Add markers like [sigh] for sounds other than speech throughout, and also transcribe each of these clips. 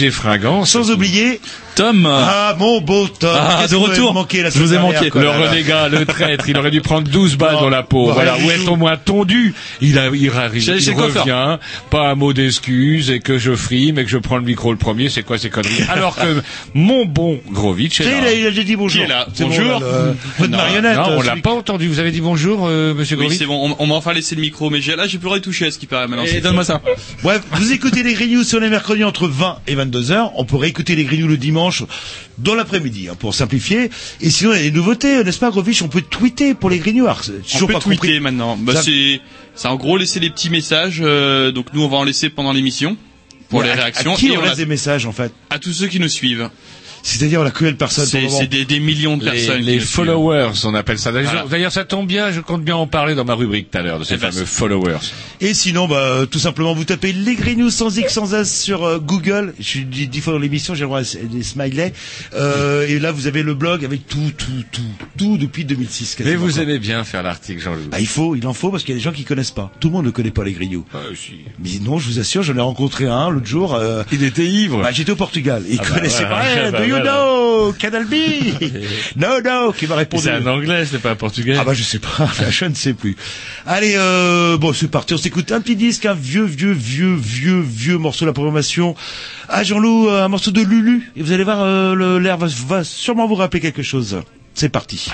Roger Fringant. sans oublier Tom. ah mon beau Tom Ah, de retour. manqué la Je vous ai semaine manqué. quoi. Le renégat, le traître, il aurait dû prendre 12 balles Bon. dans la peau. Bon, Voilà, est joue. au moins tondu? Il a, il arrive, il revient, pas un mot d'excuse et que je frime et que je prends le micro le premier, c'est quoi ces conneries? [laughs] Alors que mon bon Grovitch est là. il a, il a déjà dit bonjour. Qui est là? C'est bon, Bonjour. le- Votre Non, marionnette. Non, on euh, l'a pas entendu. Vous avez dit bonjour, euh, monsieur Oui, Grovitch? c'est bon, on, on m'a enfin laissé le micro, mais là j'ai plus le droit de toucher à ce qui paraît maintenant. Donne-moi ça. Bref, vous écoutez les Grignoux sur les mercredis entre 20 et 22 heures. On peut réécouter les Grignoux le dimanche dans l'après-midi, hein, pour simplifier. Et sinon, il y a des nouveautés, n'est-ce pas, Grovitch? On peut tweeter pour les c'est On peut pas tweeter compris. maintenant. Bah, Ça- c'est, c'est en gros laisser des petits messages. euh, donc nous on va en laisser pendant l'émission pour les à- réactions À qui et on on laisse a- des messages, en fait? À tous ceux qui nous suivent. C'est-à-dire la cruelle personne. C'est, des, des millions de Les, personnes. les followers, on appelle ça. D'ailleurs, Voilà. d'ailleurs, ça tombe bien, je compte bien en parler dans ma rubrique tout à l'heure de ces Eh ben, fameux followers. Et sinon, bah, tout simplement, vous tapez les Grignoux sans X, sans S sur euh, Google. Je suis dit dix fois dans l'émission, j'ai le droit à des smileys. Euh, et là, vous avez le blog avec tout, tout, tout, tout depuis 2006. Mais vous quoi. aimez bien faire l'article, Jean-Loup. Bah, il faut, il en faut, parce qu'il y a des gens qui connaissent pas. Tout le monde ne connaît pas les Grignoux. Ah, si. Mais non, je vous assure, j'en ai rencontré un l'autre jour. Euh, Il était ivre. bah, j'étais au Portugal. Il Ah bah connaissait pas. Ah bah do you know Canal B [laughs] No, no, qui m'a répondu. c'est un anglais, c'est pas un portugais. Ah bah je sais pas, [laughs] je ne sais plus. Allez, euh, bon c'est parti, on s'écoute un petit disque, un vieux, vieux, vieux, vieux, vieux morceau de la programmation. Ah Jean-Loup, euh, un morceau de Lulu, et vous allez voir, euh, l'air va, va sûrement vous rappeler quelque chose. C'est parti.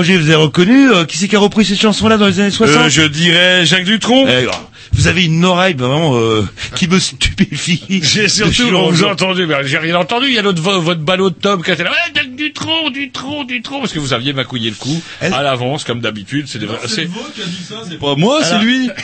Roger, vous avez reconnu euh, qui c'est qui a repris cette chanson-là dans les années 60 Euh, je dirais Jacques Dutronc. Eh, Vous avez une oreille vraiment euh, qui me stupéfie. J'ai surtout on vous a entendu, mais j'ai rien entendu. Il y a notre, vo- votre ballot de Tom qui était là. Ouais, Jacques Dutronc, Dutronc, Dutronc, parce que vous aviez macouillé le coup Elle- à l'avance, comme d'habitude. C'est des vrais- c'est- Pas moi, c'est lui. [laughs]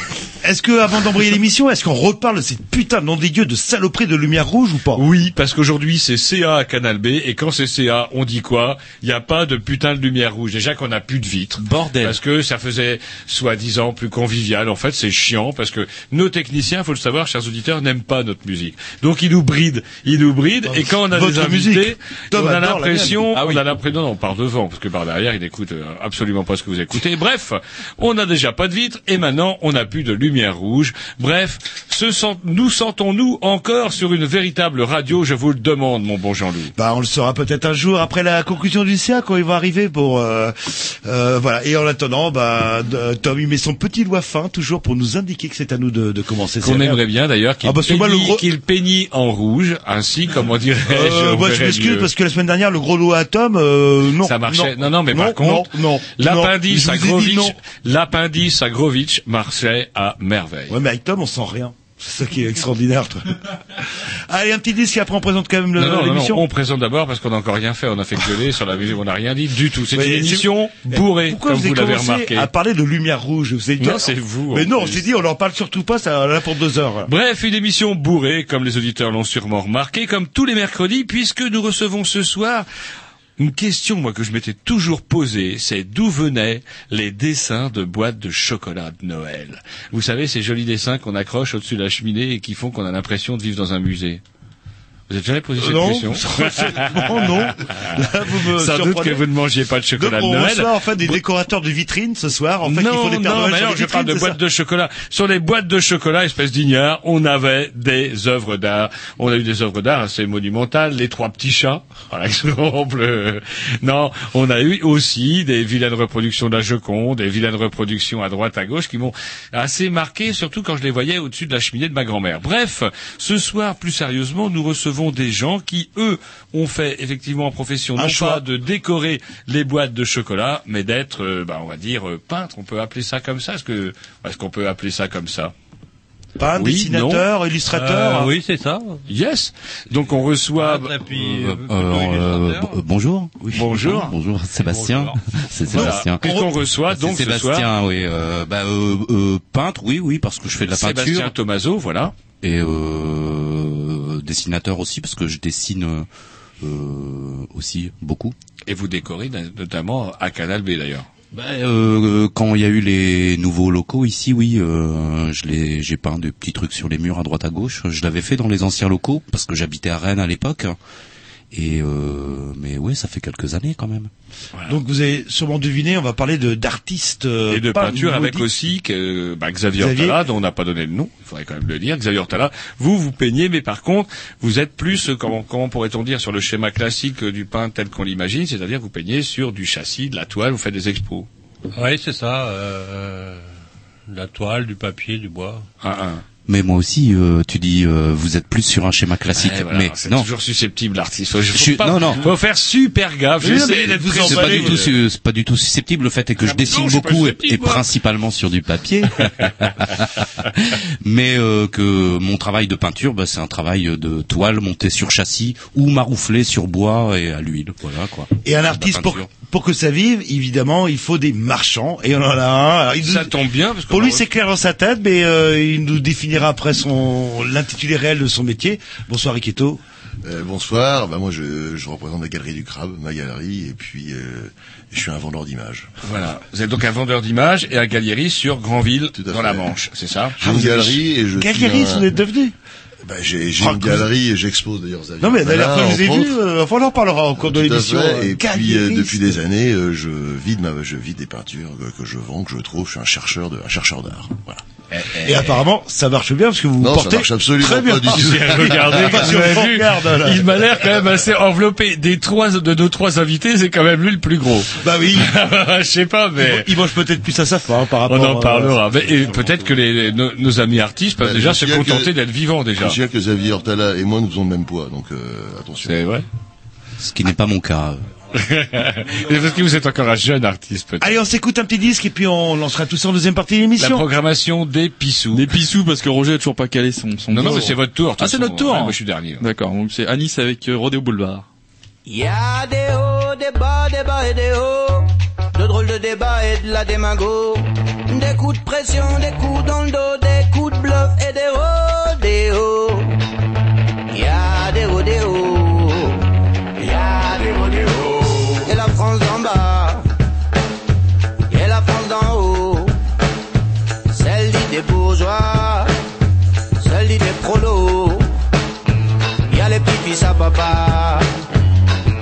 Est-ce que avant d'embrayer l'émission, est-ce qu'on reparle de cette putain de nom des dieux de saloperie de lumière rouge ou pas? Oui, parce qu'aujourd'hui c'est CA à Canal B et quand c'est CA, on dit quoi? Il n'y a pas de putain de lumière rouge. Déjà qu'on n'a plus de vitres. Bordel. Parce que ça faisait soi-disant plus convivial. En fait, c'est chiant parce que nos techniciens, faut le savoir, chers auditeurs, n'aiment pas notre musique. Donc ils nous brident, ils nous brident. Et quand on a Votre des invités, on a l'impression. Ah oui. on a l'impression, non, on part devant parce que par derrière, il écoute euh, absolument pas ce que vous écoutez. Bref, on n'a déjà pas de vitres et maintenant on n'a plus de lumière rouge. Bref, se sent, nous sentons-nous encore sur une véritable radio Je vous le demande, mon bon Jean-Loup. Bah, on le saura peut-être un jour après la conclusion du CA quand ils vont arriver pour euh, euh, voilà. Et en attendant, bah, Tom il met son petit doigt fin toujours pour nous indiquer que c'est à nous de, de commencer. Qu'on aimerait bien d'ailleurs qu'il Ah, le peignit, en rouge, ainsi comme on dirait. Euh, moi, je m'excuse parce que la semaine dernière, le gros lot à Tom, euh, non. ça marchait. Non, non, mais non, par contre, non, non, l'appendice non, à Grovitch, non. l'appendice à Grovitch marchait à merveille. Ouais, mais avec Tom, on sent rien. C'est ça qui est extraordinaire, toi. [laughs] Allez, un petit disque et après on présente quand même l'émission. on présente d'abord parce qu'on n'a encore rien fait. On a fait gueuler sur la musique, on n'a rien dit du tout. C'est une émission bourrée, Pourquoi comme vous, vous avez l'avez remarqué. à parler de lumière rouge Vous avez dit- Non, c'est vous, Mais non, t'ai dit, on en parle surtout pas, ça là pour deux heures. Bref, une émission bourrée, comme les auditeurs l'ont sûrement remarqué, comme tous les mercredis, puisque nous recevons ce soir une question, moi, que je m'étais toujours posée, c'est d'où venaient les dessins de boîtes de chocolat de Noël? Vous savez, ces jolis dessins qu'on accroche au-dessus de la cheminée et qui font qu'on a l'impression de vivre dans un musée. Vous êtes jamais posé cette non, question [laughs] non, non. [laughs] Là, vous me Sans doute que vous ne mangiez pas de Donc, chocolat de on Noël. reçoit en fait des décorateurs de vitrines ce soir. En fait, non, il faut des non, Noël mais non, je parle de boîtes de chocolat. Sur les boîtes de chocolat, espèce d'ignare, on avait des œuvres d'art. On a eu des œuvres d'art assez monumentales. Les trois petits chats, par [laughs] exemple. Non, on a eu aussi des vilaines reproductions de la Joconde, des vilaines reproductions à droite, à gauche, qui m'ont assez marqué, surtout quand je les voyais au-dessus de la cheminée de ma grand-mère. Bref, ce soir, plus sérieusement, nous recevons des gens qui, eux, ont fait effectivement en profession Un non choix. pas de décorer les boîtes de chocolat, mais d'être, euh, bah, on va dire, euh, peintre. On peut appeler ça comme ça. Est-ce que, est-ce qu'on peut appeler ça comme ça? Un Oui, dessinateur, illustrateur. Euh, oui, c'est ça. Yes. Donc on reçoit. Et puis, Euh, euh, b- bonjour. Oui. Bonjour. Bonjour, Sébastien. [laughs] C'est. Sébastien. Puisqu'on reçoit C'est donc ce soir Sébastien, oui. Euh, bah, euh, euh, peintre, oui, oui, parce que je fais de la Sébastien peinture Tomaso, voilà. et euh, dessinateur aussi parce que je dessine euh, aussi beaucoup. Et vous décorez notamment à Canal B d'ailleurs. Bah, euh, quand il y a eu les nouveaux locaux ici, oui, euh, je l'ai, j'ai peint des petits trucs sur les murs à droite à gauche. Je l'avais fait dans les anciens locaux parce que j'habitais à Rennes à l'époque. Et euh, mais ouais, ça fait quelques années quand même. Donc vous avez sûrement deviné, on va parler de d'artistes euh, Et de peinture avec aussi que, bah, Xavier, Xavier. Dont on n'a pas donné le nom, il faudrait quand même le dire. Xavier Hortala, vous, vous peignez, mais par contre, vous êtes plus, euh, comment, comment pourrait-on dire, sur le schéma classique euh, du peintre tel qu'on l'imagine, c'est-à-dire vous peignez sur du châssis, de la toile, vous faites des expos. Oui, c'est ça. Euh, la toile, du papier, du bois. Un, un. Mais moi aussi, euh, tu dis, euh, vous êtes plus sur un schéma classique. Eh, voilà, mais c'est non, toujours susceptible l'artiste. Faut, Je faut suis- pas- non, non. faut faire super gaffe. Oui, J'essaie d'être c'est pas du tout, su- c'est pas du tout susceptible. Le fait est que Ah, je mais dessine non, beaucoup et, principalement sur du papier, [laughs] mais euh, que mon travail de peinture, bah, c'est un travail de toile montée sur châssis ou marouflé sur bois et à l'huile. Voilà quoi. Et un artiste pour pour que ça vive, évidemment, il faut des marchands. Et on en a un. Alors, il nous- Ça tombe bien parce que pour lui, c'est clair dans sa tête, mais euh, il nous après son l'intitulé réel de son métier. Bonsoir Riquetto. Euh, bonsoir, bah moi je, je représente la galerie du crabe, ma galerie, et puis euh, je suis un vendeur d'images. Voilà. Vous êtes donc un vendeur d'images et à Galerie sur Grandville, Tout à dans la fait. Manche, c'est ça? J'ai une galerie et je galerie un- vous êtes devenu? Bah, j'ai Oh, une galerie et j'expose d'ailleurs. Non mais la Voilà, fois je vous ai vu, euh, enfin on en parlera au cours de Tout à l'émission. fait. Et puis euh, galeriste. depuis des années, euh, je vide ma, je vide des peintures que, que je vends, que je trouve. Je suis un chercheur de, un chercheur d'art. Voilà. Et apparemment, ça marche bien parce que vous vous Non, ça portez marche absolument très bien. pas du tout. [laughs] Regardez, [laughs] Parce vous qu'on avez vu, regarde, là. il m'a l'air quand même assez enveloppé. Des trois, de nos trois invités, c'est quand même lui le plus gros. Bah oui. [laughs] Je sais pas, mais Il mange peut-être plus à sa faim par rapport. on en euh, parlera. Mais- Et peut-être que les, les- nos, nos amis artistes peuvent Bah, déjà je se contenter que- d'être vivants Je déjà. me souviens que Xavier Hortala et moi nous faisons le même poids, donc euh, attention. C'est vrai. Ce qui n'est pas mon cas. Parce que vous êtes encore un jeune artiste, peut-être. Allez, on s'écoute un petit disque et puis on lancera tout ça en deuxième partie de La l'émission. programmation des pissous. Des pissous parce que Roger a toujours pas calé son, son Non, non, tour. mais c'est votre tour. Ah, c'est notre tour. Ouais, moi, je suis dernier. D'accord, donc c'est Anis avec euh, Rodeo Boulevard. Y'a des hauts, des bas, des bas et des hauts. De drôles de débats et de la démago. Des coups de pression, des coups dans le dos, des coups de bluff et des rodéos. Y'a des rodéos. Y'a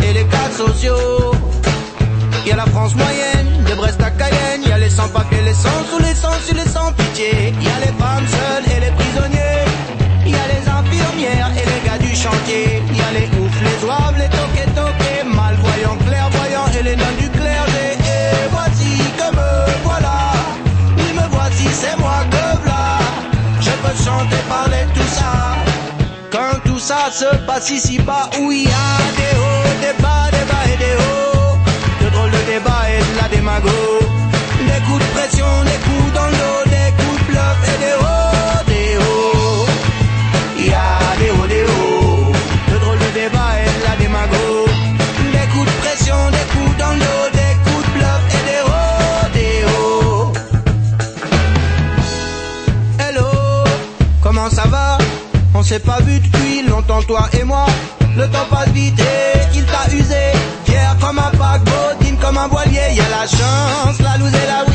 et les cas sociaux. Y a la France moyenne, de Brest à Cayenne, y a les sans-papiers, les sans sous les sur les sans pitié. Y a les femmes seules se passe ici bas où il y a des hauts, des bas, des bas et des hauts. De drôles de débats et de la démago. Des coups de pression, des coups dans le dos Des coups de bluff et des hauts, s'est pas vu depuis longtemps toi et moi. Le temps passe vite et il t'a usé. Fier comme un paquebot, digne comme un voilier Y a la chance, la loose et la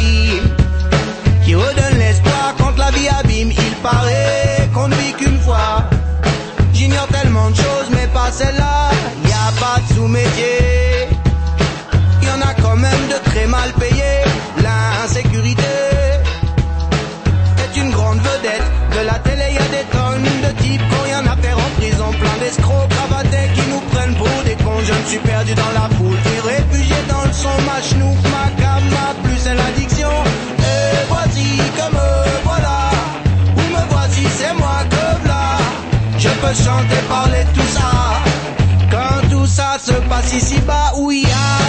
dans la foule, puis réfugié dans le son. Ma chenouk, ma cam, ma plus c'est l'addiction. Et voici que me voilà, où me voici, c'est moi que v'là. Je peux chanter, parler tout ça. Quand tout ça se passe ici bas, où il y a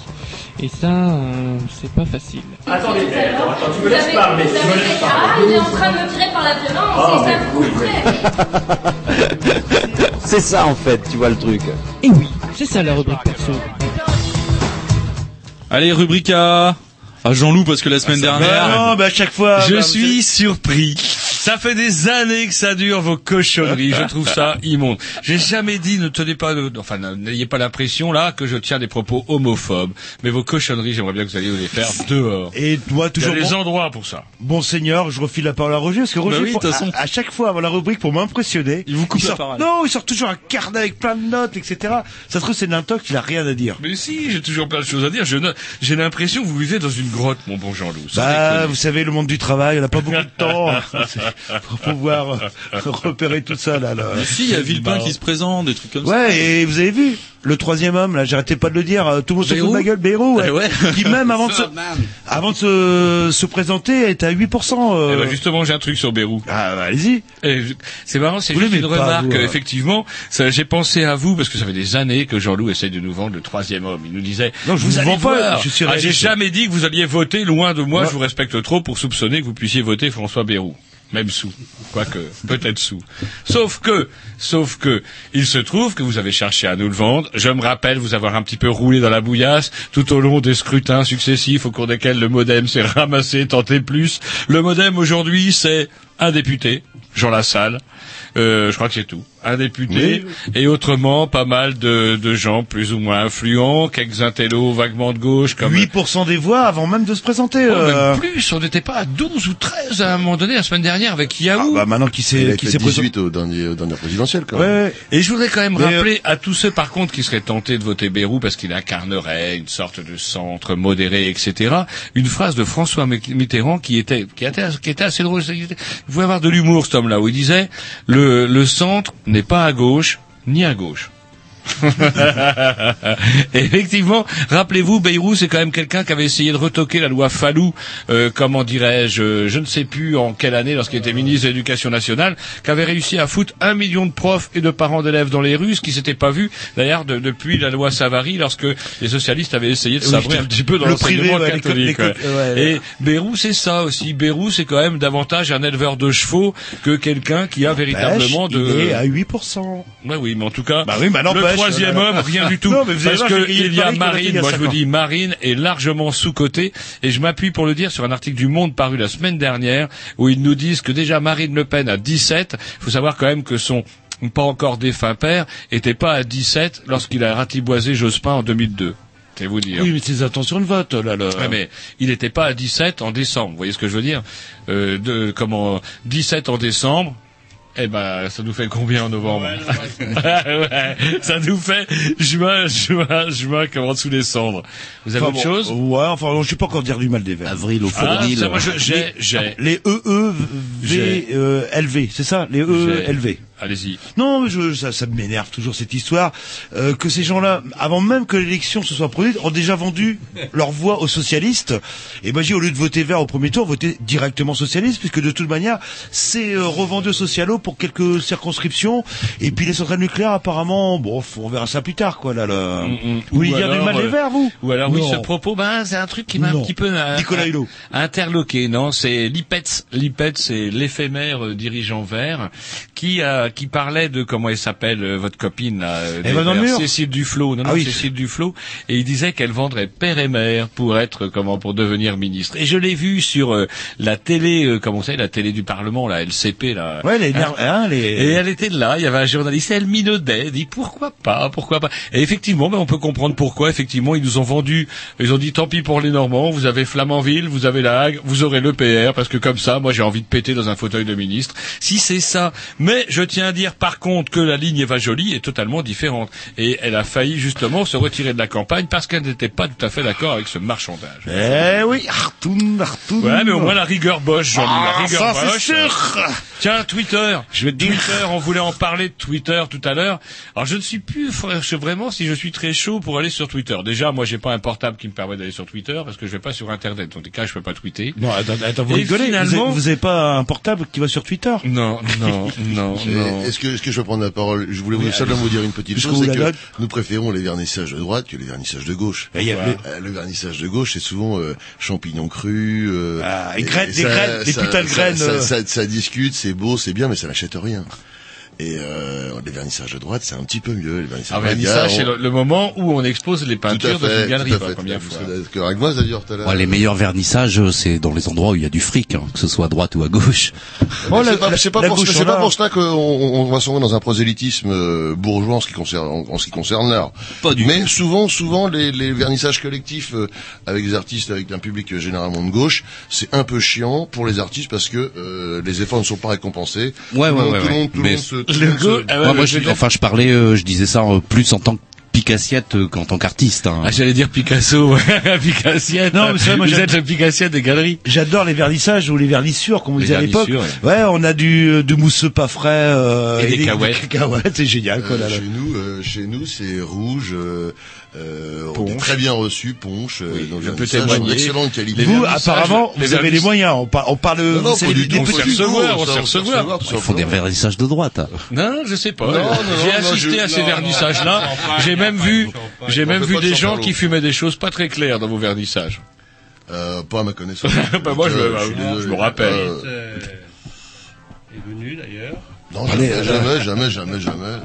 Et ça, euh, c'est pas facile. Attendez, attends, attends, tu me laisses parler, tu me laisses Ah, parler. il est en train de me tirer par la violence, Ah, et ça mais vous plaît. C'est ça en fait, tu vois le truc. Et oui, c'est ça la rubrique perso. Allez, rubrique à, à Jean-Loup parce que la semaine Bah dernière. non, bah à chaque fois. Je bah, suis surpris. Ça fait des années que ça dure vos cochonneries. Je trouve ça [laughs] immonde. J'ai jamais dit ne tenez pas, de- enfin n'ayez pas l'impression là que je tiens des propos homophobes. Mais vos cochonneries, j'aimerais bien que vous alliez les faire [laughs] dehors. Et moi, toujours. Il y a des bon- endroits pour ça. Bon seigneur, je refile la parole à Roger parce que Roger, Bah oui, pour- de toute façon. à, à chaque fois avant la rubrique pour m'impressionner, Il vous coupe la sort, parole. non, il sort toujours un carnet avec plein de notes, etc. Ça se trouve c'est Nintox, il a rien à dire. Mais si, j'ai toujours plein de choses à dire. J'ai l'impression que vous vivez dans une grotte, mon bon Jean-Loup. Bah, vous savez, le monde du travail, on n'a pas [laughs] beaucoup de temps. [laughs] pour pouvoir euh, repérer tout ça là. là. Mais si, il y a Villepin qui se présente, des trucs comme ça. Ouais, et vous avez vu le troisième homme là, j'arrêtais pas de le dire, euh, tout le monde se fout de ma gueule, ouais. Eh ouais. qui même avant de [laughs] se, avant de se, se présenter était à 8%. Euh... Eh ben, justement, j'ai un truc sur Bérou. Ah, bah, allez-y. Je- C'est marrant, c'est juste une remarque. vous, hein. effectivement, j'ai pensé à vous parce que ça fait des années que Jean-Loup essaye de nous vendre le troisième homme. Il nous disait, Non, je vous vous allez vends pas, voir. je suis Ah, j'ai jamais dit que vous alliez voter. Loin de moi, Ouais. je vous respecte trop pour soupçonner que vous puissiez voter François Bérou. Même sous, quoique peut-être sous. Sauf que, sauf que, il se trouve que vous avez cherché à nous le vendre. Je me rappelle vous avoir un petit peu roulé dans la bouillasse tout au long des scrutins successifs au cours desquels le MoDem s'est [laughs] ramassé, tenté plus. Le MoDem aujourd'hui, c'est un député, Jean Lassalle. Euh, je crois que c'est tout. Un député et autrement pas mal de, de gens plus ou moins influents, quelques intellos vaguement de gauche comme 8% des voix avant même de se présenter. Oh, euh. même plus, on n'était pas à 12 ou 13 à un moment donné la semaine dernière avec Ah, Yahoo. bah maintenant qui s'est qui s'est présenté. 18 au dernier, au dernier présidentiel, quand Ouais, même. ouais. Et je voudrais quand même Mais, euh, rappeler à tous ceux par contre qui seraient tentés de voter Bérou parce qu'il incarnerait une sorte de centre modéré, etc. Une phrase de François Mitterrand qui était qui était, qui était assez drôle. Il pouvait avoir de l'humour cet homme-là où il disait le, le centre n'est pas à gauche ni à gauche. [laughs] Effectivement, rappelez-vous, Bayrou, c'est quand même quelqu'un qui avait essayé de retoquer la loi Fallou, euh, comment dirais-je, je ne sais plus en quelle année, lorsqu'il était ministre de l'Éducation nationale, qui avait réussi à foutre un million de profs et de parents d'élèves dans les rues, ce qui s'était pas vu, d'ailleurs, de- depuis la loi Savary, lorsque les socialistes avaient essayé de sabrer un petit peu dans le l'enseignement ouais, catholique. ouais. ouais. Et Bérou, c'est ça aussi. Bérou, c'est quand même davantage un éleveur de chevaux que quelqu'un qui a véritablement de... Il est à 8%. Ouais, oui, mais en tout cas, Bah oui, bah le troisième homme, rien du tout. Non, mais vous allez parce voir, que j'ai gagné il le y a Marine, moi je vous dis, Marine est largement sous-cotée, et je m'appuie pour le dire sur un article du Monde paru la semaine dernière, où ils nous disent que déjà Marine Le Pen a 17, il faut savoir quand même que son pas encore défunt père était pas à 17 lorsqu'il a ratiboisé Jospin en 2002. C'est vous dire. Oui, mais c'est des intentions de vote, là, là. Ouais, mais il n'était pas à 17 en décembre. Vous voyez ce que je veux dire? Euh, de, Comment 17 en décembre eh ben, ça nous fait combien en novembre Ouais, [laughs] Ça nous fait juin, juin, juin, comment sous décembre. Vous avez Enfin, autre bon, chose Ouais, enfin, je sais pas encore dire du mal des Verts. Avril au Ah, fournil. ça, moi, je- j'ai, j'ai. Les E, EE, V, J'ai. euh, LV, c'est ça? Les E, J'ai. LV. Allez-y. Non, mais je, ça, ça m'énerve toujours cette histoire euh, que ces gens-là, avant même que l'élection se soit produite, ont déjà vendu [laughs] leur voix aux socialistes. Et moi, j'ai au lieu de voter vert au premier tour, voter directement socialiste, puisque de toute manière, c'est euh, revendu aux socialos pour quelques circonscriptions. Et puis les centrales nucléaires, apparemment, bon, on verra ça plus tard, quoi. Là, là. Mm, mm. Vous voulez du mal des euh, verts, vous? Ou alors, oui, ce propos, ben, c'est un truc qui m'a un petit peu euh, Nicolas Hulot. interloqué. Non, c'est Lipetz. Lipetz, c'est l'éphémère euh, dirigeant vert qui a, qui parlait de comment elle s'appelle euh, votre copine là, euh, des Cécile Duflot. Non, Ah non, oui. Cécile Duflot. Et il disait qu'elle vendrait père et mère pour être comment pour devenir ministre. Et je l'ai vu sur euh, la télé, euh, comment c'est, la télé du Parlement, la LCP là. Ouais, les, Hein hein, les... et elle était là, il y avait un journaliste, et elle minaudait, elle dit pourquoi pas, pourquoi pas. Et effectivement, ben, on peut comprendre pourquoi. Effectivement, ils nous ont vendu, ils ont dit tant pis pour les Normands, vous avez Flamanville, vous avez la Hague, vous aurez le PR, parce que comme ça, moi j'ai envie de péter dans un fauteuil de ministre. Si c'est ça. Mais je tiens dire par contre que la ligne Eva Jolie est totalement différente. Et elle a failli justement se retirer de la campagne parce qu'elle n'était pas tout à fait d'accord avec ce marchandage. Eh oui, Artoun, Artoun. Ouais, mais au moins la rigueur Bosch, la Ah, rigueur ça, c'est Bosch. sûr. Tiens, Twitter. Je vais te dire. Twitter, on voulait en parler de Twitter tout à l'heure. Alors je ne suis plus frère, je- vraiment si je suis très chaud pour aller sur Twitter. Déjà, moi j'ai pas un portable qui me permet d'aller sur Twitter parce que je vais pas sur internet. En tout cas, je peux pas tweeter. Non, attends, attends vous Et rigolez. Vous, finalement- avez, vous avez pas un portable qui va sur Twitter? Non, non, non, [laughs] non. Est-ce que, est-ce que je peux prendre la parole Je voulais vous seulement vous dire une petite chose, c'est que nous préférons les vernissages de droite que les vernissages de gauche. Et il y a Le vernissage de gauche, c'est souvent euh, champignons crus. euh, Ah, et graines, des graines, des putains de graines, Ça, euh. ça- ça discute, c'est beau, c'est bien, mais ça n'achète rien. Et euh, les vernissages de droite, c'est un petit peu mieux. Les vernissages droite, vernissage, c'est a- le, le moment où on expose les peintures dans une galerie tout à fait. fois. serez d'accord avec moi, d'ailleurs, tout à l'heure. Ouais, les meilleurs vernissages, euh, c'est dans les endroits où il y a du fric, hein, que ce soit à droite ou à gauche. Oh, c'est pas, pour, pas pour cela qu'on on, va sombrer dans un prosélytisme euh, bourgeois en ce qui concerne en, en ce qui concerne l'art. Pas du Mais souvent, souvent les, les vernissages collectifs euh, avec des artistes avec un public euh, généralement de gauche, c'est un peu chiant pour les artistes parce que euh, les efforts ne sont pas récompensés. Ouais, ouais, ouais, tout le ouais. monde- tout le Mais monde se- tout le go- ah ouais, Ouais, moi, je enfin, je parlais, euh, je disais ça euh, plus en tant Picassiette euh, en tant qu'artiste. Hein. Ah, j'allais dire Picasso, [laughs] Picassiette. Non, mais c'est vrai, moi, vous êtes le Picassiette des galeries. J'adore les vernissages ou les vernissures, comme on Les disait à l'époque. vernissures, Ouais, on a du euh, de mousseux pas frais euh, Et des cacahuètes. des cacahuètes, [laughs] c'est génial quoi. Euh, là, là. chez nous, euh, chez nous, c'est rouge. Euh, euh, on est Ponche. très bien reçu, ponche. euh, Oui, dans je un peux témoigner. d'excellente qualité. Vous, apparemment, vous avez les vernissages- moyens. On, par- on parle. Non, non, c'est tout. les on petits- recevoir, on sait recevoir. Ils font des vernissages de droite. [laughs] Non, je sais pas. J'ai assisté à ces vernissages-là. J'ai même vu, j'ai même on vu des de gens qui fumaient des choses pas très claires dans vos vernissages. Euh, pas à ma connaissance. [laughs] Bah, moi, je me- je rappelle. Euh, est venu d'ailleurs. non, jamais, jamais, jamais, jamais.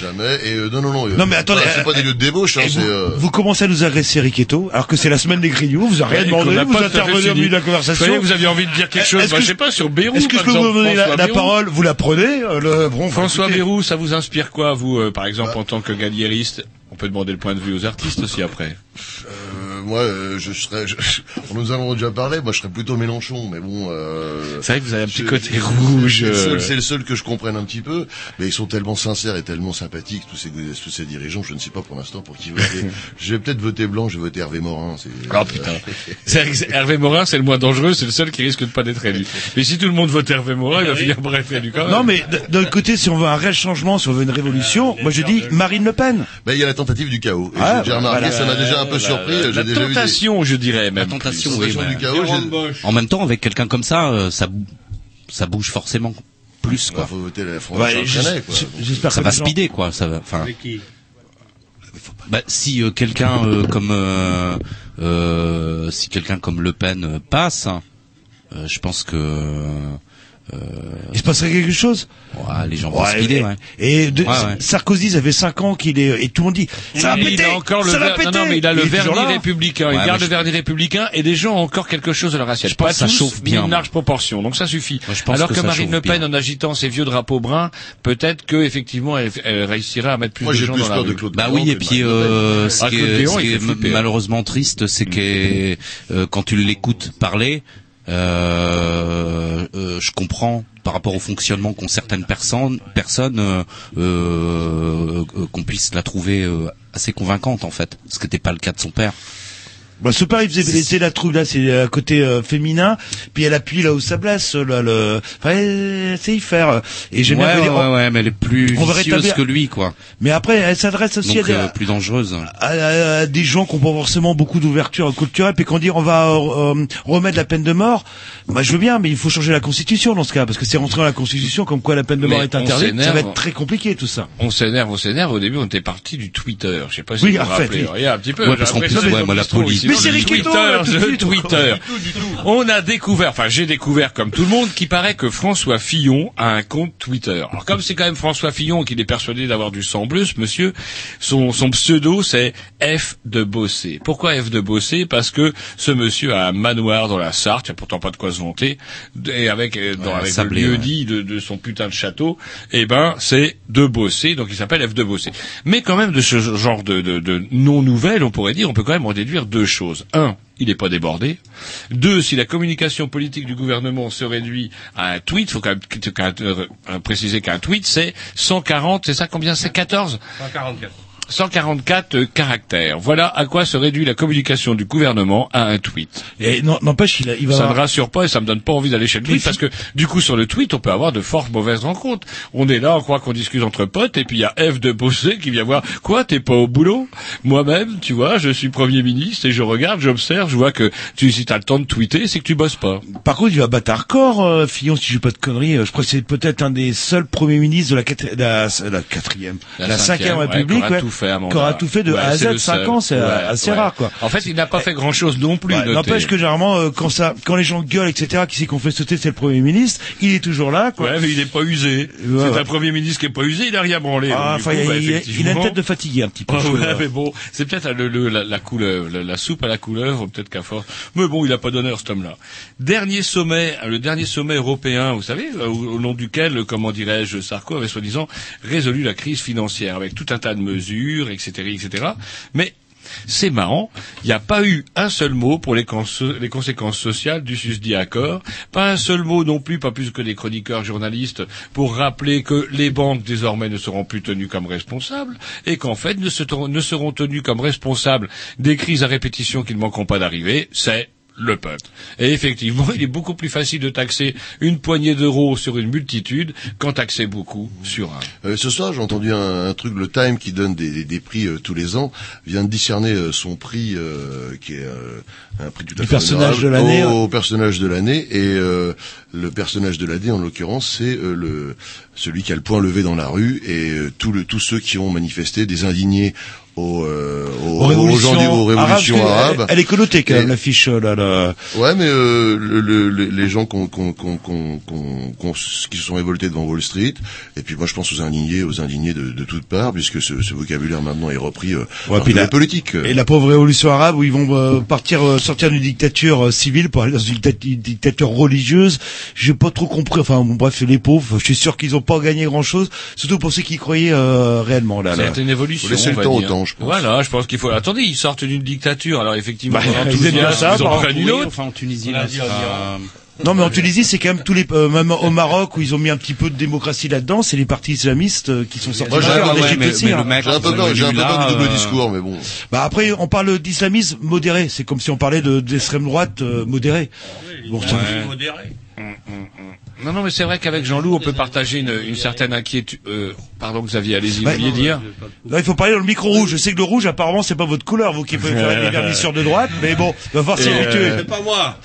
Jamais. Et euh, non, non, non. euh, Non, mais attendez, C'est pas euh, des lieux de débauche, hein, c'est. vous, euh, vous commencez à nous agresser Riquetto, alors que c'est la semaine des grignoux, vous avez rien demandé, vous pas intervenez au milieu de la Vous voyez, conversation. vous aviez envie de dire quelque Est-ce chose, que moi, je sais pas, sur Bérou, Est-ce que je peux vous donner la, François la Bérou. parole Vous la prenez euh, le, bon, François. Bérou, ça vous inspire quoi, vous, euh, par exemple, Bah. en tant que galliériste? On peut demander le point de vue aux artistes aussi après. Moi, euh, je serais. je- nous en avons déjà parlé. Moi, je serais plutôt Mélenchon, mais bon. Euh, C'est vrai que vous avez un petit côté rouge. C'est le, euh. seul, c'est le seul que je comprenne un petit peu, mais ils sont tellement sincères et tellement sympathiques tous ces tous ces dirigeants. Je ne sais pas pour l'instant pour qui voter. [laughs] je vais peut-être voter blanc. Je vais voter Hervé Morin. C'est, Oh putain. C'est vrai que c'est- Hervé Morin, c'est le moins dangereux, c'est le seul qui risque de pas d'être élu. Mais si tout le monde vote Hervé Morin, il va finir par être élu quand même. Non, mais d'un côté, si on veut un réel changement, si on veut une révolution, moi je dis Marine Le Pen. Ben, il y a la tentative du chaos. Et Ah, j'ai déjà remarqué, voilà. ça m'a déjà un peu La- surpris. la- Des- tentation, je dirais même. La tentation, plus. oui. bah, du chaos. En même temps, avec quelqu'un comme ça, euh, ça, ça bouge forcément plus, Il quoi. faut voter la France quoi. J'espère Ça que va gens- speeder, quoi. Ça va, enfin. Avec qui? Bah, si euh, quelqu'un euh, comme euh, euh, si quelqu'un comme Le Pen euh, passe, euh, je pense que euh, Il se passerait quelque chose ouais, les gens vont Ouais, Ouais. et de- Ouais, ouais. Sarkozy, ça fait 5 ans qu'il est... Et tout le monde dit, ça va péter il a encore le ça va ver- péter non, non, mais il a le vernis républicain. il garde le vernis républicain et les gens ont encore quelque chose de leur assiette. Je pense Pas que ça tous, chauffe bien, une large proportion. Donc ça suffit. Moi, je pense Alors que Marine Le Pen, bien. en agitant ses vieux drapeaux bruns, peut-être que effectivement elle, elle réussira à mettre plus Moi, de gens plus dans la de rue. Claude Bah oui, et puis euh, ce Ah, qui est, malheureusement triste, c'est que euh, quand tu l'écoutes parler, euh, euh, je comprends par rapport au fonctionnement qu'ont certaines personnes, personnes euh, qu'on puisse la trouver assez convaincante en fait, ce qui n'était pas le cas de son père. Bah, ce père, il faisait, c'est la trouve là, c'est à côté euh, féminin, puis elle appuie là où ça blesse, là, le, enfin, elle sait y faire. Et j'aime ouais, bien ouais, dire, ouais, ouais, mais elle est plus on vicieuse rétablir- que lui, quoi. Mais après, elle s'adresse aussi Donc à, des, euh, plus dangereuse. à- à- à des gens qui n'ont pas forcément beaucoup d'ouverture culturelle, puis qu'on dit on va euh, euh, remettre la peine de mort. Moi, je veux bien, mais il faut changer la constitution dans ce cas, parce que c'est rentré dans la constitution comme quoi la peine de Mais mort est on interdite. Ça va être très compliqué tout ça. On s'énerve, on s'énerve. Au début, on était parti du Twitter. Je sais pas si Oui, vous vous en fait, rappelez. oui. Il y a un petit peu. Ouais, parce qu'en plus, ouais, moi, la police. Mais le Twitter, tout le. Twitter. On a découvert, enfin j'ai découvert comme tout le monde, qu'il paraît que François Fillon a un compte Twitter. Alors comme c'est quand même François Fillon qu'il est persuadé d'avoir du sang bleu, ce monsieur, son, son pseudo c'est F de Bossé. Pourquoi F de Bossé? Parce que ce monsieur a un manoir dans la Sarthe, il n'y a pourtant pas de quoi se vanter, et avec, euh, dans, Ouais, avec sablé, le lieu ouais. dit de, de son putain de château, eh ben c'est de Bossé, donc il s'appelle F de Bossé. Mais quand même de ce genre de, de, de non-nouvelles, on pourrait dire, on peut quand même en déduire deux choses. Un, il n'est pas débordé. Deux, si la communication politique du gouvernement se réduit à un tweet, faut quand même euh, préciser qu'un tweet c'est 140, c'est ça combien? C'est 14 144. 144 euh, caractères. Voilà à quoi se réduit la communication du gouvernement à un tweet. Et n'empêche, il, va. Ça ne rassure pas et ça me donne pas envie d'aller chez le tweet Mais parce que du coup sur le tweet on peut avoir de fortes mauvaises rencontres. On est là, on croit qu'on discute entre potes et puis il y a F de Bossé qui vient voir quoi t'es pas au boulot? Moi-même, tu vois, je suis premier ministre et je regarde, j'observe, je vois que tu si t'as le temps de tweeter, c'est que tu bosses pas. Par contre, il va battre un record, euh, Fillon, si je dis pas de conneries. Euh, Je crois que c'est peut-être un des seuls premiers ministres de la, quatri- la, la quatrième, la, cinquième, ouais, République, ouais, fait, à mon qui aura tout fait de Ouais, A à Z, le 5 seul. ans, c'est euh, Ouais, assez ouais. rare, quoi. En fait, il n'a pas fait grand chose non plus. N'empêche que généralement, euh, quand ça, quand les gens gueulent, etc., qui c'est qu'on fait sauter, c'est le premier ministre. Il est toujours là, quoi. Ouais, mais il est pas usé. C'est un premier ministre qui est pas usé, il a rien branlé. Ah, Donc, bah, il, il a- une tête de fatigué un petit peu. [laughs] Mais bon, c'est peut-être le, le- la, la couleuvre, la, la soupe à la couleuvre, peut-être qu'à force. Mais bon, il a pas d'honneur cet homme-là. Dernier sommet, le dernier sommet européen, vous savez, euh, au, au nom duquel, comment dirais-je, Sarko avait soi-disant résolu la crise financière avec tout un tas de mesures, etc., etc. Mais c'est marrant, il n'y a pas eu un seul mot pour les, cons- les conséquences sociales du susdit accord, pas un seul mot non plus, pas plus que des chroniqueurs journalistes, pour rappeler que les banques désormais ne seront plus tenues comme responsables et qu'en fait ne, ne seront tenues comme responsables des crises à répétition qui ne manqueront pas d'arriver, c'est le peuple. Et effectivement, il est beaucoup plus facile de taxer une poignée d'euros sur une multitude qu'en taxer beaucoup sur un. Euh, ce soir, j'ai entendu un, un truc, le Time, qui donne des, des- des prix euh, tous les ans, vient de discerner euh, son prix, euh, qui est euh, un prix tout à Du fait personnage de l'année, Au personnage de l'année, et euh, le personnage de l'année, en l'occurrence, c'est euh, le celui qui a le poing levé dans la rue, et euh, tous le, tous ceux qui ont manifesté, des indignés aux, euh, aux, Aux révolutions, gens du- aux révolutions arabes, arabes. Elle, elle est connotée quand même, l'affiche, euh, là, là. Ouais, mais euh, le, le- le- les gens qu'on, qu'on, qu'on, qu'on, qu'on- qu'on- qui se sont révoltés devant Wall Street, et puis moi je pense aux indignés, aux indignés de, de toutes parts, puisque ce, ce vocabulaire maintenant est repris euh, Ouais, par la- les politiques. Et la pauvre révolution arabe où ils vont euh, partir euh, sortir d'une dictature euh, civile pour aller dans une, dicta- une dictature religieuse. J'ai pas trop compris. Enfin bon, bref, les pauvres, je suis sûr qu'ils ont pas gagné grand chose, surtout pour ceux qui y croyaient euh, réellement là. là. C'est une évolution. Faut laisser on le va temps au dire. temps, je pense. Voilà, je pense qu'il faut. Attendez, ils sortent d'une dictature. Alors effectivement, Bah, dans ils bien ça, ils en prennent une Oui, autre. enfin en Tunisie, On là, ça- Non, mais en Tunisie, c'est quand même tous les, euh, même au Maroc où ils ont mis un petit peu de démocratie là-dedans, c'est les partis islamistes euh, qui sont sortis. Moi, j'ai un en ouais, hein. J'ai un peu peur, j'ai un peu peur du double discours, mais bon. Bah après, on parle d'islamisme modéré. C'est comme si on parlait de d'extrême droite euh, modérée. Bon, ça- modéré. Non, non, mais c'est vrai qu'avec Jean-Loup, on peut partager une, une certaine inquiétude. Euh, pardon, Xavier, allez-y, vous Ouais. vouliez dire Là, il faut parler dans le micro rouge. Je sais que le rouge, apparemment, c'est pas votre couleur, vous qui pouvez faire des [laughs] vernissures de droite, mais bon, il va falloir s'y Et, habituer. euh, C'est pas moi.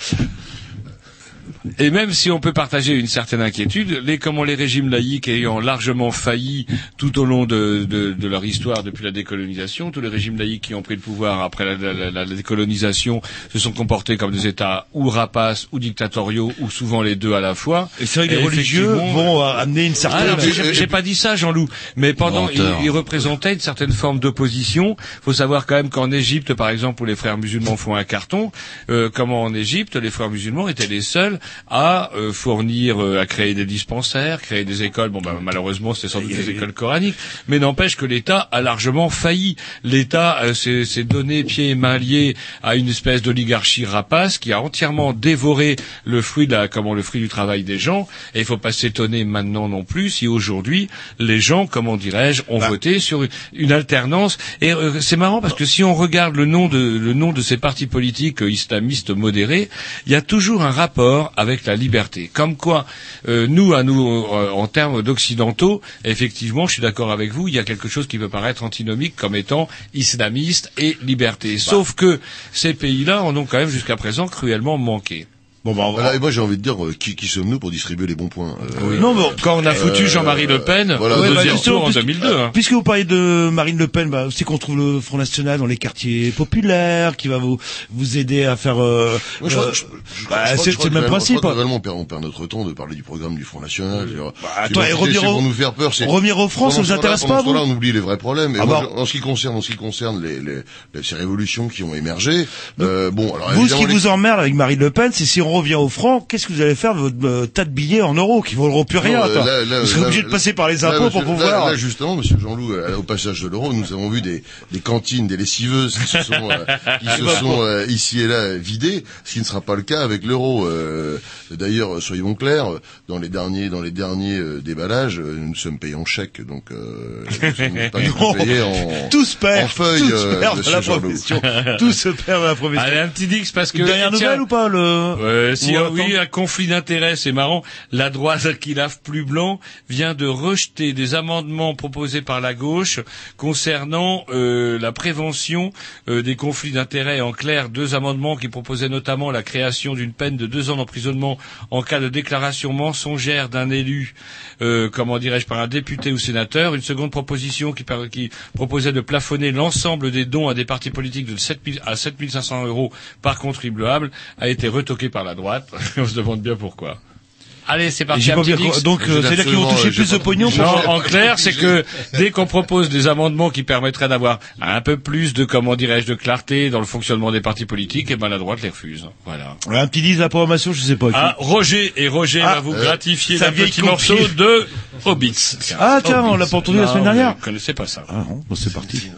Et même si on peut partager une certaine inquiétude, les comment les régimes laïques ayant largement failli tout au long de, de, de leur histoire depuis la décolonisation, tous les régimes laïques qui ont pris le pouvoir après la, la- la- la décolonisation se sont comportés comme des États ou rapaces ou dictatoriaux ou souvent les deux à la fois. Et c'est vrai que les religieux vont euh, amener une Ah certaine... non, mais j'ai pas dit ça, Jean-Loup. Mais pendant, il, Menteur. il représentait une certaine forme d'opposition. faut savoir quand même qu'en Égypte, par exemple, où les frères musulmans font un carton, euh, comment en Égypte, les frères musulmans étaient les seuls à euh, fournir, euh, à créer des dispensaires, créer des écoles. Bon, ben, malheureusement, c'était sans doute des écoles coraniques. Mais n'empêche que l'État a largement failli. L'État euh, s'est donné pied et main liés à une espèce d'oligarchie rapace qui a entièrement dévoré le fruit de la, comment le fruit du travail des gens. Et il faut pas s'étonner maintenant non plus si aujourd'hui les gens, comment dirais-je, ont voté sur une, une alternance. Et euh, c'est marrant parce que si on regarde le nom de le nom de ces partis politiques euh, islamistes modérés, il y a toujours un rapport avec la liberté. Comme quoi, euh, nous, à nous, euh, en termes d'occidentaux, effectivement, je suis d'accord avec vous, il y a quelque chose qui peut paraître antinomique comme étant islamiste et liberté. Sauf que ces pays-là en ont quand même jusqu'à présent cruellement manqué. Bon, bah, on va- Voilà, et moi j'ai envie de dire, euh, qui, qui sommes-nous pour distribuer les bons points euh, Non, mais Quand on a foutu Euh, Jean-Marie Le Pen voilà, au ouais, bah, tour en puisque- 2002. hein. Puisque vous parlez de Marine Le Pen, bah, c'est qu'on trouve le Front National dans les quartiers populaires, qui va vous vous aider à faire. Euh, euh, bah, c'est le même principe. je crois que globalement, on perd, on perd notre temps de parler du programme du Front National. Dire, attends, et bon, revenir au- nous faire peur. revenir au front, ça vous intéresse pas, vous on oublie les vrais problèmes. Et Ah bah. en ce qui concerne, en ce qui concerne les, les, les- ces révolutions qui ont émergé, euh, bon, alors Vous, ce qui vous emmerde avec Marine Le Pen, c'est si on revient au franc, qu'est-ce que vous allez faire de votre euh, tas de billets en euros qui vaudront plus rien Non, attends. là, là, Vous serez là, obligé de passer par les là, impôts pour pouvoir. Là, là, justement, Monsieur Jean-Loup, euh, au passage de l'euro, nous avons vu des, des cantines, des lessiveuses qui se sont, euh, qui se [laughs] sont euh, ici et là vidées, ce qui ne sera pas le cas avec l'euro. Euh, D'ailleurs, soyons clairs, dans les derniers, dans les derniers euh, déballages, euh, nous sommes payés en chèque, donc euh, nous sommes [laughs] pas Non, payés en, tout se perd, en feuille, tout se euh, perd dans la Jean-Loup. profession, [laughs] tout se perd dans la profession. Allez, un petit dix parce que dernière tiens, nouvelle ou pas le Euh, si, attends. oui, un conflit d'intérêts, c'est marrant. La droite [laughs] qui lave plus blanc vient de rejeter des amendements proposés par la gauche concernant euh, la prévention euh, des conflits d'intérêts. En clair, deux amendements qui proposaient notamment la création d'une peine de deux ans d'emprisonnement en cas de déclaration mensongère d'un élu, euh, comment dirais-je, par un député ou sénateur. Une seconde proposition qui, qui proposait de plafonner l'ensemble des dons à des partis politiques de 7 000 à 7 500 euros par contribuable a été retoqué par la droite. [laughs] On se demande bien pourquoi. Allez, c'est parti. Un petit donc, euh, c'est-à-dire qu'ils vont toucher euh, plus de pognon pour Non, en clair, c'est que dès qu'on propose des amendements qui permettraient d'avoir un peu plus de, comment dirais-je, de clarté dans le fonctionnement des partis politiques, et ben la droite les refuse. Voilà. Un petit 10 de la programmation, je sais pas. Ah, Roger et Roger Ah, va vous euh, gratifier d'un petit morceau de Hobbits. Ah, tiens, on Hobbits. l'a pas entendu la semaine dernière. Vous ne connaissez pas ça. Ah non, bon, c'est parti.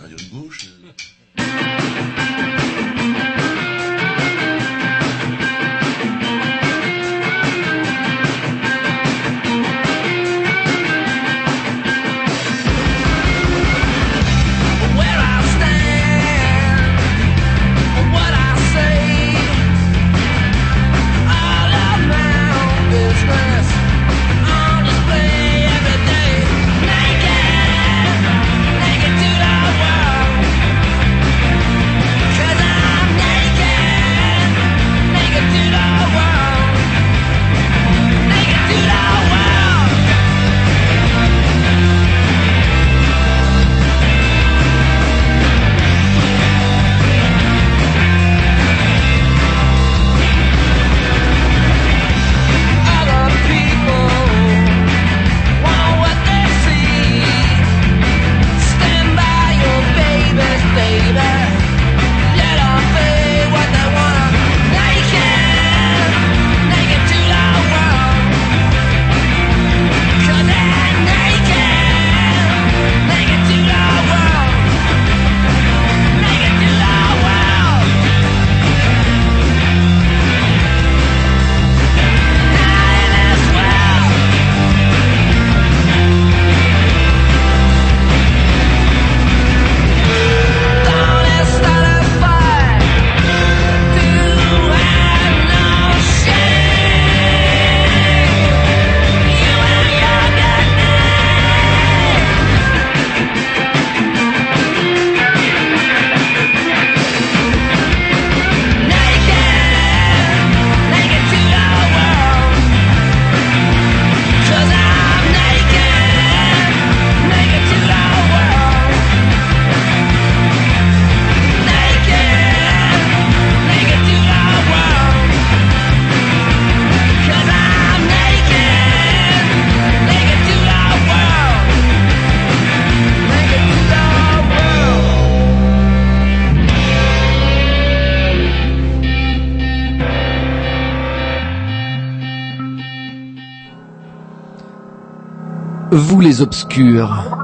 Obscurs.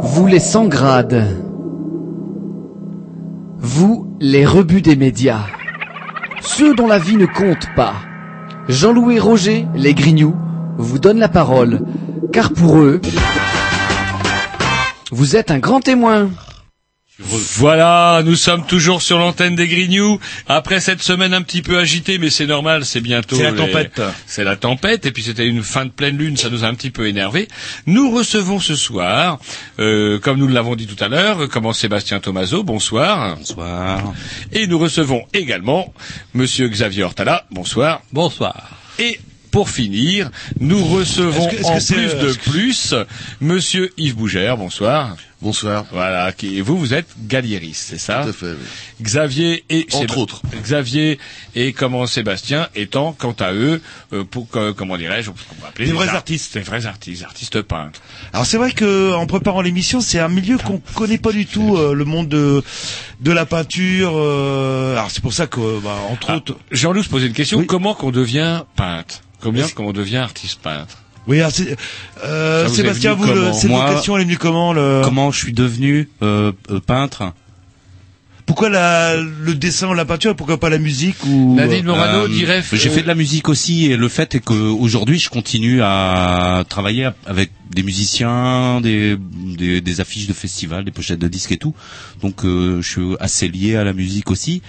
Vous les sans grades. Vous les rebuts des médias. Ceux dont la vie ne compte pas. Jean-Louis Roger, les Grignoux, vous donnent la parole, car pour eux, vous êtes un grand témoin. Voilà, nous sommes toujours sur l'antenne des Grignoux. Après cette semaine un petit peu agitée, mais c'est normal, c'est bientôt. C'est la les- tempête. C'est la tempête, et puis c'était une fin de pleine lune, ça nous a un petit peu énervé. Nous recevons ce soir, euh, comme nous l'avons dit tout à l'heure, comment Sébastien Tomaso, bonsoir. Bonsoir. Et nous recevons également Monsieur Xavier Hortala, bonsoir. Bonsoir. Et pour finir, nous recevons Est-ce que- est-ce en que plus euh, de plus Monsieur Yves Bougère, bonsoir. Bonsoir. Voilà, qui, et vous, vous êtes galieriste, c'est ça Tout à fait, oui. Xavier et Entre autres. Xavier et comment Sébastien étant quant à eux euh, pour que- comment dirais-je on va appeler Des vrais art- artistes. des vrais artistes artistes peintres Alors c'est vrai que en préparant l'émission, c'est un milieu qu'on connaît pas du tout, euh, le monde de de la peinture. euh, alors c'est pour ça que, bah, entre Ah, autres. Jean-Loup se posait une question comment qu'on devient peintre? Combien qu'on devient artiste peintre? Oui, alors, c'est- euh, Ça vous est Sébastien, venu vous, le- comment cette Moi- vocation, elle est venue comment le... Comment je suis devenu euh, euh, peintre Pourquoi la, le dessin, la peinture, et pourquoi pas la musique ou Nadine Morano Euh, dirait J'ai fait de la musique aussi et le fait est qu'aujourd'hui je continue à travailler avec des musiciens, des, des, des affiches de festivals, des pochettes de disques et tout. Donc euh, je suis assez lié à la musique aussi.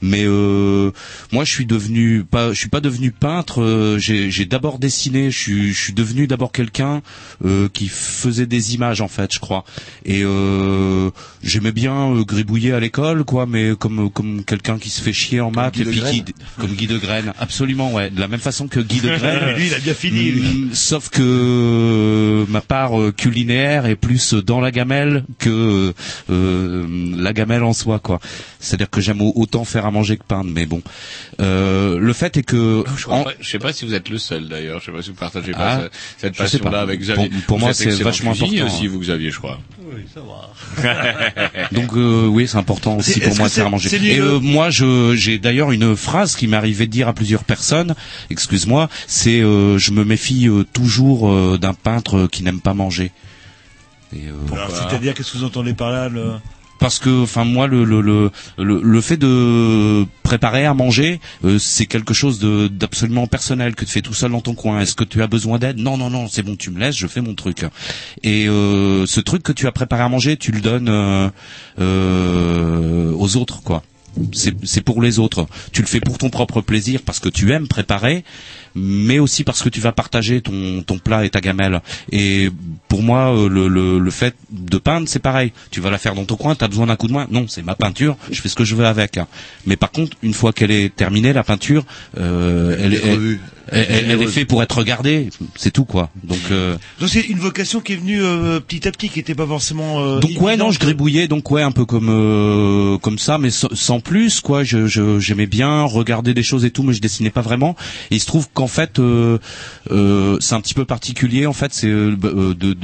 Mais euh, moi je suis devenu pas, je suis pas devenu peintre. euh, J'ai d'abord dessiné. Je suis, je suis devenu d'abord quelqu'un euh, qui faisait des images en fait, je crois. Et euh, j'aimais bien euh, gribouiller à l'école, quoi, mais comme comme quelqu'un qui se fait chier en maths Guy et puis qui comme Guy de Graine, absolument, ouais, de la même façon que Guy de [laughs] Graine. Lui, il a bien fini, lui. Mm, Sauf que euh, ma part euh, culinaire est plus dans la gamelle que euh, la gamelle en soi, quoi. C'est-à-dire que j'aime au- autant faire à manger que peindre, mais bon. Euh, le fait est que je, crois en- pas- je sais pas si vous êtes le seul d'ailleurs. Je sais pas si vous partagez Ah, pas ce- cette passion-là avec Xavier. Pour- pour Vous moi, c'est vachement important, aussi, hein. vous Xavier, je crois. Oui, ça va. [laughs] Donc euh, oui, c'est important aussi pour moi de faire à manger. Et euh, moi, je j'ai d'ailleurs une phrase qui m'est arrivé de dire à plusieurs personnes. Excuse-moi, c'est euh, je me méfie euh, toujours euh, d'un peintre qui n'aime pas manger. Et, euh, Alors, C'est-à-dire, qu'est-ce que vous entendez par là le... parce que enfin moi le le le le, le fait de préparer à manger euh, c'est quelque chose de d'absolument personnel que tu fais tout seul dans ton coin. Est-ce que tu as besoin d'aide? Non non non c'est bon tu me laisses je fais mon truc. Et euh, ce truc que tu as préparé à manger tu le donnes euh, euh, aux autres quoi. C'est c'est pour les autres. Tu le fais pour ton propre plaisir parce que tu aimes préparer, mais aussi parce que tu vas partager ton ton plat et ta gamelle. Et pour moi, euh, le le, le fait de peindre, c'est pareil. Tu vas la faire dans ton coin, t'as besoin d'un coup de main. Non, c'est ma peinture. Je fais ce que je veux avec. Mais par contre, une fois qu'elle est terminée, la peinture, euh, elle, Elle est elle, elle- elle- est faite pour être regardée. C'est tout quoi. Donc euh, Donc c'est une vocation qui est venue euh, petit à petit, qui n'était pas forcément. euh, donc ouais non je gribouillais donc ouais un peu comme euh, comme ça mais sans, sans plus quoi je je- j'aimais bien regarder des choses et tout mais je dessinais pas vraiment et il se trouve qu'en fait euh, euh, c'est un petit peu particulier en fait c'est euh, bah, euh, de, de,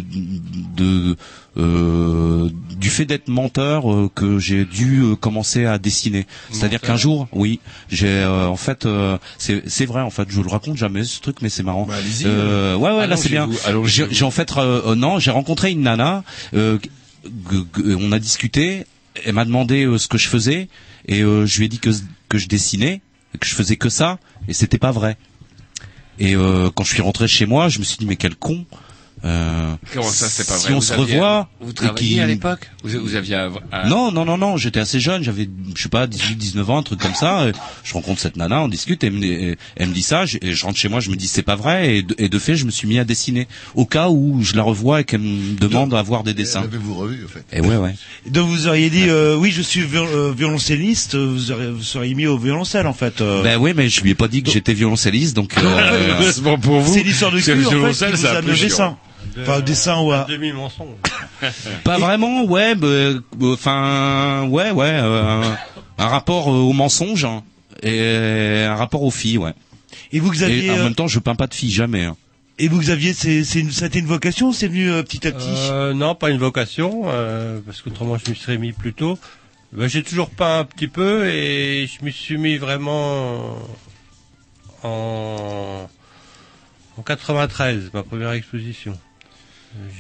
de- euh, du fait d'être menteur euh, que j'ai dû euh, commencer à dessiner. C'est-à-dire qu'un jour oui j'ai euh, en fait euh, c'est vrai en fait je le raconte jamais ce truc mais c'est marrant. Bah, ouais ouais là c'est bien. j'ai en fait non j'ai rencontré une nana euh, on a discuté elle m'a demandé ce que je faisais et euh, je lui ai dit que que je dessinais que je faisais que ça et c'était pas vrai et euh, quand je suis rentré chez moi je me suis dit mais quel con euh, Comment ça, c'est pas si vrai on Vous se aviez- revoit Vous travailliez qui- à l'époque? Vous, vous aviez un, un- non, non, non, non, j'étais assez jeune, j'avais, je sais pas, 18, 19 ans, un truc comme ça. Je rencontre cette nana, on discute, elle me, elle me dit ça, et je rentre chez moi, je me dis c'est pas vrai, et de, et de fait, je me suis mis à dessiner. Au cas où je la revois et qu'elle me demande à voir des dessins. Avez-vous revu, en fait? Et ouais, ouais. Donc vous auriez dit, euh, oui, je suis viol- euh, violoncelliste, vous, auriez, vous seriez mis au violoncelle en fait. euh. Ben oui, mais je lui ai pas dit que j'étais violoncelliste, donc. [laughs] euh, [laughs] C'est bon pour vous. C'est l'histoire de cul le en fait violoncelle, qui vous a le chiant. dessin. Enfin, dessin ou à... Demi mensonge. [laughs] Pas vraiment, ouais, bah, euh, enfin, ouais, ouais, euh, un rapport euh, au mensonge hein, et un rapport aux filles, ouais. Et vous, Xavier, Et en euh, même temps, je peins pas de filles jamais. hein. Et vous, Xavier, c'est, c'est une, ça a été une vocation ou c'est venu euh, petit à petit? Euh, non, pas une vocation, euh, parce qu'autrement je me serais mis plus tôt. Ben, j'ai toujours peint un petit peu et je me suis mis vraiment en, En 93, ma première exposition.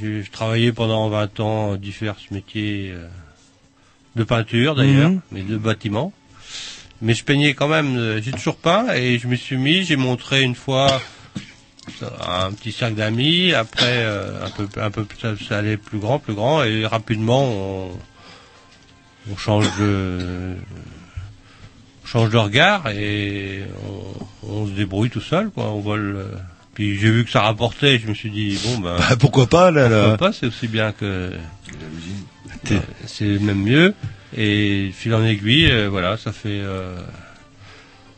J'ai travaillé pendant 20 ans divers métiers euh, de peinture d'ailleurs, Mhm. mais de bâtiment. Mais je peignais quand même, euh, j'ai toujours peint et je me suis mis, j'ai montré une fois à un petit cercle d'amis, après euh, un peu un peu ça, ça allait plus grand, plus grand et rapidement on, on change de on change de regard et on, on se débrouille tout seul quoi, on vole euh, puis j'ai vu que ça rapportait, je me suis dit bon ben Bah, pourquoi pas, là, là. pourquoi pas, c'est aussi bien que Ouais, c'est même mieux et fil en aiguille euh, voilà, ça fait euh,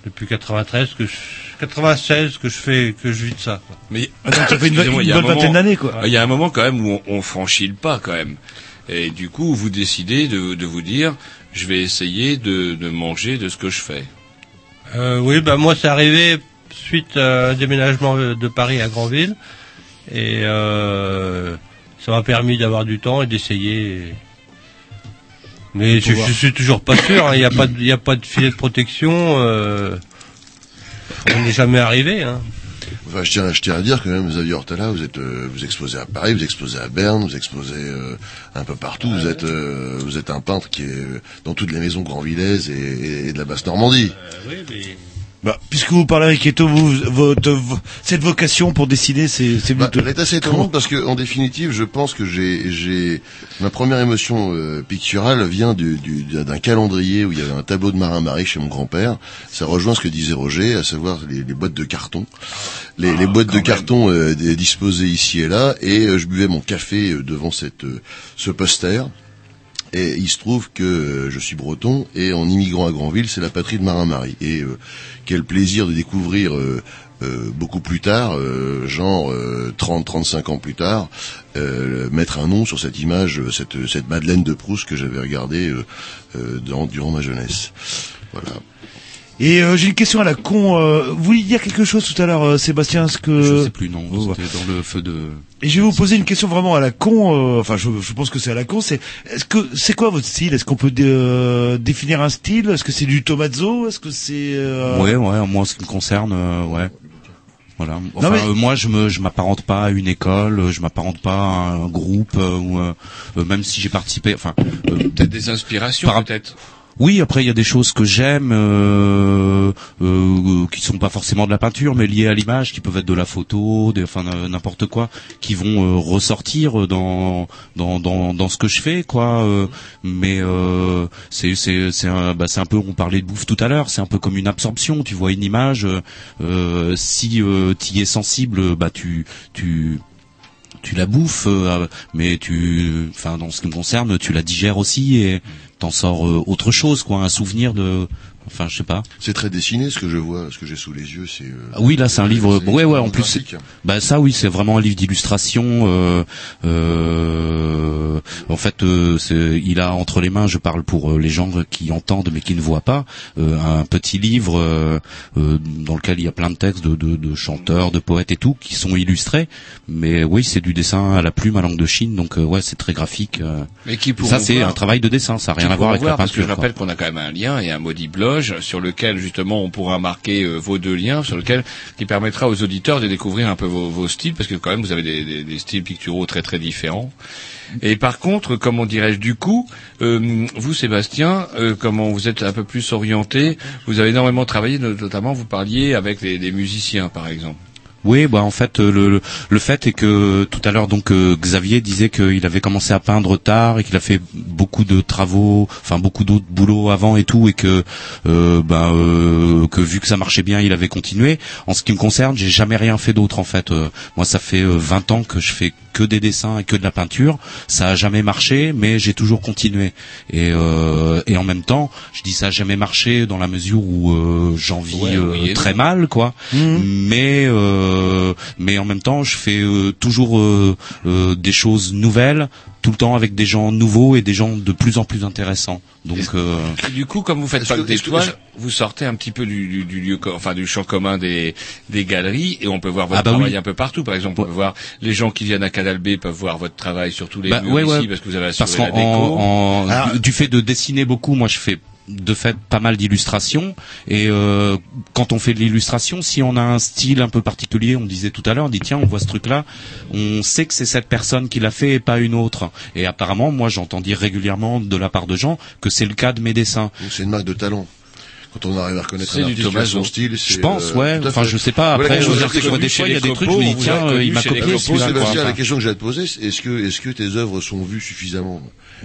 depuis 93 que je 96 que je fais que je vis de ça quoi. Mais Ah, donc ça fait une- bonne vingtaine moment- d'années, quoi. Il y a un moment quand même où on, on franchit le pas quand même. Et du coup, vous décidez de, de vous dire, je vais essayer de, de manger de ce que je fais. Euh, oui, bah moi c'est arrivé suite à un déménagement de Paris à Granville et euh, ça m'a permis d'avoir du temps et d'essayer. Mais je, je suis toujours pas sûr. hein, Il n'y a pas, de- il y a pas de filet de protection. euh, on n'est jamais arrivé. Hein. Enfin, je tiens, je tiens à dire que même Xavier Hortala, vous êtes, euh, vous exposez à Paris, vous exposez à Berne, vous exposez euh, un peu partout. Vous êtes, euh, vous êtes un peintre qui est euh, dans toutes les maisons grandvillaises et, et- et de la basse Normandie. oui, mais Bah, puisque vous parlez avec Eto, vous, votre, cette vocation pour dessiner, c'est, c'est Bah, elle est assez étonnante parce que, en définitive, je pense que j'ai, j'ai ma première émotion euh, picturale vient du, du- d'un calendrier où il y avait un tableau de Marin-Marie chez mon grand-père. Ça rejoint ce que disait Roger, à savoir les, les boîtes de carton, les, les boîtes de carton euh, disposées ici et là, et euh, je buvais mon café euh, devant cette, euh, ce poster. Et il se trouve que euh, je suis breton et en immigrant à Granville, c'est la patrie de Marin-Marie. Et euh, quel plaisir de découvrir euh, euh, beaucoup plus tard, euh, genre 30-35 ans plus tard, euh, mettre un nom sur cette image, euh, cette, cette Madeleine de Proust que j'avais regardée euh, euh, dans- durant ma jeunesse. Voilà. Et euh, j'ai une question à la con. Euh, vous vouliez dire quelque chose tout à l'heure, euh, Sébastien ce que... Je sais plus, non. Oh, C'était dans le feu de. Et je vais vous poser une question vraiment à la con. euh, enfin, je, je pense que c'est à la con. C'est est-ce que c'est quoi votre style? Est-ce qu'on peut dé- euh, définir un style? Est-ce que c'est du tomazzo? Est-ce que c'est euh, Ouais, ouais. Moi, en ce qui me concerne, euh, ouais. Voilà. Enfin, mais- euh, moi, je me, je m'apparente pas à une école, euh, je m'apparente pas à un groupe, euh, ou euh, même si j'ai participé. Enfin, euh, Peut-être des inspirations, Par- peut-être. Oui, après il y a des choses que j'aime euh, euh, qui sont pas forcément de la peinture, mais liées à l'image, qui peuvent être de la photo, des, enfin n'importe quoi, qui vont euh, ressortir dans, dans dans dans ce que je fais, quoi. euh, mais euh, c'est c'est c'est un bah, c'est un peu on parlait de bouffe tout à l'heure, c'est un peu comme une absorption. Tu vois une image, si tu y es sensible, bah tu tu tu la bouffes, euh, mais tu, enfin dans ce qui me concerne, tu la digères aussi et t'en sors euh, autre chose, quoi, un souvenir de, enfin je sais pas. C'est très dessiné ce que je vois, ce que j'ai sous les yeux, c'est. euh, Ah oui, là c'est un livre, ouais ouais, en plus, bah ça oui, c'est vraiment un livre d'illustration. Euh, euh, en fait, euh, c'est- il a entre les mains, je parle pour euh, les gens qui entendent mais qui ne voient pas, euh, un petit livre euh, euh, dans lequel il y a plein de textes de, de, de chanteurs, de poètes et tout qui sont illustrés. Mais oui, c'est du dessin à la plume, à langue de Chine, donc euh, ouais, c'est très graphique. euh. Mais qui pourront ça c'est voir- un travail de dessin, ça n'a rien à voir avec la voir, parce que peinture. je rappelle qu'on a quand même un lien et un sur lequel justement on pourra marquer euh, vos deux liens, sur lequel qui permettra aux auditeurs de découvrir un peu vos, styles, parce que quand même vous avez des, styles picturaux très très différents. Et par contre, comment dirais-je du coup, euh, vous Sébastien, euh, comment vous êtes un peu plus orienté, vous avez énormément travaillé, no- notamment vous parliez avec les, les musiciens par exemple. Oui, bah en fait euh, le, le, fait est que tout à l'heure donc euh, Xavier disait qu'il avait commencé à peindre tard et qu'il a fait beaucoup de travaux, enfin beaucoup d'autres boulots avant et tout et que euh, bah, euh, que vu que ça marchait bien, il avait continué. En ce qui me concerne, j'ai jamais rien fait d'autre en fait. Moi, ça fait euh, 20 ans que je fais que des dessins et que de la peinture. Ça a jamais marché, mais j'ai toujours continué. Et euh, et en même temps, je dis ça a jamais marché dans la mesure où euh, j'en vis Ouais, euh, oui très mal, quoi. Mais euh, mais en même temps, je fais euh, toujours euh, euh, des choses nouvelles, tout le temps avec des gens nouveaux et des gens de plus en plus intéressants. Donc euh, Et du coup, comme vous faites pas que- que est-ce que- d'étoiles, vous sortez un petit peu du, du, du lieu, enfin du champ commun des, des galeries, et on peut voir votre Ah bah travail oui. un peu partout. Par exemple, on peut voir les gens qui viennent à Canal B peuvent voir votre travail sur tous les Bah, murs ouais, ici ouais. parce que vous avez parce assuré qu'en la déco. en- en- Alors- du, du fait de dessiner beaucoup, moi je fais de fait pas mal d'illustrations et euh, quand on fait de l'illustration, si on a un style un peu particulier, on disait tout à l'heure, on dit tiens, on voit ce truc-là, on sait que c'est cette personne qui l'a fait et pas une autre. Et apparemment, moi j'entends dire régulièrement de la part de gens que c'est le cas de mes dessins. C'est une marque de talent. Quand on arrive à reconnaître un artiste Tommaso. son style, c'est, Je pense, euh, ouais. Enfin, je sais pas. Après, je veux question, dire que des fois, il y a des trucs, je me dis, tiens, euh, il m'a copié. Sébastien, la question que j'ai à te poser, est-ce que, est-ce que tes œuvres sont vues suffisamment?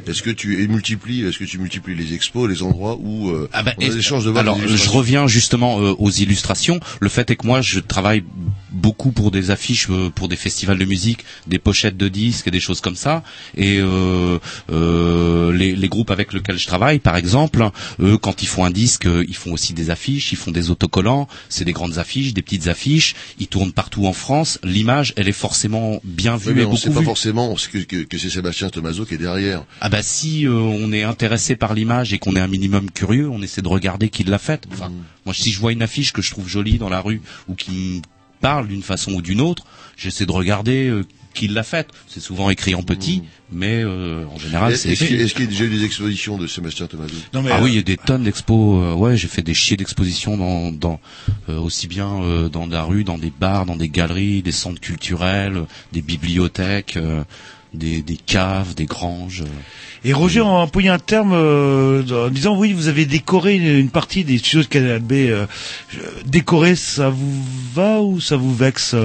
Est-ce que tu multiplies, est-ce que tu multiplies les expos, les endroits où euh, on a des chances de voir alors, je reviens justement euh, aux illustrations. Le fait est que moi, je travaille beaucoup pour des affiches, euh, pour des festivals de musique, des pochettes de disques et des choses comme ça. Et euh, euh, les, les groupes avec lesquels je travaille, par exemple, eux, quand ils font un disque, euh, ils font aussi des affiches, ils font des autocollants. C'est des grandes affiches, des petites affiches. Ils tournent partout en France. L'image, elle est forcément bien vue Oui, mais et on beaucoup sait pas vue. forcément que, que, que c'est Sébastien Tomaso qui est derrière. Ah bah si euh, on est intéressé par l'image et qu'on est un minimum curieux, on essaie de regarder qui l'a faite. Enfin, moi si je vois une affiche que je trouve jolie dans la rue ou qui me parle d'une façon ou d'une autre, j'essaie de regarder euh, qui l'a faite. C'est souvent écrit en petit, mais euh, en général Est-ce c'est est-ce qu'il écrit. est-ce qu'il y a déjà eu des expositions de Sébastien Tomaso ah oui, il y a des tonnes d'expos. euh, ouais, j'ai fait des chiers d'expositions dans, dans euh, aussi bien euh, dans la rue, dans des bars, dans des galeries, des centres culturels, des bibliothèques, euh, des, des caves, des granges. euh. Et Roger a employé un terme euh, en disant oui, vous avez décoré une, une partie des studios de Canal B. euh, décorer, ça vous va ou ça vous vexe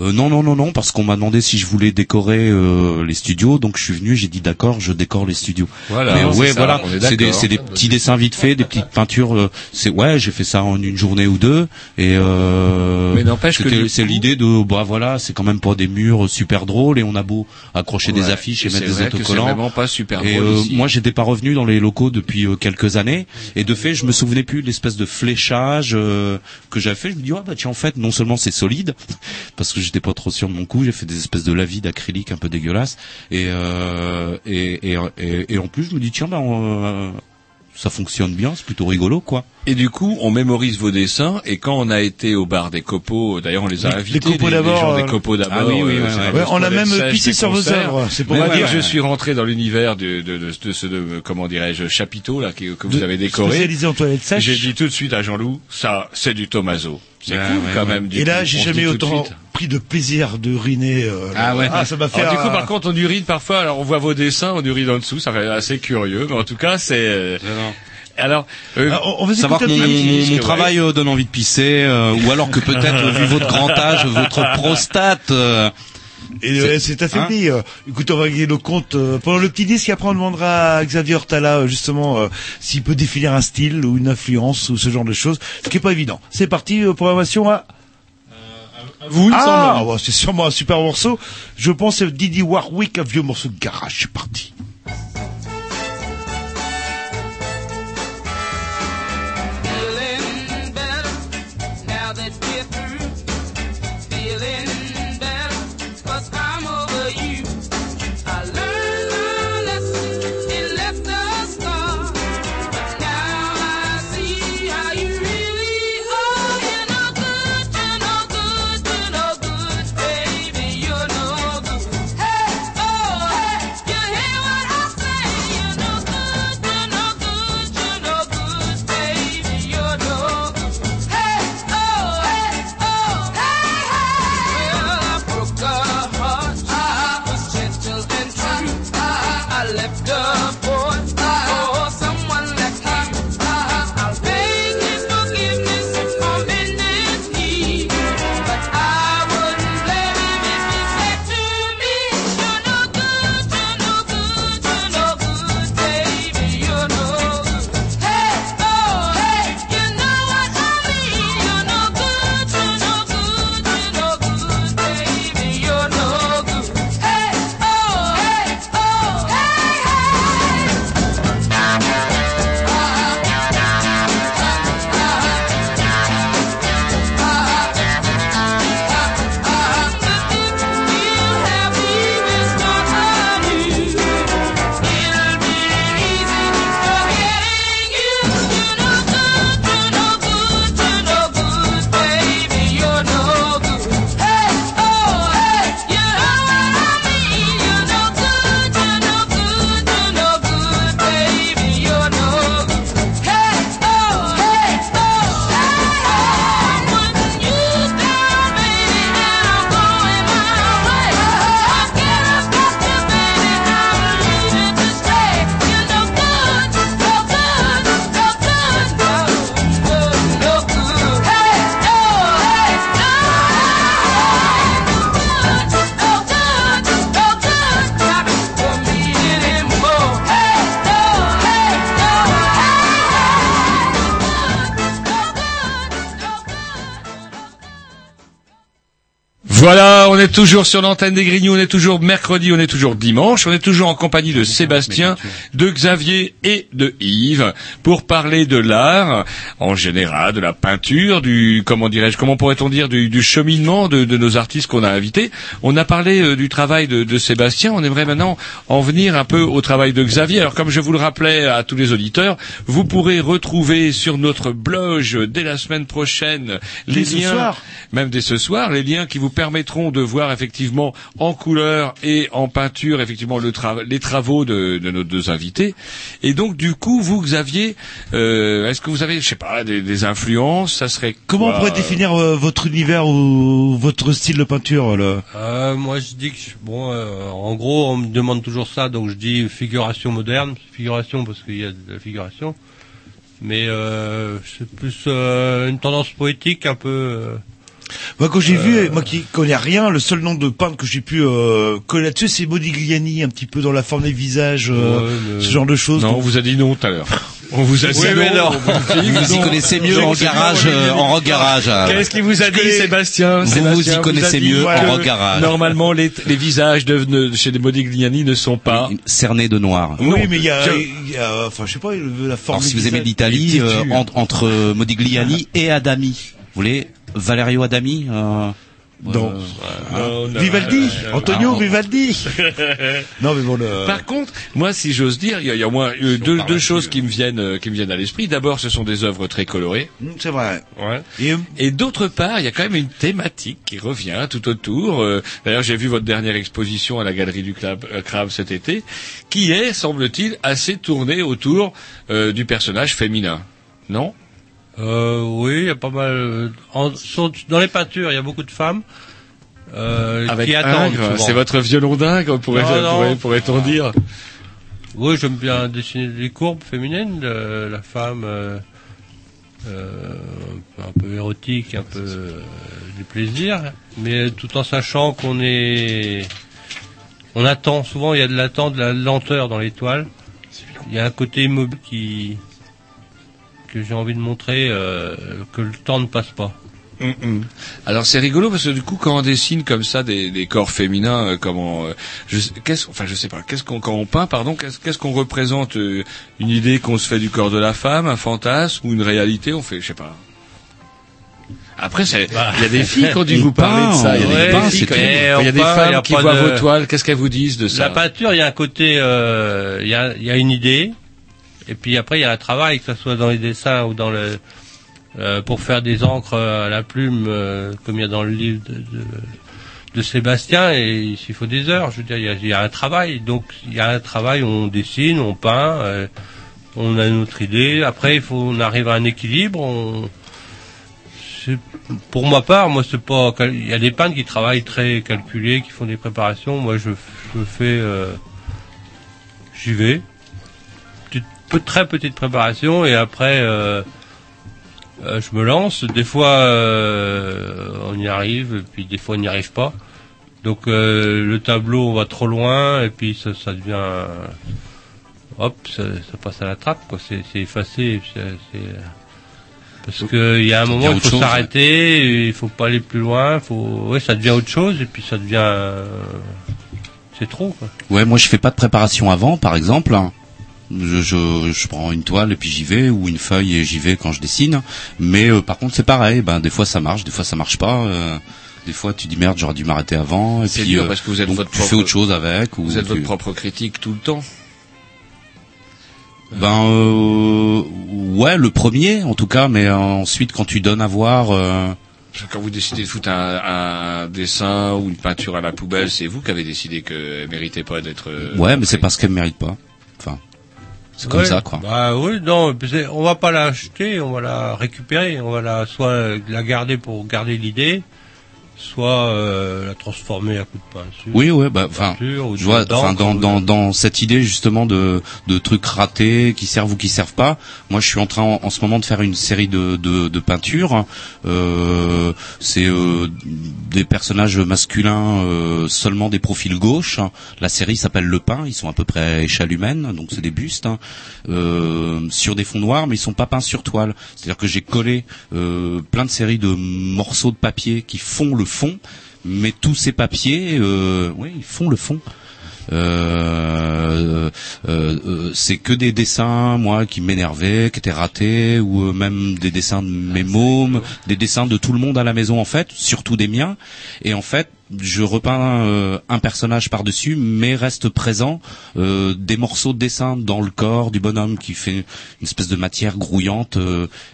euh Euh, non, non, non, non, parce qu'on m'a demandé si je voulais décorer euh, les studios, donc je suis venu, j'ai dit d'accord, je décore les studios. Voilà, Mais, ouais, ça, voilà, c'est des, des petits dessins vite faits, des petites peintures. euh, c'est ouais, j'ai fait ça en une journée ou deux, et euh, Mais n'empêche que c'est l'idée de, bah voilà, c'est quand même pas des murs super drôles, et on a beau accrocher des Ouais, affiches et, et mettre des vrai que c'est autocollants. vraiment pas super et drôle euh, ici. moi, j'étais pas revenu dans les locaux depuis euh, quelques années, et de fait, je me souvenais plus de l'espèce de fléchage euh, que j'avais fait. Je me dis, ah bah tiens, en fait, non seulement c'est solide, [laughs] parce que j'étais pas trop sûr de mon coup, j'ai fait des espèces de lavis d'acrylique un peu dégueulasses, et, euh, et, et, et, et en plus, je me dis, tiens, bah, euh, ça fonctionne bien, c'est plutôt rigolo, quoi. Et du coup, on mémorise vos dessins et quand on a été au bar des copeaux, d'ailleurs on les a Les- invités, les copeaux les, les d'abord, gens euh, des copeaux d'abord. Ah oui, euh, ouais, ouais. Ouais, on a toilette même sèche pissé des sur vos œuvres, c'est pour On va dire, je ouais. suis rentré dans l'univers de, de, de, de ce, de, comment dirais-je, chapiteau là que, que vous avez décoré. spécialisé en toilettes sèches. J'ai dit tout de suite à Jean-Loup, ça, c'est du Tomaso. C'est Ouais, cool ouais, quand ouais. même. du Et là, j'ai jamais autant. Pris de plaisir de uriner. euh, Ah ouais. Ah, ça m'a fait. Alors, du coup, par contre, on urine parfois. Alors, on voit vos dessins, on urine en dessous. Ça fait assez curieux, mais en tout cas, c'est. euh, Alors, euh, Ah, on- va Savoir que mon, mon- ouais. travail euh, donne envie de pisser, euh, ou alors que peut-être, vu votre grand âge, votre [laughs] prostate... euh, Et euh, c'est affaibli. euh. Écoute, on va régler le compte euh, pendant le petit disque. Après, on demandera à Xavier Ortala euh, justement euh, s'il peut définir un style ou une influence ou ce genre de choses, ce qui est pas évident. C'est parti, euh, programmation à. Vous, ah, c'est sûrement un super morceau. Je pense c'est Didi Warwick, un vieux morceau de garage. C'est parti. Est toujours sur l'antenne des Grignoux, on est toujours mercredi, on est toujours dimanche, on est toujours en compagnie de Sébastien, de Xavier et de Yves pour parler de l'art en général, de la peinture, du comment dirais-je, comment pourrait-on dire, du, du cheminement de, de nos artistes qu'on a invités. On a parlé euh, du travail de, de Sébastien, on aimerait maintenant en venir un peu au travail de Xavier. Alors comme je vous le rappelais à tous les auditeurs, vous pourrez retrouver sur notre blog dès la semaine prochaine les Dès ce liens, soir. même dès ce soir, les liens qui vous permettront de voir effectivement en couleur et en peinture effectivement le tra- les travaux de, de nos deux invités. Et donc du coup, vous Xavier, euh, est-ce que vous avez, je sais pas, des, des influences? Ça serait Comment on pourrait euh, définir euh, votre univers ou votre style de peinture là Euh, moi, je dis que je- bon, euh, en gros, on me demande toujours ça, donc je dis figuration moderne, figuration parce qu'il y a de la figuration, mais euh, c'est plus euh, une tendance poétique un peu. Euh, Moi, quand j'ai vu, moi qui connais rien, le seul nom de peintre que j'ai pu euh, connaître dessus, c'est Modigliani, un petit peu dans la forme des visages, euh, Ouais, mais- ce genre de choses. Non, Donc, on vous a dit non tout à l'heure. [laughs] On vous a dit Oui, mais non. non. on vous y non. connaissez mieux en c'est garage, euh, en rock garage. euh. Qu'est-ce qu'il vous a dit, Sébastien Vous Sébastien vous y connaissez mieux en rock garage. Normalement, les, les visages de, de- chez les Modigliani ne sont pas cerné de noir. oui, Non. mais il y a, y a, enfin, je sais pas, la forme. Alors si vous aimez l'Italie, euh, entre euh, Modigliani [laughs] et Adami, vous voulez Valerio Adami euh, Non. euh, Vivaldi, Ah, Antonio on- Vivaldi. [laughs] non, mais bon, le... Par contre, moi, si j'ose dire, il y a, il y a au moins euh, deux, deux choses qui me viennent, euh, qui me viennent à l'esprit. D'abord, ce sont des œuvres très colorées. Mm, c'est vrai. Ouais. Et, Et d'autre part, il y a quand même une thématique qui revient tout autour. Euh, D'ailleurs, j'ai vu votre dernière exposition à la Galerie du Club, euh, Crabe cet été, qui est, semble-t-il, assez tournée autour euh, du personnage féminin. Non? Euh, oui, il y a pas mal. euh, en- sur- dans les peintures, il y a beaucoup de femmes euh, Avec qui attendent. C'est votre violon dingue, pourrait- Non, non. pourrait- pourrait-on dire Oui, j'aime bien dessiner des courbes féminines, de la femme euh, euh, un peu érotique, un peu euh, du plaisir, mais tout en sachant qu'on est, on attend souvent. Il y a de l'attente, de la lenteur dans les toiles. Il y a un côté immobile qui que j'ai envie de montrer euh, que le temps ne passe pas. Alors c'est rigolo parce que du coup quand on dessine comme ça des, des corps féminins, euh, comment, euh, je, sais- qu'est-ce, enfin je sais pas, qu'est-ce qu'on quand on peint, pardon, qu'est-ce, qu'est-ce qu'on représente, euh, une idée qu'on se fait du corps de la femme, un fantasme ou une réalité, on fait, je sais pas. Après, c'est- il y a des filles qui ont dû On vous parler de ça. Il y a des, Ouais, il y a on des peint, il y femmes a qui voient de- vos toiles. Qu'est-ce qu'elles vous disent de ça? La peinture, il y a un côté, euh, il y, a, il y a une idée, et puis après il y a un travail, que ce soit dans les dessins ou dans le, euh, pour faire des encres à la plume, euh, comme il y a dans le livre de, Sébastien, et il faut des heures. Je veux dire, il y a, un travail, donc il y a un travail, on dessine, on peint, euh, on a notre idée. Après, il faut, on arrive à un équilibre. Pour ma part, moi, c'est pas. Il y a des peintres qui travaillent très calculés, qui font des préparations. Moi, je, je fais. J'y vais. Peu, très petite préparation et après, euh, euh, je me lance. Des fois, euh, on y arrive, et puis des fois, on n'y arrive pas. Donc, le tableau, on va trop loin, et puis ça, ça devient. hop, ça, ça passe à la trappe, quoi. C'est c'est effacé. c'est- c'est- parce qu'il y a un moment, il faut s'arrêter, il faut pas aller plus loin, faut, ouais, ça devient autre chose, et puis ça devient, c'est trop, quoi. Ouais, moi je fais pas de préparation avant, par exemple. Je, je, je prends une toile et puis j'y vais, ou une feuille et j'y vais quand je dessine. Mais euh, par contre c'est pareil, ben des fois ça marche, des fois ça marche pas. euh, des fois tu dis merde, j'aurais dû m'arrêter avant. Et C'est puis dur euh, parce que vous êtes donc, votre tu fais autre chose avec. Ou Vous êtes tu- votre propre critique tout le temps. Ben euh, ouais, le premier en tout cas, mais ensuite quand tu donnes à voir. euh, Quand vous décidez de foutre un, un dessin ou une peinture à la poubelle, c'est vous qui avez décidé qu'elle méritait pas d'être. euh, ouais, mais c'est parce qu'elle mérite pas. C'est comme Ouais, ça quoi. Bah oui, non, on va pas l'acheter, on va la récupérer, on va la soit la garder pour garder l'idée, soit euh, la transformer à coup de peinture. Oui, ouais, bah, enfin, je vois, enfin, dans, dans, dans cette idée justement de, de trucs ratés qui servent ou qui servent pas. Moi, je suis en train en, en ce moment de faire une série de, de, de peintures. Euh, c'est euh, des personnages masculins euh, seulement des profils gauches. La série s'appelle Le Pain. Ils sont à peu près à échelle humaine, donc c'est des bustes hein, euh, sur des fonds noirs, mais ils sont pas peints sur toile. C'est-à-dire que j'ai collé euh, plein de séries de morceaux de papier qui font le fond mais tous ces papiers, euh, oui, ils font le fond. Euh, euh, euh, c'est que des dessins, moi, qui m'énervaient, qui étaient ratés, ou euh, même des dessins de mes mômes, des dessins de tout le monde à la maison en fait, surtout des miens. Et en fait, je repeins euh, un personnage par-dessus, mais reste présent des morceaux de dessin dans le corps du bonhomme qui fait une espèce de matière grouillante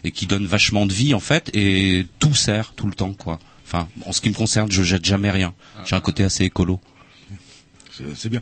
et qui donne vachement de vie en fait, et tout sert tout le temps quoi. Enfin, en ce qui me concerne, je jette jamais rien. J'ai un côté assez écolo. C'est- bien.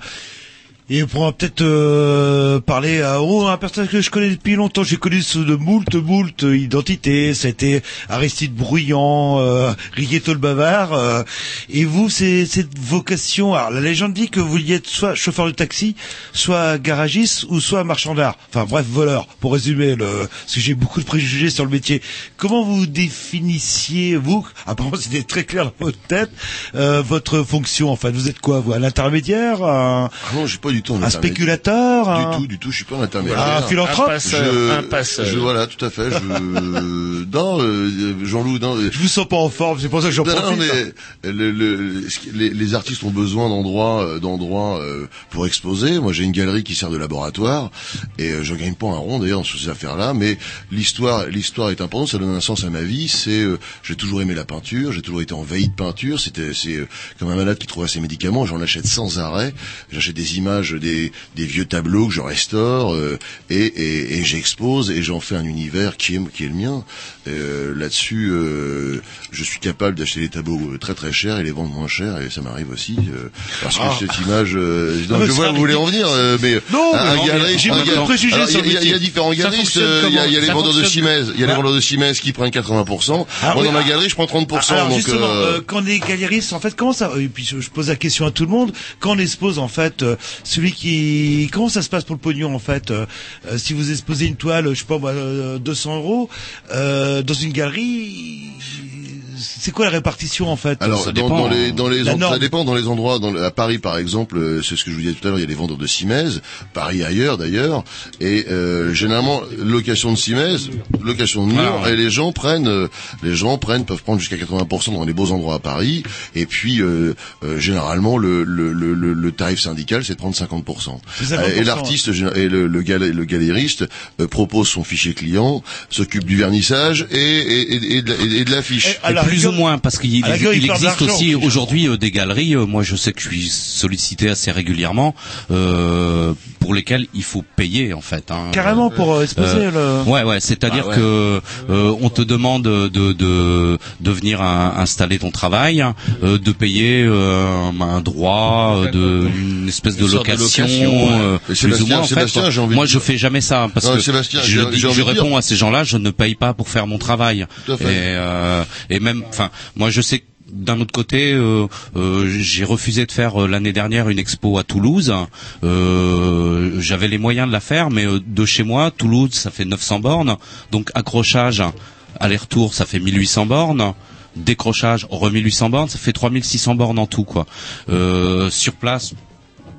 Et on pourra peut-être euh, parler à oh, un personnage que je connais depuis longtemps. J'ai connu sous de moult, moult identités. Ça a été Aristide Bruyant, euh, Rigoletto le Bavard. euh, et vous, c'est cette vocation. Alors, la légende dit que vous vouliez être soit chauffeur de taxi, soit garagiste, ou soit marchand d'art. Enfin, bref, voleur, pour résumer, le, parce que j'ai beaucoup de préjugés sur le métier. Comment vous définissiez, vous, [laughs] apparemment c'était très clair dans votre tête, euh, votre fonction, en fait? Vous êtes quoi, vous Un intermédiaire un... Ah non, pas du tout un Un spéculateur un- Du tout, du tout, je suis pas un intermédiaire. Un philanthrope je, je, voilà, tout à fait. Je, [laughs] non, euh, Jean-Loup, non. Je vous sens pas en forme, c'est pour ça que j'en Non, profite. mais le, le- qui- les, les artistes ont besoin d'endroits, euh, d'endroits euh, pour exposer. Moi, j'ai une galerie qui sert de laboratoire et euh, je gagne pas un rond d'ailleurs sur ces affaires-là. Mais l'histoire, l'histoire est importante. Ça donne un sens à ma vie. C'est, euh, j'ai toujours aimé la peinture. J'ai toujours été envahi de peinture. C'était, c'est euh, comme un malade qui trouve ses médicaments. J'en achète sans arrêt. J'achète des images, des, des vieux tableaux que je restaure euh, et, et, et j'expose et j'en fais un univers qui est qui est le mien. Euh, Là-dessus, euh, je suis capable d'acheter des tableaux très très chers et les vendre moins cher et ça m'arrive aussi parce que Ah. cette image. donc mais je vois où vous voulez en venir, mais Non, un, sur il y a- différents galeristes. Il y a, il y a les comment vendeurs de Simez, il y a les Ah. vendeurs de Simez qui prennent 80%. Ah, Moi oui, dans ma ah. galerie, je prends 30%. Alors donc, justement, quand on est galériste, en fait, comment ça Et puis je, pose la question à tout le monde. Quand on expose, en fait, celui qui, comment ça se passe pour le pognon, en fait euh, euh, Si vous exposez une toile, je sais pas, moi, euh, 200 euros dans une galerie, c'est quoi la répartition, en fait? Alors, dans, dans les, dans les, en- ça dépend dans les endroits. Dans, le- à Paris, par exemple, euh, c'est ce que je vous disais tout à l'heure. Il y a les vendeurs de Simez, Paris ailleurs d'ailleurs, et euh, généralement location de Simez, location de mur, Voilà, ouais. et les gens prennent, euh, les gens prennent, peuvent prendre jusqu'à 80% dans les beaux endroits à Paris, et puis euh, euh, généralement le, le, le, le, le tarif syndical, c'est de prendre 50%. C'est 50%, et l'artiste et le, le, gal- le galériste euh, propose son fichier client, s'occupe du vernissage et, et, et, et de de l'affiche. Et plus ou moins, parce qu'il il- existe aussi aujourd'hui euh, des galeries. euh, moi, je sais que je suis sollicité assez régulièrement euh, pour lesquelles il faut payer en fait. hein. Carrément pour euh, exposer le. Ouais, ouais. C'est-à-dire Ah ouais. que euh, on te demande de de de venir un- installer ton travail, euh, de payer euh, un droit, euh, de une espèce de Une sorte de location, location, ouais. euh, plus ou moins en fait. Sébastien, quoi. j'ai envie de Moi, dire- je fais jamais ça parce Non, que je, réponds à ces gens-là, je ne paye pas pour faire mon travail. Tout à fait. Et, euh, et même, enfin, moi, je sais d'un autre côté, euh, euh, j'ai refusé de faire euh, l'année dernière une expo à Toulouse. Euh, J'avais les moyens de la faire, mais euh, de chez moi, Toulouse, ça fait 900 bornes. Donc accrochage, aller-retour, ça fait 1800 bornes. Décrochage, re 1800 bornes, ça fait 3600 bornes en tout, quoi. Euh, sur place,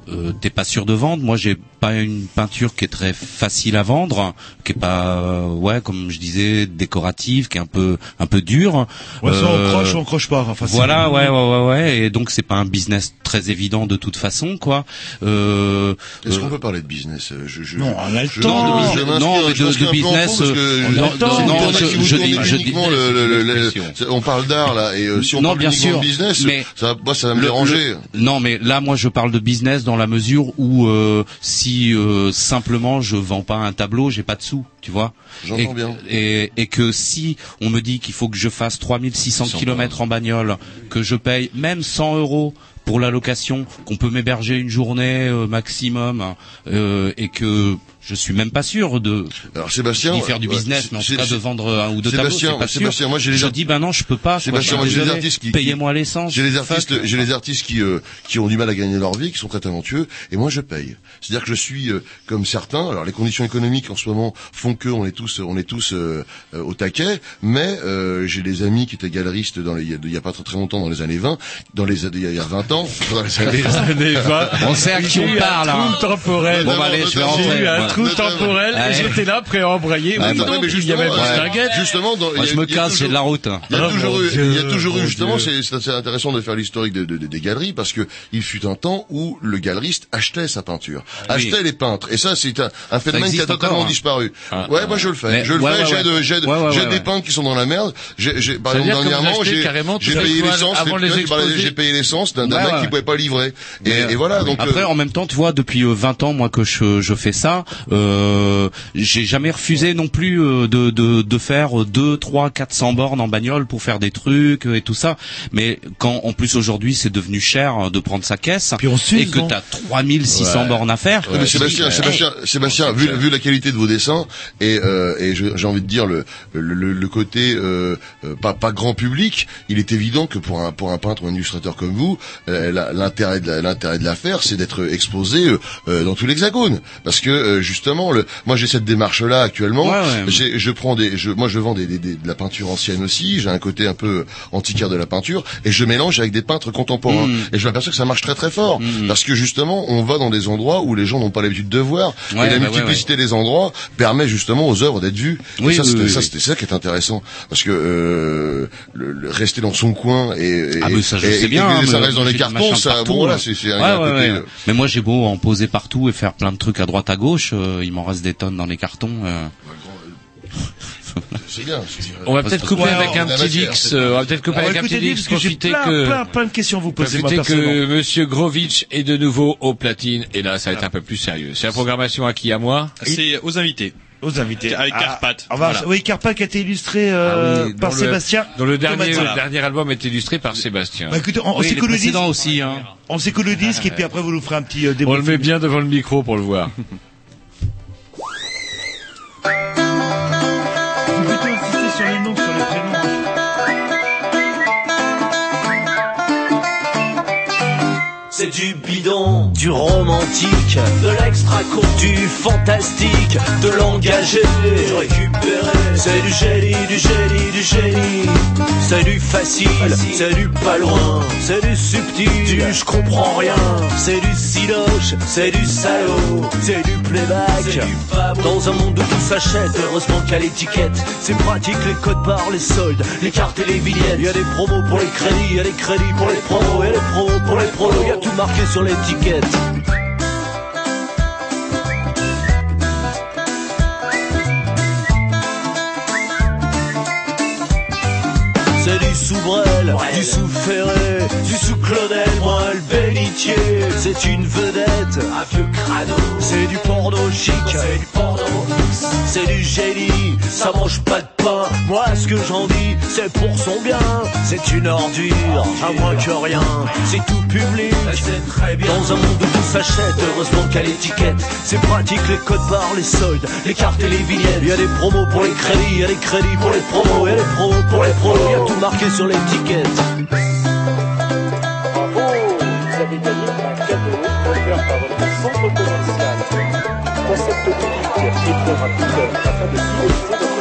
euh, t'es pas sûr de vendre. Moi, j'ai pas une peinture qui est très facile à vendre, qui est pas, euh, ouais, comme je disais, décorative, qui est un peu, un peu dure. Ouais, soit on Euh, croche, ou on croche pas. Enfin, voilà, ouais, ouais, ouais, ouais. Et donc, c'est pas un business très évident de toute façon, quoi. Euh, Est-ce euh, qu'on peut parler de business je, je, Non, on a le je- temps. je- je m'inscris- Non, mais de- de business, euh, non, non, non, je- si vous je tournez dis- je dis- uniquement le- le- le- le- on parle d'art là, et euh, si on Non, parle bien uniquement sûr, de business, mais ça, moi, ça va me Le- déranger. non, mais là, moi, je parle de business dans la mesure où euh, si euh, simplement je vends pas un tableau, j'ai pas de sous, tu vois. J'entends et, bien. Et, et que si on me dit qu'il faut que je fasse 3600 100 kilomètres en bagnole, que je paye même 100 euros pour la location, qu'on peut m'héberger une journée euh, maximum, euh, et que je suis même pas sûr de Alors Sébastien, d'y faire du ouais, business, mais en tout cas de vendre un ou deux Sébastien, tableaux, sûr. Sébastien, moi j'ai les je dis ben non, je peux pas. Sébastien, je moi j'ai des désolé. artistes qui payez-moi l'essence. J'ai les artistes, j'ai les artistes qui euh, qui ont du mal à gagner leur vie, qui sont très talentueux, et moi je paye. C'est-à-dire que je suis euh, comme certains. Alors les conditions économiques en ce moment font que on est tous on est tous euh, euh, au taquet, mais euh, j'ai des amis qui étaient galeristes dans les, il y a- il y a pas très très longtemps dans les années 20, dans les il y a- il y a 20 ans, dans les années [laughs] années 20. On sait à qui on parle. hein. Bon, bah, allez, je vais rentrer. Coup temporel, et Ouais. j'étais là, prêt à embrayer. Ah, Oui, non, donc, mais il y avait justement, ouais. distinguette. Justement, dans, Moi, il y a- je me casse, j'ai de la toujours- route. Il y a Oh, toujours eu, Dieu, il y a toujours eu justement, c'est intéressant de faire l'historique de- de- de- des galeries parce que il fut un temps où le galeriste achetait sa peinture, Ah oui. achetait les peintres, et ça c'est un, un phénomène qui a totalement encore, hein. disparu. Ah, ouais, ah. moi je le fais, Mais- je le fais. j'ai de- des peintres qui sont dans la merde. J'ai, j'ai, par exemple, dire que vous dernièrement, j'ai, payé l'essence, j'ai payé l'essence d'un, mec qui pouvait pas livrer. Et, voilà, donc. Après, euh, en même temps, tu vois, depuis euh, 20 ans, moi que je fais ça, euh, j'ai jamais refusé non plus euh, de, de, de faire 2, 3, 400 bornes en bagnole pour faire des trucs euh, et tout ça. Mais quand, en plus aujourd'hui, c'est devenu cher euh, de prendre sa caisse Puis on s'use, et que non t'as 3600 Ouais. bornes à faire. Ouais, mais Sébastien. Sébastien, Sébastien, vu, vu la qualité de vos dessins et, euh, et j'ai envie de dire le, le, le- le côté euh, pas, pas grand public, il est évident que pour un pour un peintre ou un illustrateur comme vous, euh, l'intérêt de la- l'intérêt de l'affaire, c'est d'être exposé dans tout l'hexagone, parce que euh, justement, le, moi j'ai cette démarche là actuellement. Ouais, ouais. Je prends des, je, moi je vends des, des- des- de la peinture ancienne aussi. J'ai un côté un peu antiquaire de la peinture et je mélange avec des peintres contemporains. Mm. Et je m'aperçois que ça marche très très fort Mm. parce que justement on va dans des endroits où les gens n'ont pas l'habitude de voir Ouais, et la bah multiplicité des endroits permet justement aux œuvres d'être vues. Et Oui, ça, oui, oui, ça, qui est intéressant parce que euh, le, le- rester dans son coin et, et, Ah mais ça je et- sais et bien. ça reste dans les cartons, ça, partout, bon c'est c'est euh, Mais moi j'ai beau en poser partout et faire plein de trucs à droite à gauche, il m'en reste des tonnes dans les cartons. euh. bien. c'est- On va peut-être couper Ouais, avec un petit Dix, euh, on va peut-être couper avec un petit Dix, parce que j'ai profiter plein, que... plein, plein de questions à vous Profitez personnellement. que Monsieur Grovitch est de nouveau au platine et là ça va être un peu plus sérieux. C'est la programmation à qui? À moi? C'est aux invités. Aux invités. Avec Ah, Carpath. on va- Voilà. Oui, Carpath qui a été illustré euh, Ah oui, par Sébastien. dont le dernier, le dernier album est illustré par Sébastien. Bah écoutez, on, on Oui, s'écoute le disque. aussi. Hein. On s'écoute le disque et puis après vous nous ferez un petit euh, On le met bien devant le micro pour le voir. [laughs] Thank you. C'est du bidon, du romantique, de l'extra du fantastique, de l'engagé, du récupéré. C'est du génie, du génie, du génie. C'est du facile, c'est du pas loin, c'est du subtil, du je comprends rien. C'est du siloche, c'est du salaud, c'est du playback. Dans un monde où tout s'achète, heureusement qu'à l'étiquette, c'est pratique les codes barres, les soldes, les cartes et les vignettes. Il y a des promos pour les crédits, il y a des crédits pour les promos, et les promos pour les prolos. Il y a tout marqué sur l'étiquette. C'est du Soubrel, du sous-ferré, du sous-clonel, moi le bellitier. C'est une vedette, un vieux crado. C'est du porno chic, c'est du porno. C'est du génie, ça mange pas de Moi ce que j'en dis, c'est pour son bien. C'est une ordure, à moins que rien. C'est tout public, c'est très bien. Dans un monde où tout s'achète, heureusement qu'à l'étiquette. C'est pratique les codes barres, les soldes, les cartes et les vignettes. Il y a des promos pour les crédits, il y a des crédits pour les promos, et les promos pour les prolos. Il y a tout marqué sur l'étiquette. Bravo, vous avez gagné un cadeau offert par votre centre commercial. Concept unique et preuve à coup d'œuvre afin de fidéliser votre clientèle.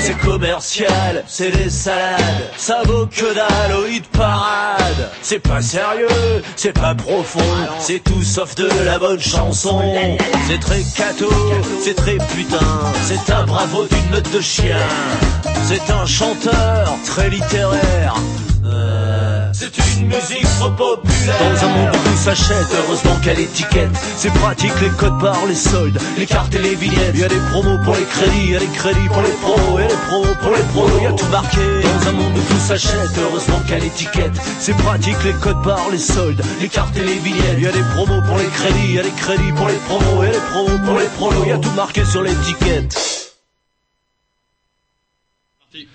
C'est commercial, c'est des salades, ça vaut que dalle parade. C'est pas sérieux, c'est pas profond, c'est tout sauf de la bonne chanson. C'est très cato, c'est très putain, c'est un bravo d'une note de chien. C'est un chanteur très littéraire. Euh, C'est une musique trop populaire. Dans un monde où tout s'achète, heureusement qu'à l'étiquette. C'est pratique les codes barres, les soldes, les cartes et les vignettes. Y a des promos pour les crédits, y a des crédits pour les pros et les pros pour les pros. Y a tout marqué. Dans un monde où tout s'achète, heureusement qu'à l'étiquette. C'est pratique les codes barres, les soldes, les cartes et les vignettes. Y a des promos pour les crédits, y a des crédits pour les promos et les promos pour les pros. Y a tout marqué sur l'étiquette.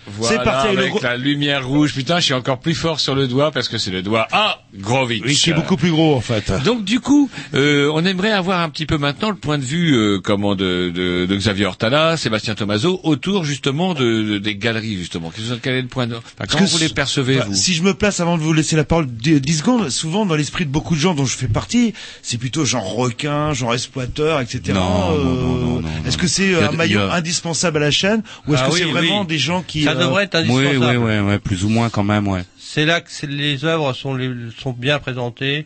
Voilà, parti avec le avec gros- la lumière rouge. Putain, je suis encore plus fort sur le doigt parce que c'est le doigt A. Grovitch. Oui, qui est beaucoup plus gros en fait. Donc du coup, euh, on aimerait avoir un petit peu maintenant le point de vue euh, comment de, de, de Xavier Hortala, Sébastien Tomaso, autour justement de, de- des galeries justement. Qu'est-ce que- Quel est le point de... Enfin, comment que vous les percevez vous Si je me place avant de vous laisser la parole 10 secondes, souvent dans l'esprit de beaucoup de gens dont je fais partie, c'est plutôt genre requin, genre exploiteur, etc. Non, Euh, non, non, non, non, Est-ce que c'est a un a- indispensable à la chaîne ou est-ce Ah que oui, c'est oui. vraiment des gens qui Ça euh, devrait être Oui, indispensable. oui, oui, ouais, plus ou moins quand même, ouais. c'est là que les œuvres sont, les, sont bien présentées.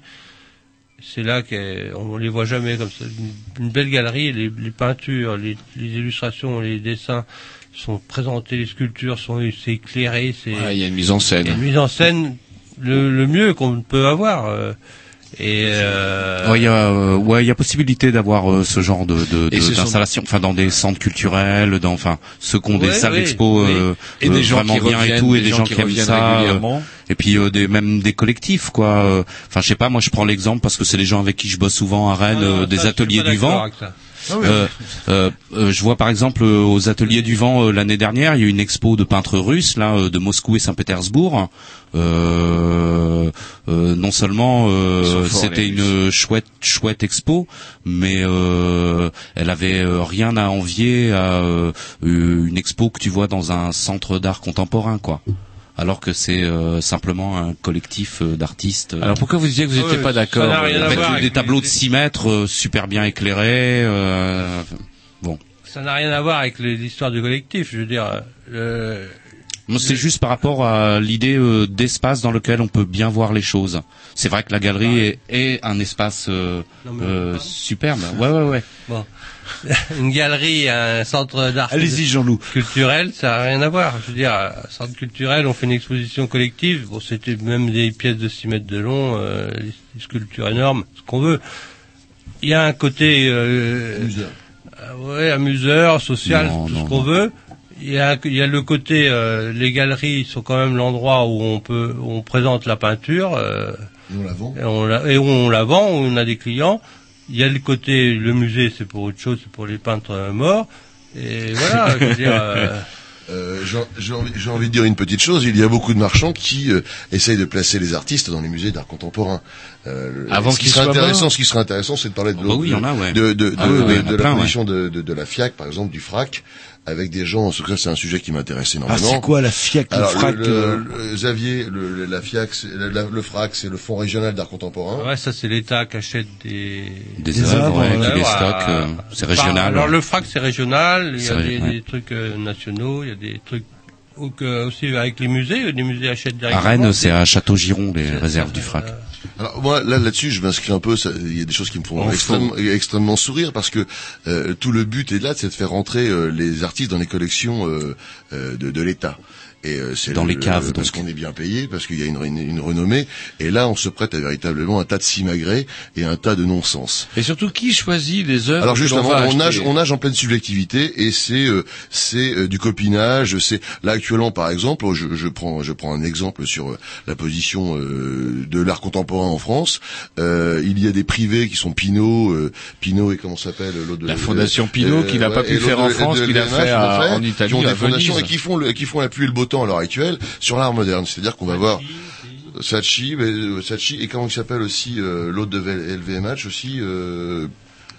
C'est là qu'on les voit jamais comme ça. Une, une belle galerie, les, les peintures, les, les illustrations, les dessins sont présentés, les sculptures sont c'est éclairé. C'est Ouais, il y a une mise en scène. il y a une mise en scène le, le mieux qu'on peut avoir. euh, et euh, Ouais, il y a, euh, ouais, il y a possibilité d'avoir euh, ce genre de, de, de- sont- d'installation, enfin dans des centres culturels, dans, enfin ceux qui ont des salles d'expo euh, Et euh, des gens vraiment qui bien et tout, et des gens gens qui qui aiment ça. euh, et puis euh, des, même des collectifs, quoi. euh, Enfin, je sais pas, moi je prends l'exemple parce que c'est les gens avec qui je bosse souvent à Rennes, Ah non, euh, des ça, ateliers du vent. Ah oui. Euh, euh, euh, je vois par exemple euh, aux ateliers du vent euh, l'année dernière, il y a eu une expo de peintres russes là euh, de Moscou et Saint-Pétersbourg. Euh, euh, non seulement euh, c'était une chouette chouette expo, mais euh, elle avait euh, rien à envier à euh, une expo que tu vois dans un centre d'art contemporain quoi. Alors que c'est euh, simplement un collectif euh, d'artistes. Alors pourquoi vous disiez que vous n'étiez ouais, pas d'accord des avec tableaux les- de 6 mètres euh, super bien éclairés. euh, bon. ça n'a rien à voir avec l'histoire du collectif. Je veux dire, euh, c'est juste par rapport à l'idée euh, d'espace dans lequel on peut bien voir les choses. C'est vrai que la galerie est, est un espace euh, euh, superbe. Ouais, ouais, ouais. [laughs] bon, [laughs] une galerie, un centre d'art Allez-y, Jean-Loup. culturel, ça n'a rien à voir. Je veux dire, un centre culturel, on fait une exposition collective. Bon, c'était même des pièces de 6 mètres de long, des sculptures énormes, ce qu'on veut. Il y a un côté, euh, ouais, amuseur, social, Non, tout non, ce qu'on veut. Il y a, il y a le côté, euh, les galeries sont quand même l'endroit où on peut, où on présente la peinture. euh, Nous l'avons. et on la, et on la vend, on a des clients. Il y a le côté, le musée, c'est pour autre chose, c'est pour les peintres euh, morts. Et [laughs] voilà, je veux dire. euh, Euh, j'ai- envie, j'ai envie de dire une petite chose. Il y a beaucoup de marchands qui euh, essayent de placer les artistes dans les musées d'art contemporain. Euh, Avant ce qui serait intéressant, ce qui serait intéressant, c'est de parler de, Oh, bah oui, il y en a, ouais. de, de, de, Ah de- de la plein, position de, de, de la FIAC, par exemple, du FRAC, avec des gens. En tout cas, c'est un sujet qui m'intéresse Ah, énormément. c'est quoi la FIAC, le Alors, frac le, euh, le- Xavier, le, le- la FIAC, la- le FRAC, c'est le Fonds régional d'art contemporain. ouais, ça c'est l'État qui achète des, Des, Des œuvres, ouais, qui les à- euh, c'est régional. alors ouais. le FRAC c'est régional, il y a vrai, des, ouais. des trucs euh, nationaux, il y a des trucs ou que- aussi avec les musées, les musées achètent À directement. Rennes, c'est à Château-Giron, les réserves du frac. Alors moi là là-dessus, je m'inscris un peu. Il y a des choses qui me font En extrêmement, extrêmement sourire parce que euh, tout le but est là, c'est de faire rentrer euh, les artistes dans les collections euh, euh, de, de l'État. Et euh, c'est Dans le- les caves, parce qu'on est bien payé, parce qu'il y a une, une, une renommée. Et là, on se prête à véritablement un tas de simagrées et un tas de non-sens. Et surtout, qui choisit les œuvres Alors justement, va on nage, on nage en pleine subjectivité et c'est euh, c'est euh, du copinage. C'est là actuellement, par exemple, je, je prends je prends un exemple sur euh, la position euh, de l'art contemporain en France. Euh, il y a des privés qui sont Pinot, euh, Pinot et comment s'appelle l'autre La fondation Pinot, qui n'a pas pu faire en France, qu'il a fait en Italie, qui ont des fondations et qui font le, qui font la pluie et le beau à l'heure actuelle sur l'art moderne. C'est-à-dire qu'on va voir. Sachi, mais, euh, Sachi et comment il s'appelle aussi euh, l'autre de LVMH aussi euh,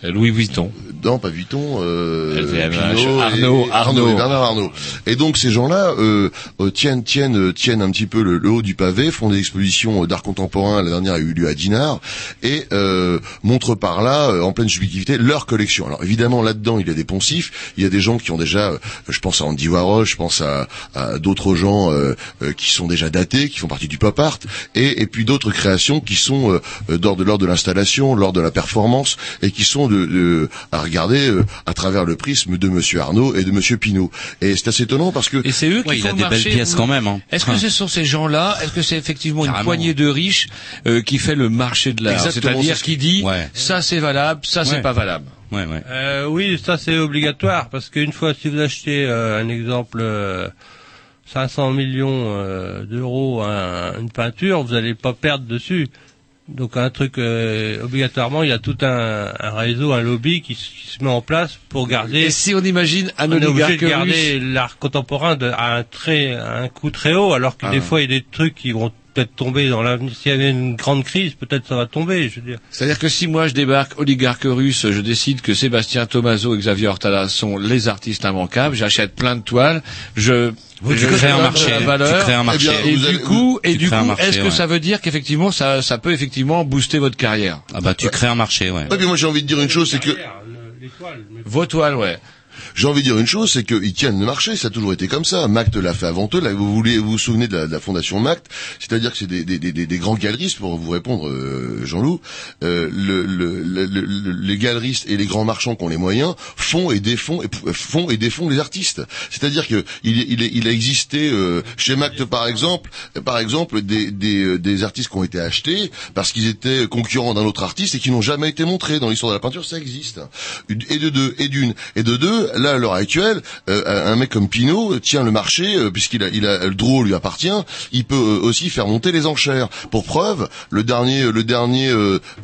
Louis Vuitton. Non, pas Vuitton. Euh, et- Arnaud, Arnaud. et Bernard Arnaud. Et donc ces gens-là euh, euh, tiennent tiennent euh, tiennent un petit peu le, le haut du pavé, font des expositions euh, d'art contemporain. La dernière a eu lieu à Dinard et euh, montrent par là, en pleine subjectivité, leur collection. Alors évidemment là-dedans il y a des poncifs, il y a des gens qui ont déjà, je pense à Andy Warhol, je pense à, à d'autres gens euh, qui sont déjà datés, qui font partie du pop art, et, et puis d'autres créations qui sont lors de lors de l'installation, lors de la performance, et qui sont de, de- à regarder euh, à travers le prisme de Monsieur Arnaud et de Monsieur Pinot. Et c'est assez étonnant parce que Et c'est eux qui Ouais, il a des belles pièces quand même, hein. Est-ce que [laughs] ce sont ces gens-là? Est-ce que c'est effectivement une poignée de riches euh, qui fait le marché de l'art? Exactement, C'est-à-dire c'est ce qui dit Ouais. ça c'est valable, ça c'est Ouais. pas valable. Ouais, ouais. Euh, oui, ça c'est obligatoire parce qu'une fois si vous achetez euh, un exemple euh, 500 millions euh, d'euros un- une peinture, vous n'allez pas perdre dessus. Donc un truc euh, obligatoirement, il y a tout un, un réseau, un lobby qui, qui se met en place pour garder. Et si on imagine un on est obligé de garder l'art contemporain de, à un très à un coût très haut, alors que Ah. des fois il y a des trucs qui vont peut-être tomber dans l'avenir. S'il y avait une grande crise, peut-être ça va tomber. Je veux dire. C'est-à-dire que si moi je débarque oligarque russe, je décide que Sébastien Tomaso et Xavier Hortala sont les artistes immanquables, j'achète plein de toiles, je Oui, tu je crées un donne marché, de la tu valeur, crées un marché. Eh bien, et du allez- coup, et du coup, est-ce que ouais. ça veut dire qu'effectivement ça, ça peut effectivement booster votre carrière? Ah bah tu crées un marché, ouais. Ouais, puis moi j'ai envie de dire une chose, c'est que mais Vos toiles, ouais. J'ai envie de dire une chose, c'est qu'ils tiennent le marché, ça a toujours été comme ça. Mact l'a fait avant eux. Là, vous, voulez, vous vous souvenez de la, de la fondation Mact, c'est-à-dire que c'est des, des, des, des- grands galeristes, pour vous répondre, euh, Jean-Loup, euh, le, le, le- le- le- les galeristes et les grands marchands qui ont les moyens font et défont, font et défont les artistes. C'est-à-dire que il, il, il a existé euh, chez Mact, par exemple, par exemple, des, des, euh, des artistes qui ont été achetés parce qu'ils étaient concurrents d'un autre artiste et qui n'ont jamais été montrés dans l'histoire de la peinture. Ça existe. Et de deux, et d'une, et de deux. Là, à l'heure actuelle, euh, un mec comme Pinot tient le marché euh, puisqu'il a, il a le draw lui appartient. Il peut euh, aussi faire monter les enchères. Pour preuve, le dernier, le dernier,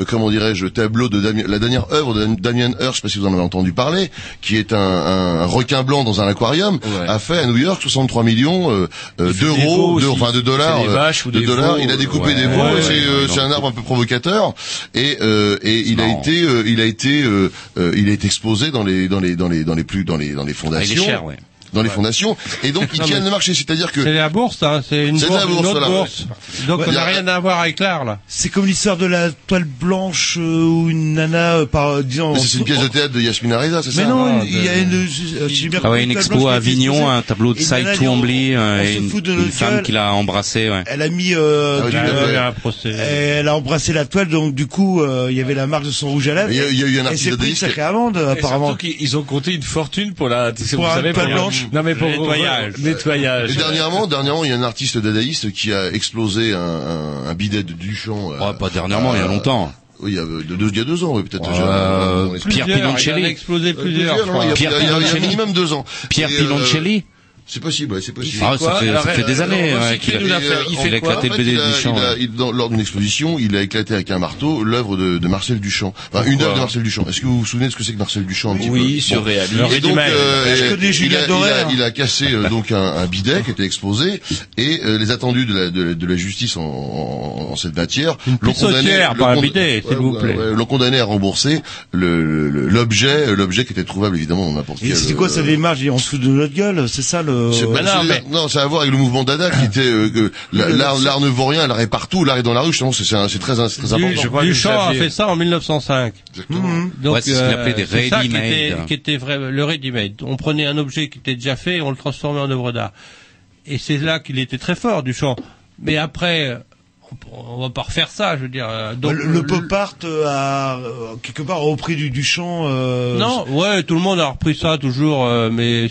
comment dirais-je, tableau de Damien, la dernière œuvre de Damien Hirst, je sais pas si vous en avez entendu parler, qui est un, un, requin blanc dans un aquarium, a fait à New York 63 millions d'euros, de, enfin de dollars, ou de dollars. veaux, Il a découpé ouais. des veaux. Ouais, c'est euh, un arbre un peu provocateur. Et euh, et il a été, euh, il a été, il a été exposé dans les dans les dans les dans les plus dans les dans les fondations. cher, ouais. Dans les fondations. Et donc [laughs] ils Non, tiennent mais- le marché, c'est-à-dire que C'est la bourse, hein, c'est une C'est de bourse, la bourse, une autre voilà. bourse. Donc Ouais. on Il y n'a a- rien à voir avec l'art là. C'est comme l'histoire de la toile blanche euh, où une nana, euh, par, euh, disons... Mais c'est une pièce de théâtre de Yasmina Reza, c'est Mais ça non, Ah, il y a de- une... euh, Ah ouais, une expo blanche à Avignon, un tableau de Saïd on- euh, on une, de une femme qui l'a embrassé, ouais. Elle a mis... Euh, Ah elle a embrassé la toile, donc du coup, euh, il y avait la marque de son rouge à lèvres. Il y a- eu un amende, Et apparemment. ils ont compté une fortune pour la, Pour savez, toile pour- Non mais pour Nettoyage. nettoyage. Et dernièrement, dernièrement, il y a un artiste dadaïste qui a explosé un, un, un bidet de Duchamp. euh, Ouais, pas dernièrement, il y a euh, longtemps. Oui, il y a deux, deux- il y a deux ans, oui, peut-être. Euh, déjà, Pierre Plusieurs, Il a Pinoncelli. explosé plusieurs. Plusieurs, non, il y a- Pierre il y a- il y a- il y a Pinoncelli. minimum deux ans. Pierre euh, Pinoncelli C'est possible, ouais, c'est possible. Ah, ça fait, Alors, ça fait des euh, années recycler qu'il a, nous l'a fait. Il a éclaté En le fait, BD il a- du champ. il a- il- dans- lors d'une exposition, il a éclaté avec un marteau l'œuvre de, de Marcel Duchamp. Enfin, une œuvre de Marcel Duchamp. Est-ce que vous vous souvenez de ce que c'est que Marcel Duchamp un petit Oui, peu? surréaliste. Bon. Et donc, euh, il, a, il, Doré, a, hein? il a cassé euh, donc un, un bidet qui était exposé et euh, les attendus de la, de, de la justice en, en, en cette matière l'ont pissotière, l'ont pas un con- bidet, s'il vous plaît. l'ont condamné à rembourser le- le- l'objet l'objet qui était trouvable évidemment dans n'importe Et quel. c'est quoi euh, démarche On se fout de notre gueule, c'est ça le... c'est pas- non, c'est- mais- non, ça a à voir avec le mouvement Dada qui était euh, l'art l'art ne vaut rien, l'art est partout, l'art est dans la rue. Justement, c'est c'est très c'est très important. Duchamp a fait ça en 1905. Exactement. Donc, Ouais, c'est ce qu'il appelait des ça qui ready-made. était, qui était vrai, le ready-made. On prenait un objet qui était déjà fait et on le transformait en œuvre d'art. Et c'est là qu'il était très fort, Duchamp. Mais après, on, va pas refaire ça, je veux dire. euh, Donc, le, le pop art euh, a euh, quelque part repris du Duchamp. Euh, Non, ouais, tout le monde a repris ça toujours, euh, mais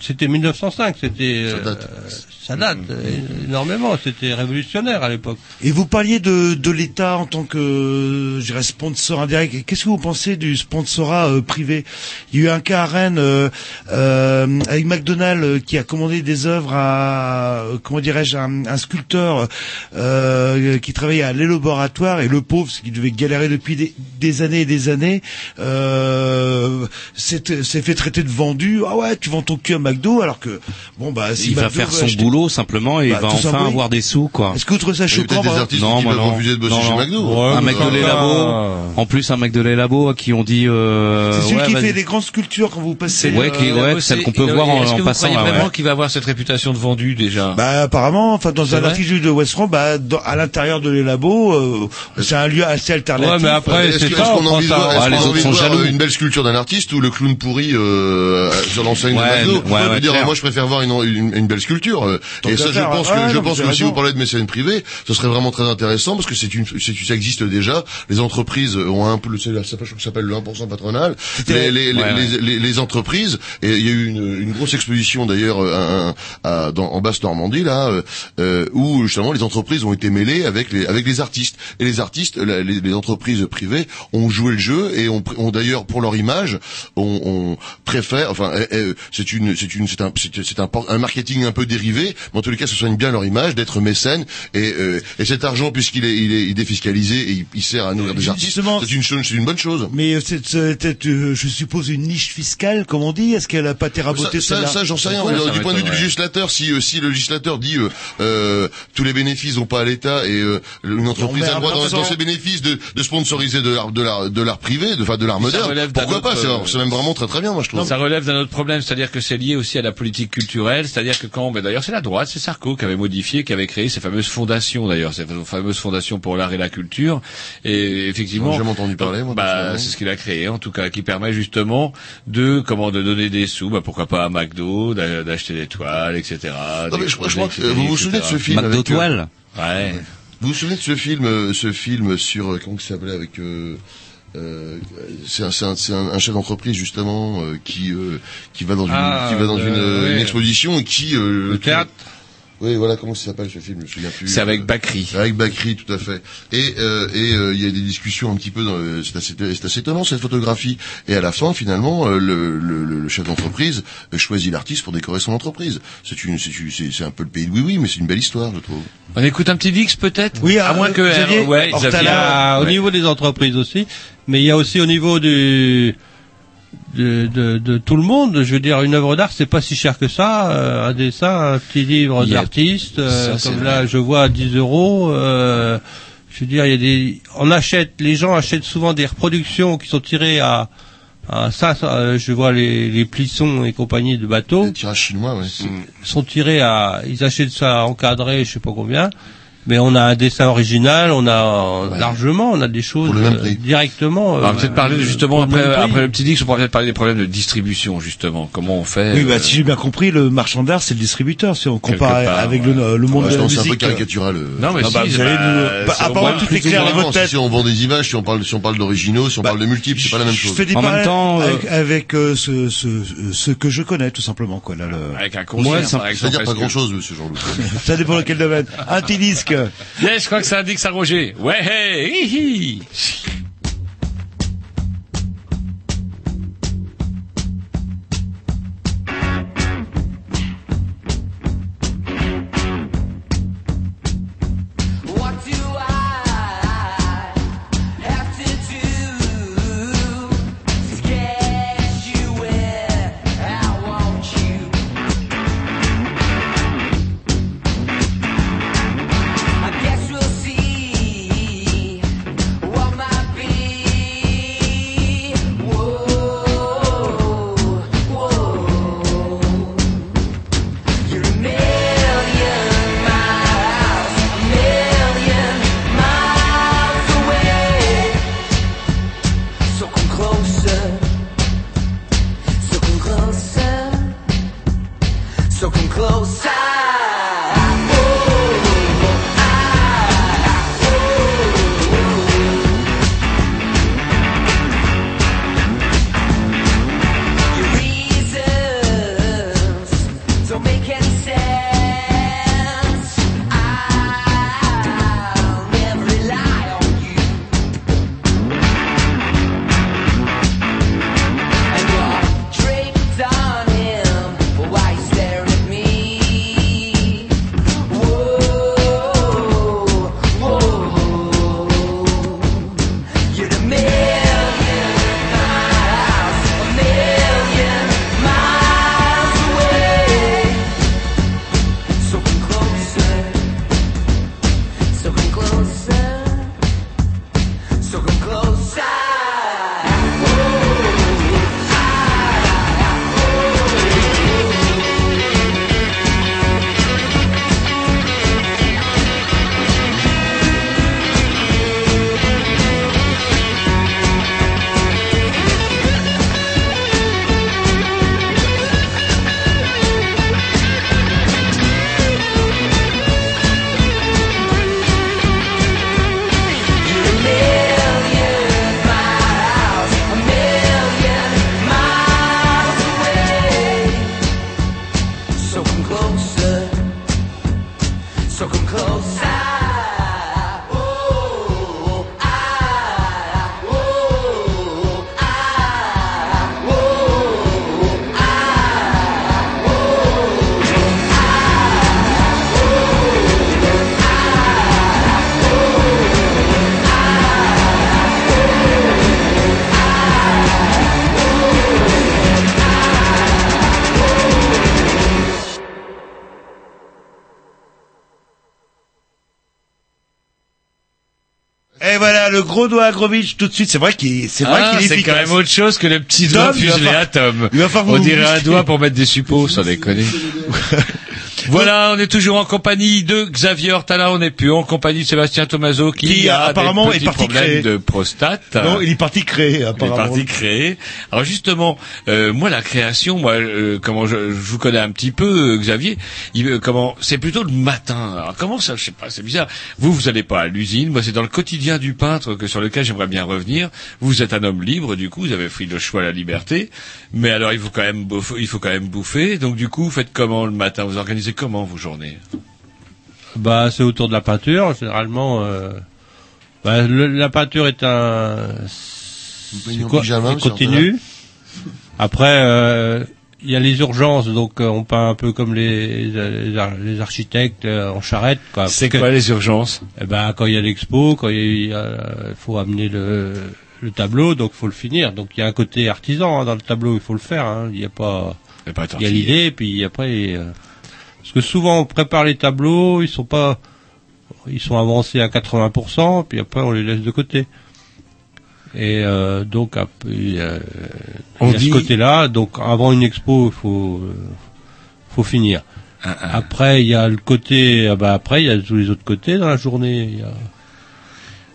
c'était 1905, c'était Ça date. euh, ça date euh, énormément, c'était révolutionnaire à l'époque. Et vous parliez de, de l'État en tant que, je dirais, sponsor indirect. Qu'est-ce que vous pensez du sponsorat euh, privé? Il y a eu un cas à Rennes euh, euh, avec McDonald's euh, qui a commandé des œuvres à, euh, comment dirais-je, un, un sculpteur euh, qui travaillait à l'élaboratoire et le pauvre, ce qui devait galérer depuis des, des années et des années, euh, s'est fait traiter de vendu. Ah ouais, tu vends ton cul à McDo alors que, bon bah, si Il va McDo faire son acheter- boulot simplement et il Bah, va enfin avoir des sous quoi. Est-ce que vous trouvez ça choquant des artistes Non, qui non. refuser de bosser Non, chez non. McDo. un mec de l'élabo, en plus un mec de l'élabo à qui on dit euh, C'est celui ouais, qui fait des grandes sculptures quand vous passez. Ouais, qui- euh, ouais, celle qu'on peut voir en- Est-ce que en vous passant, croyez vraiment ouais. qu'il va avoir cette réputation de vendu déjà? Bah apparemment, enfin dans un article de West bah dans- à l'intérieur de les labos, euh, c'est un lieu assez alternatif. Ouais, mais après, Est-ce c'est ça, est-ce on qu'on est-ce Ah, les autres envie de sont voir, jaloux. euh, une belle sculpture d'un artiste ou le clown pourri euh, sur l'enseigne Ouais, de McDo ouais, ouais, dire, moi je préfère voir une, une, une belle sculpture. euh, Tant Et ça, je pense ouais, que, je non, pense que si vous parlez de mécène privé, ce serait vraiment très intéressant parce que c'est une, c'est, ça existe déjà. Les entreprises ont un peu, ça s'appelle le 1% patronal. Les, entreprises, et il y a eu une, une grosse exposition d'ailleurs euh, en basse Normandie là, euh, euh, où justement les entreprises ont été mêlées avec les avec les artistes. Et les artistes, la- les, les entreprises privées ont joué le jeu et ont, ont d'ailleurs pour leur image, on, on préfère, enfin, euh, euh, c'est une, c'est une, c'est un, c'est un, un marketing un peu dérivé, mais en tous les cas, ce soigne bien leur image d'être mécène et, euh, et cet argent puisqu'il est, il est, il est défiscalisé et il, il sert à nourrir des artistes, c'est une, chose- c'est une bonne chose. Mais euh, c'est euh, je suppose, une niche fiscale, comme on dit. Est-ce qu'elle a pas été rabotée Ça, ça, ça, j'en sais rien. Ça du point de vue du législateur, si, euh, si le législateur dit euh, euh, tous les bénéfices vont pas à l'État médias et euh, une entreprise a le un droit dans, dans ses bénéfices de, de sponsoriser de l'art de l'art de l'art privé, de enfin de l'art Ça moderne. relève d'un Pourquoi pas C'est euh, c'est même vraiment très très bien, moi je trouve. Ça relève d'un autre problème, c'est-à-dire que c'est lié aussi à la politique culturelle, c'est-à-dire que quand, ben d'ailleurs c'est la droite, c'est Sarko qui avait modifié, qui avait créé ces fameuses fondations d'ailleurs, ces fameuses fondations pour l'art et la culture, et effectivement, J'en ai jamais entendu parler, moi, bah, c'est ce qu'il a créé en tout cas, qui permet justement de comment de donner des sous, bah pourquoi pas à McDo, d'a- d'acheter des toiles, etc. Non, mais je, je crois que euh, vous vous souvenez de ce film avec, euh, Ouais. Vous vous souvenez de ce film, euh, ce film sur euh, comment il s'appelait avec euh, euh, c'est un, c'est un, c'est un- chef d'entreprise justement euh, qui euh, qui va dans une Ah, qui va dans une, une exposition et qui euh, Le théâtre. Oui, voilà comment ça s'appelle ce film, je me souviens plus. C'est avec Euh, Bakri. Avec Bakri, tout à fait. Et euh, et euh, il y a des discussions un petit peu. dans le- C'est assez, c'est assez étonnant cette photographie. Et à la fin, finalement, euh, le, le, le- chef d'entreprise euh, choisit l'artiste pour décorer son entreprise. C'est une, c'est, c'est, c'est un peu le pays de oui oui, mais c'est une belle histoire, je trouve. On écoute un petit Dix peut-être? Oui, à euh, moins que Xavier, ouais, Xavier. Il y a au Ouais. niveau des entreprises aussi, mais il y a aussi au niveau du de, de, de tout le monde. Je veux dire, une œuvre d'art, c'est pas si cher que ça. Euh, un dessin, un petit livre d'artiste, euh, comme vrai. là, je vois à 10 euros. euh, je veux dire, il y a des, on achète, les gens achètent souvent des reproductions qui sont tirées à à ça, je vois les, les plissons et compagnie de bateaux. Les tirages chinois, ouais. sont tirés à, ils achètent ça encadré, je sais pas combien. Mais on a un dessin original, on a euh, largement, on a des choses Pour le même euh, prix. directement. On va euh, peut-être parler justement pour le après, après le petit Dix, on pourra peut-être parler des problèmes de distribution justement. Comment on fait Oui, euh, bah, si j'ai bien compris, le marchand d'art, c'est le distributeur, si on compare part, avec ouais. le, le monde Ouais, de je la pense que c'est un peu musique. caricatural. euh. Non mais Ah bah, si, vous allez bah, nous- bah, apparemment, tout est clair dans votre tête. Si on vend des images, si on parle, si on parle d'originaux, si on parle de multiples, c'est pas la même Je chose. fais des En même parallèles temps, euh, avec, euh, ce, ce, ce que je connais, tout simplement, quoi. Là, le... Avec un concert. C'est-à-dire pas grand-chose, monsieur Jean-Loup. [laughs] Ça dépend de quel domaine. Un petit disque. Yes, je crois que ça indique ça, Roger. Ouais, hey, hi, hi. Le gros doigt Agrovitch tout de suite. C'est vrai qu'il, c'est vrai Ah, qu'il est c'est quand même autre chose que le petit doigt Tom, fuselé à Tom. il va falloir On dirait un doigt pour mettre des suppos, sans déconner. [laughs] Voilà, on est toujours en compagnie de Xavier Hortala, on n'est plus en compagnie de Sébastien Tomaso qui, Qui, a apparemment, des est parti problèmes créer. de prostate. Non, il est parti créer, Il est apparemment. parti créer. Alors justement, euh, moi la création, moi euh, comment je, je vous connais un petit peu, euh, Xavier. Il, comment c'est plutôt le matin. Alors comment ça, je sais pas, c'est bizarre. Vous, vous allez pas à l'usine. Moi, c'est dans le quotidien du peintre que sur lequel j'aimerais bien revenir. Vous êtes un homme libre, du coup, vous avez pris le choix, la liberté. Mais alors, il faut quand même, bouffer- il faut quand même bouffer. Donc du coup, vous faites comment le matin? Vous organisez comment vos journées Bah, c'est autour de la peinture, généralement. Euh, bah, le- la peinture est un. c'est co- pyjama, c'est monsieur continu. Après, euh, il y a les urgences, donc euh, on peint un peu comme les, les, ar- les architectes euh, en charrette. quoi. C'est quoi que- les urgences eh ben, quand il y a l'expo, quand il faut amener le, le tableau, donc faut le finir. Donc il y a un côté artisan hein, dans le tableau, il faut le faire. hein. Il y a pas, Il y a pas il y a l'idée, puis après, euh, parce que souvent on prépare les tableaux, ils sont pas, ils sont avancés à 80%, puis après on les laisse de côté. Et euh, donc y a, On dit- ce côté-là. Donc avant une expo, il faut, euh, faut finir. Après, il y a le côté, ah bah après, il y a tous les autres côtés dans la journée. Il y a,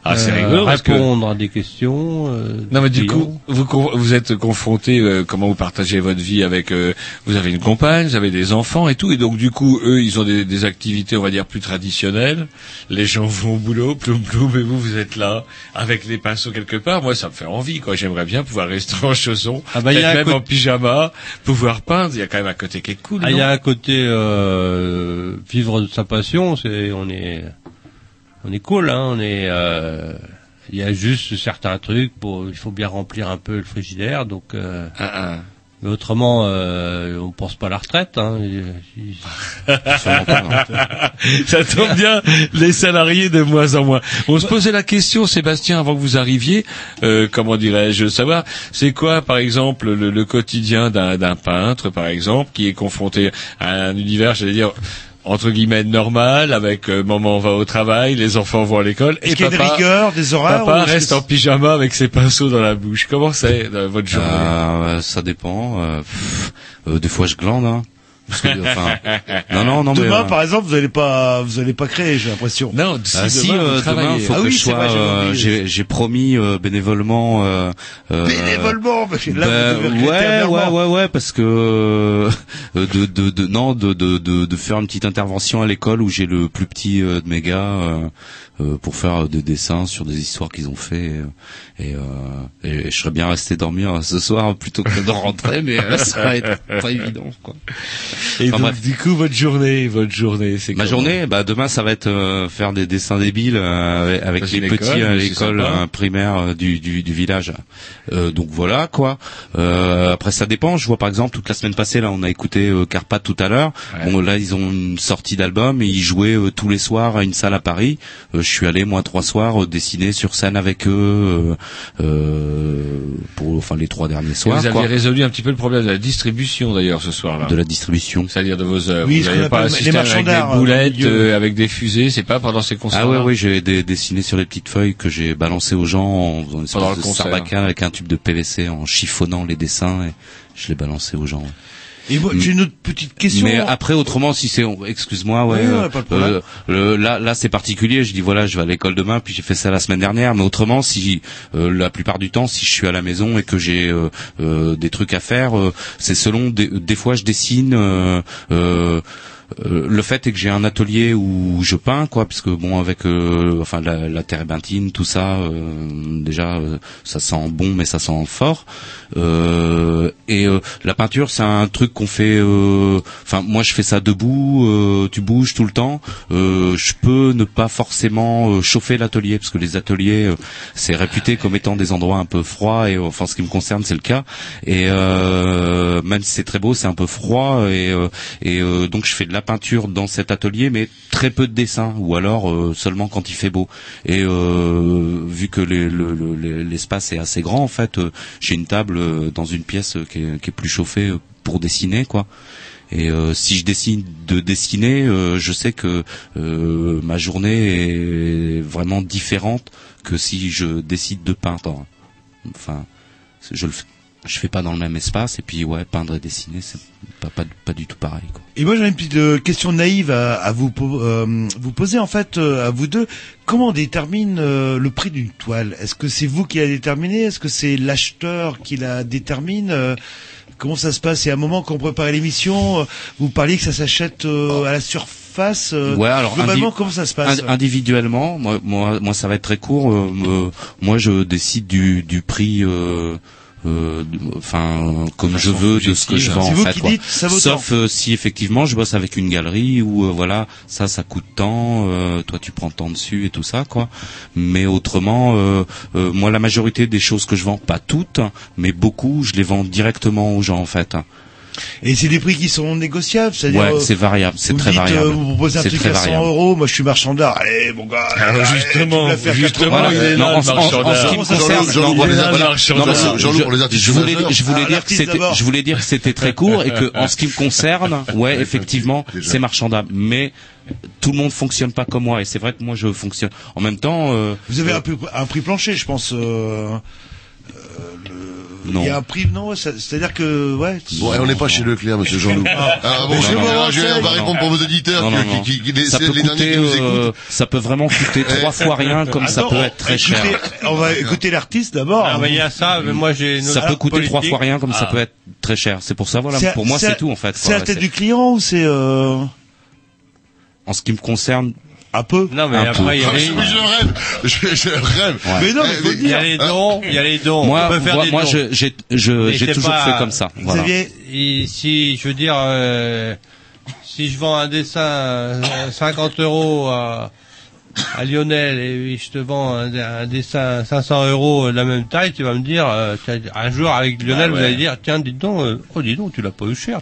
Ah, c'est euh, rigolo, parce que- Répondre à des questions. euh, Non mais du clients. coup, vous vous êtes confronté, euh, comment vous partagez votre vie avec, euh, vous avez une compagne, vous avez des enfants et tout, et donc du coup, eux, ils ont des, des activités, on va dire, plus traditionnelles. Les gens vont au boulot, ploum ploum, et vous, vous êtes là avec les pinceaux quelque part. Moi, ça me fait envie, quoi. J'aimerais bien pouvoir rester en chaussons, Ah bah, y a même côté- en pyjama, pouvoir peindre. Il y a quand même un côté qui est cool. Ah, il non y a un côté euh, vivre de sa passion, c'est on est on est cool, hein, on est euh, il y a juste certains trucs pour il faut bien remplir un peu le frigidaire, donc euh, Ah, mais autrement euh, on pense pas à la retraite. Hein, [laughs] Ça tombe bien, les salariés de moins en moins. On se posait la question, Sébastien, avant que vous arriviez, euh, comment dirais-je, savoir, c'est quoi, par exemple, le, le quotidien d'un d'un peintre, par exemple, qui est confronté à un univers, j'allais dire, entre guillemets normal, avec euh, maman va au travail, les enfants vont à l'école, et qu'il y a des papa, rigueurs, des horaires, papa reste en pyjama avec ses pinceaux dans la bouche. Comment c'est euh, votre journée? Euh, ça dépend. euh, pff, euh, des fois, je glande. Hein, parce que, enfin, [laughs] non, non, non, mais Demain, euh, par exemple, vous allez pas, vous allez pas créer, j'ai l'impression. Non, Ah, si, euh, demain, faut ah que oui, je c'est sois. euh, j'ai j'ai promis euh, bénévolement. Euh, euh, Bénévolement, parce que là, bah, vous devez regretter ouais, ouais, ouais, ouais, parce que euh, de, de, de, non, de, de, de, de faire une petite intervention à l'école où j'ai le plus petit euh, de mes gars euh, euh, pour faire des dessins sur des histoires qu'ils ont fait euh, et, euh, et je serais bien resté dormir ce soir plutôt que de rentrer, mais euh, ça va être pas évident, quoi. Et Enfin, donc, bref. du coup, votre journée, votre journée, c'est Ma journée, bah demain ça va être euh, faire des dessins débiles euh, avec les petits à l'école euh, primaire euh, du, du, du village. Euh, donc voilà quoi. Euh, après ça dépend. Je vois par exemple toute la semaine passée là on a écouté euh, Carpath tout à l'heure. Ouais. Bon là ils ont une sortie d'album et ils jouaient euh, tous les soirs à une salle à Paris. Euh, je suis allé moi trois soirs euh, dessiner sur scène avec eux euh, euh, pour enfin les trois derniers Et soirs. vous avez résolu un petit peu le problème de la distribution d'ailleurs ce soir-là. De la distribution. C'est-à-dire de vos œuvres. Oui, vous n'avez pas assisté les marchands avec des boulettes, euh, avec des fusées, c'est pas pendant ces concerts Ah ouais, oui, j'ai dessiné sur les petites feuilles que j'ai balancé aux gens en faisant une Pendant espèce le de concert. sarbacane avec un tube de PVC en chiffonnant les dessins et je les balançais aux gens. Et moi, j'ai une autre petite question. Mais après, autrement, si c'est, excuse-moi, ouais, Oui, ouais, euh, pas de problème. euh, le- là, là, c'est particulier. Je dis voilà, je vais à l'école demain, puis j'ai fait ça la semaine dernière. Mais autrement, si euh, la plupart du temps, si je suis à la maison et que j'ai euh, euh, des trucs à faire, euh, c'est selon. Des, des fois, je dessine. Euh, le fait est que j'ai un atelier où je peins quoi parce que bon avec euh, enfin la, la térébenthine tout ça euh, déjà euh, ça sent bon mais ça sent fort. Euh, et la peinture c'est un truc qu'on fait enfin moi je fais ça debout tu bouges tout le temps. Je peux ne pas forcément chauffer l'atelier parce que les ateliers c'est réputé comme étant des endroits un peu froids et enfin ce qui me concerne c'est le cas. Et même si c'est très beau c'est un peu froid et et donc je fais de la peinture dans cet atelier mais très peu de dessin ou alors euh, seulement quand il fait beau et euh, vu que les- le- le- le- l'espace est assez grand en fait euh, j'ai une table dans une pièce qui est, qui est plus chauffée pour dessiner quoi Et si je décide de dessiner, je sais que ma journée est vraiment différente que si je décide de peindre. Enfin, je le fais- je fais pas dans le même espace et puis ouais, peindre et dessiner, c'est pas, pas pas du tout pareil. Quoi. Et moi j'ai une petite euh, question naïve à, à vous euh, vous poser en fait euh, à vous deux. Comment on détermine euh, le prix d'une toile? Est-ce que c'est vous qui la déterminez? Est-ce que c'est l'acheteur qui la détermine? Euh, Comment ça se passe? Et à un moment quand on préparait l'émission, vous parliez que ça s'achète euh, à la surface. Ouais, alors globalement comment ça se passe? ind- individuellement, moi, moi, moi, ça va être très court. euh, moi, je décide du, du prix. Euh, enfin comme je veux de ce que je vends en fait quoi. dites, sauf euh, si effectivement je bosse avec une galerie où euh, voilà ça ça coûte tant euh, toi tu prends tant dessus et tout ça quoi. Mais autrement euh, euh, moi la majorité des choses que je vends pas toutes mais beaucoup je les vends directement aux gens en fait Et c'est des prix qui sont négociables, c'est-à-dire Ouais, euh, c'est variable, c'est très dites, euh, variable. vous proposez un C'est truc très à 100 variable. euros, moi je suis marchand d'art. Allez, mon gars. Alors, allez, justement, justement, 80. il est là, Non, en, ce qui me d'art. concerne, je- Jean-Loup, pour les artistes je voulais, majeurs. je voulais Ah, dire que c'était, d'abord. je voulais dire que c'était très court et que, en ce qui me [laughs] concerne, ouais, effectivement, c'est marchandable. Mais tout le monde fonctionne pas comme moi et c'est vrai que moi je fonctionne. En même temps, euh, Vous avez euh, un prix, un prix plancher, je pense. euh, non. Il y a un prix, non C'est-à-dire que, ouais. Bon, on n'est pas chez Leclerc, monsieur Jean-Loup. Ah bon, Mais je, on va répondre pour vos auditeurs Non, non, qui- qui, qui, les, ça c'est peut les derniers coûter, qui nous euh, écoutent. ça peut vraiment coûter trois fois rien comme ça peut être très cher. On va écouter l'artiste d'abord. Ah, mais il y a ça, mais moi j'ai Ça peut coûter trois fois rien comme ça Ah. peut être très cher. C'est pour ça, voilà, pour moi c'est- tout en fait. C'est à la tête du client ou c'est euh, En ce qui me concerne, un peu Non, mais Un après, il y a les... je, mais je rêve, je, je rêve. Mais non, mais faut Il y a les dons, il y a les dons. moi, on peut faire moi, des moi, dons. je- j'ai, je, j'ai toujours pas- fait comme ça. Voilà. Et si, je veux dire, euh, si je vends un dessin euh, 50 euros à, à Lionel et je te vends un, un dessin 500 euros de la même taille, tu vas me dire, euh, un jour avec Lionel, Ah ouais. vous allez dire, tiens, dis donc, euh, oh, dis donc, tu l'as pas eu cher,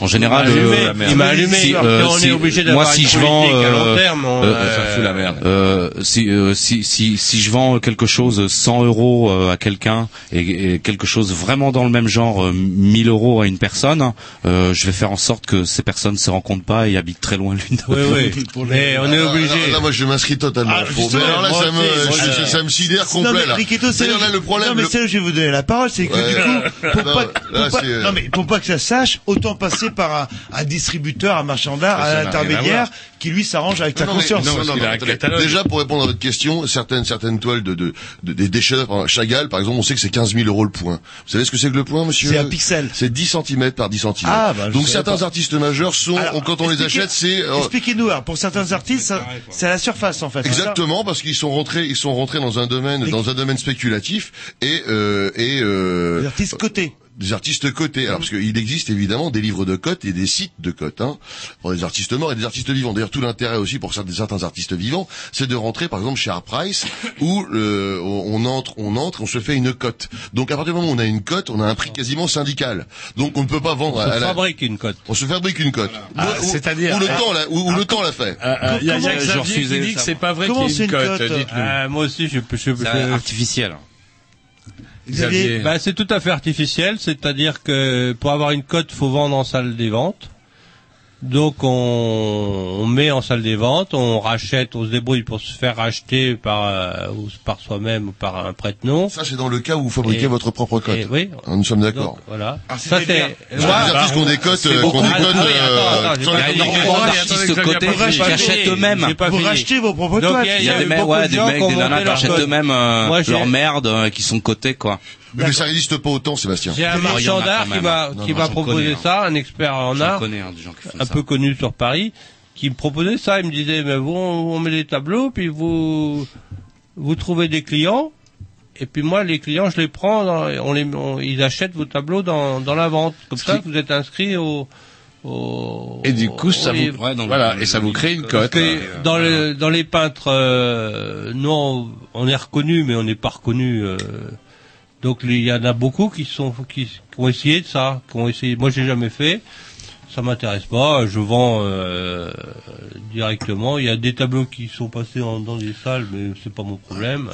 En général, Il m'a allumé, euh, il m'a allumé. si, Alors, euh, on est si- obligé moi, d'avoir si une je vends, politique à long euh, terme, on, euh, euh, Ça fout la merde. Euh, si, euh, si, si, si je vends quelque chose 100 euros à quelqu'un et, et quelque chose vraiment dans le même genre euh, 1000 euros à une personne, euh, je vais faire en sorte que ces personnes se rencontrent pas et habitent très loin l'une de Oui, l'autre. oui. [laughs] Mais on est Ah, obligé. Là, là, moi, je m'inscris totalement. Ah, alors là, moi ça me, moi, ça, ça me sidère non, complet, mais là. D'ailleurs, là, le problème, Non, mais c'est là où je vais vous donner la parole, c'est que Ouais. du coup, pour Non, pas, pas- non mais pour pas que ça sache, autant passer par un, un distributeur, un marchand d'art, Ça n'a un intermédiaire qui lui s'arrange avec ta Non, mais- conscience. non, non, non. Déjà, pour répondre à votre question, certaines, certaines toiles de, de, de- des déchets, Chagall, par exemple, on sait que c'est 15 000 euros le point. Vous savez ce que c'est que le point, monsieur? C'est un pixel. C'est 10 cm par 10 cm. Ah, bah, je Donc certains pas. artistes majeurs sont, Alors, quand on les achète, c'est, euh, Expliquez-nous, alors, pour certains artistes, ça- c'est à la surface, en fait. Exactement, parce qu'ils sont rentrés, ils sont rentrés dans un domaine, dans un domaine spéculatif et euh, et euh, Les artistes cotés. Des artistes cotés. Alors parce qu'il existe évidemment des livres de cotes et des sites de cotes hein, pour des artistes morts et des artistes vivants. D'ailleurs, tout l'intérêt aussi pour certains, certains artistes vivants, c'est de rentrer par exemple chez Art Price [laughs] où euh, on entre, on entre, on se fait une cote. Donc à partir du moment où on a une cote, on a un prix quasiment syndical. Donc on ne peut pas vendre On à se la- fabrique une cote. on se fabrique une cote. Ah, Ou- ou- c'est-à-dire- où le temps l'a, où, où le temps l'a fait. Euh, euh, Il y a, il y a Xavier je qui dit que c'est pas vrai qu'il y ait une cote. Euh, moi aussi, je. Je, C'est je- artificiel. Bah, c'est tout à fait artificiel, c'est-à-dire que pour avoir une cote, faut vendre en salle des ventes. Donc on, on met en salle des ventes, on rachète, on se débrouille pour se faire racheter par euh, ou par soi-même ou par un prête-nom. Ça, c'est dans le cas où vous fabriquez Et- votre propre cote. oui. Nous sommes d'accord. Voilà. Ah, Ça c'est. Moi, les artistes ont des cotes, c'est euh, qui cotes, achètent eux-mêmes. Vous rachetez vos propres toiles. il y a des mecs, ouais, des mecs, des nanas qui achètent eux-mêmes euh, leur merde, euh, qui sont cotés, quoi. Mais ça n'existe pas autant, Sébastien. J'ai un marchand d'art qui m'a Non, qui proposé connais, hein. ça, un expert en art, connais hein, des gens qui font un ça. peu connu sur Paris, qui me proposait ça. Il me disait, mais vous, on met des tableaux, puis vous vous trouvez des clients, et puis moi, les clients, je les prends, dans- on les, on- ils achètent vos tableaux dans, dans la vente. Comme ça, vous êtes inscrit au, au Et du coup, ça vous, livre. Ouais, donc, voilà, euh, et ça vous crée une Parce cote. dans, le, dans les peintres, euh, non, on est reconnu, mais on n'est pas reconnu. euh, donc il y en a beaucoup qui sont qui, qui ont essayé de ça, qui ont essayé. Moi, j'ai jamais fait. ça m'intéresse pas. Je vends euh, directement. Il y a des tableaux qui sont passés en- dans des salles, mais c'est pas mon problème.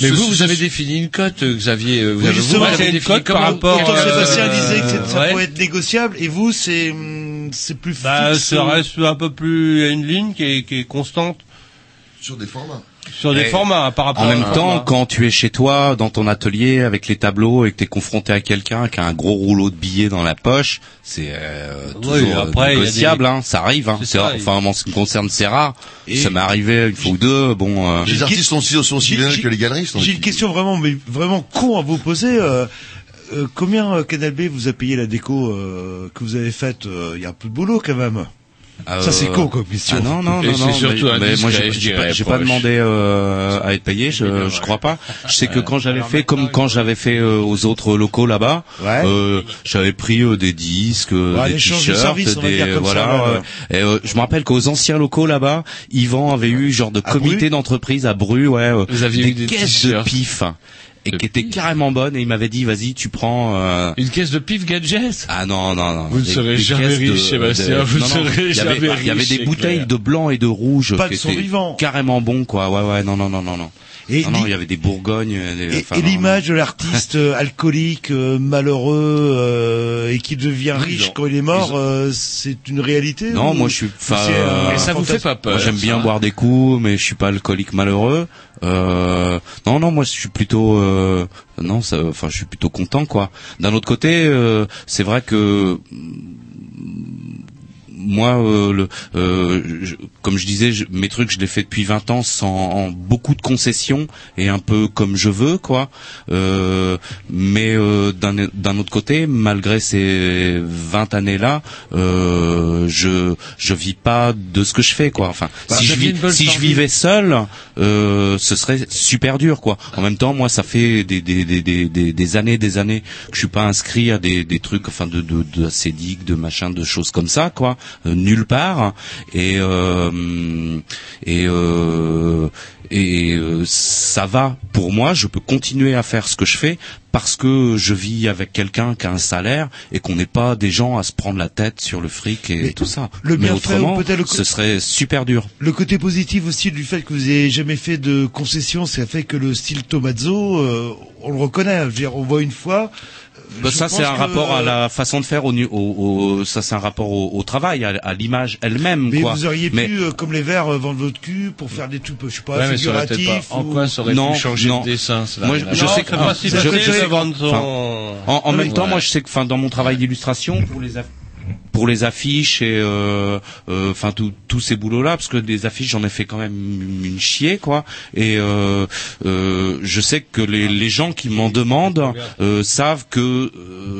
Mais vous, vous avez défini une cote, euh, Xavier. euh, Vous Oui, avez, justement, vous avez une cote par rapport, comment- Pourtant, Sébastien euh, disait que ça ouais. pourrait être négociable, et vous, c'est hum, c'est plus Bah, fixe. ça reste un peu plus il y a une ligne qui est, qui est constante Sur des formats. Sur des Et formats par rapport En même temps, quand tu es chez toi, dans ton atelier, avec les tableaux, et que tu es confronté à quelqu'un qui a un gros rouleau de billets dans la poche, c'est euh, toujours Oui, euh, après, il y a négociable, des- hein, ça arrive. Hein. C'est C'est ça, rare. il- enfin, en ce qui me concerne, c'est rare. Et- Ça m'est arrivé une fois ou deux. Bon, euh, Les artistes sont aussi, sont aussi que les galeristes. J'ai une question vraiment, mais vraiment con à vous poser. euh, euh, combien euh, Canal B vous a payé la déco euh, que vous avez faite euh, Il y a un peu de boulot quand même? Ça c'est con comme question. Ah non non Et non non. surtout mais, moi j'ai pas, pas demandé euh, à être payé. Je, je crois pas. Je sais que quand j'avais fait comme quand j'avais fait euh, aux autres locaux là-bas, Ouais. euh, j'avais pris euh, des disques, euh, Ouais, des de t-shirts, des voilà. ça, euh, et, euh, je me rappelle qu'aux anciens locaux là-bas, Yvan avait eu genre de comité d'entreprise à Bru, ouais, euh, Vous aviez des, eu des caisses de pif et qui étaient carrément bonnes et il m'avait dit vas-y tu prends euh, Une caisse de pif gadget ah non non non. Vous ne serez jamais riche, Sébastien, de- vous non, non, serez jamais il y avait riche, des bouteilles clair. de blanc et de rouge Pas qui de son étaient vivant. carrément bons quoi. Ouais ouais non non non non non Et non, non, il y avait des bourgognes des- Et, enfin, et l'image de l'artiste euh, alcoolique, euh, malheureux euh, et qui devient Oui, riche quand il est mort, ont- euh, c'est une réalité non ou- moi je suis enfin c'est, euh, Et ça vous fait pas peur moi, j'aime bien boire des coups mais je suis pas alcoolique malheureux. Euh, non non moi je suis plutôt euh, non ça enfin je suis plutôt content quoi. D'un autre côté euh, c'est vrai que moi, euh, le, euh, je- comme je disais, je- mes trucs, je les fais depuis 20 ans sans beaucoup de concessions et un peu comme je veux, quoi. Euh, mais euh, d'un d'un autre côté, malgré ces 20 années-là, euh, je je vis pas de ce que je fais, quoi. Enfin, Bah, si je vis- si je vivais seul, euh, ce serait super dur, quoi. En même temps, moi, ça fait des des des des, des, années, des années que je suis pas inscrit à des des trucs, enfin, de de de CEDIC, de machin, de choses comme ça, quoi, nulle part. Et euh, et euh, et euh, ça va pour moi. Je peux continuer à faire ce que je fais parce que je vis avec quelqu'un qui a un salaire et qu'on n'est pas des gens à se prendre la tête sur le fric et Mais tout ça. le Mais autrement, le ce serait super dur. Le côté positif aussi du fait que vous ayez jamais fait de concessions, ça fait que le style Tomazzo, euh, on le reconnaît. Je veux dire, on voit une fois. Euh, Bah, ça c'est un que- rapport à la façon de faire au, au, au- ça c'est un rapport au, au travail à, à l'image elle-même Mais quoi vous auriez mais pu, euh, comme les verts, euh, vendre votre cul pour faire des trucs, je sais pas, Ouais, mais ça aurait peut-être figuratifs. pas- En ou- quoi ça aurait Non, pu changer non. de dessin n'a Moi, je- sais que- si je- je- vendre en, en même temps, moi, je sais que, enfin, dans mon travail d'illustration, pour les aff- pour les affiches et euh, euh, enfin tous ces boulots là parce que des affiches j'en ai fait quand même une chier quoi et euh, euh, je sais que les, les gens qui m'en demandent euh, savent que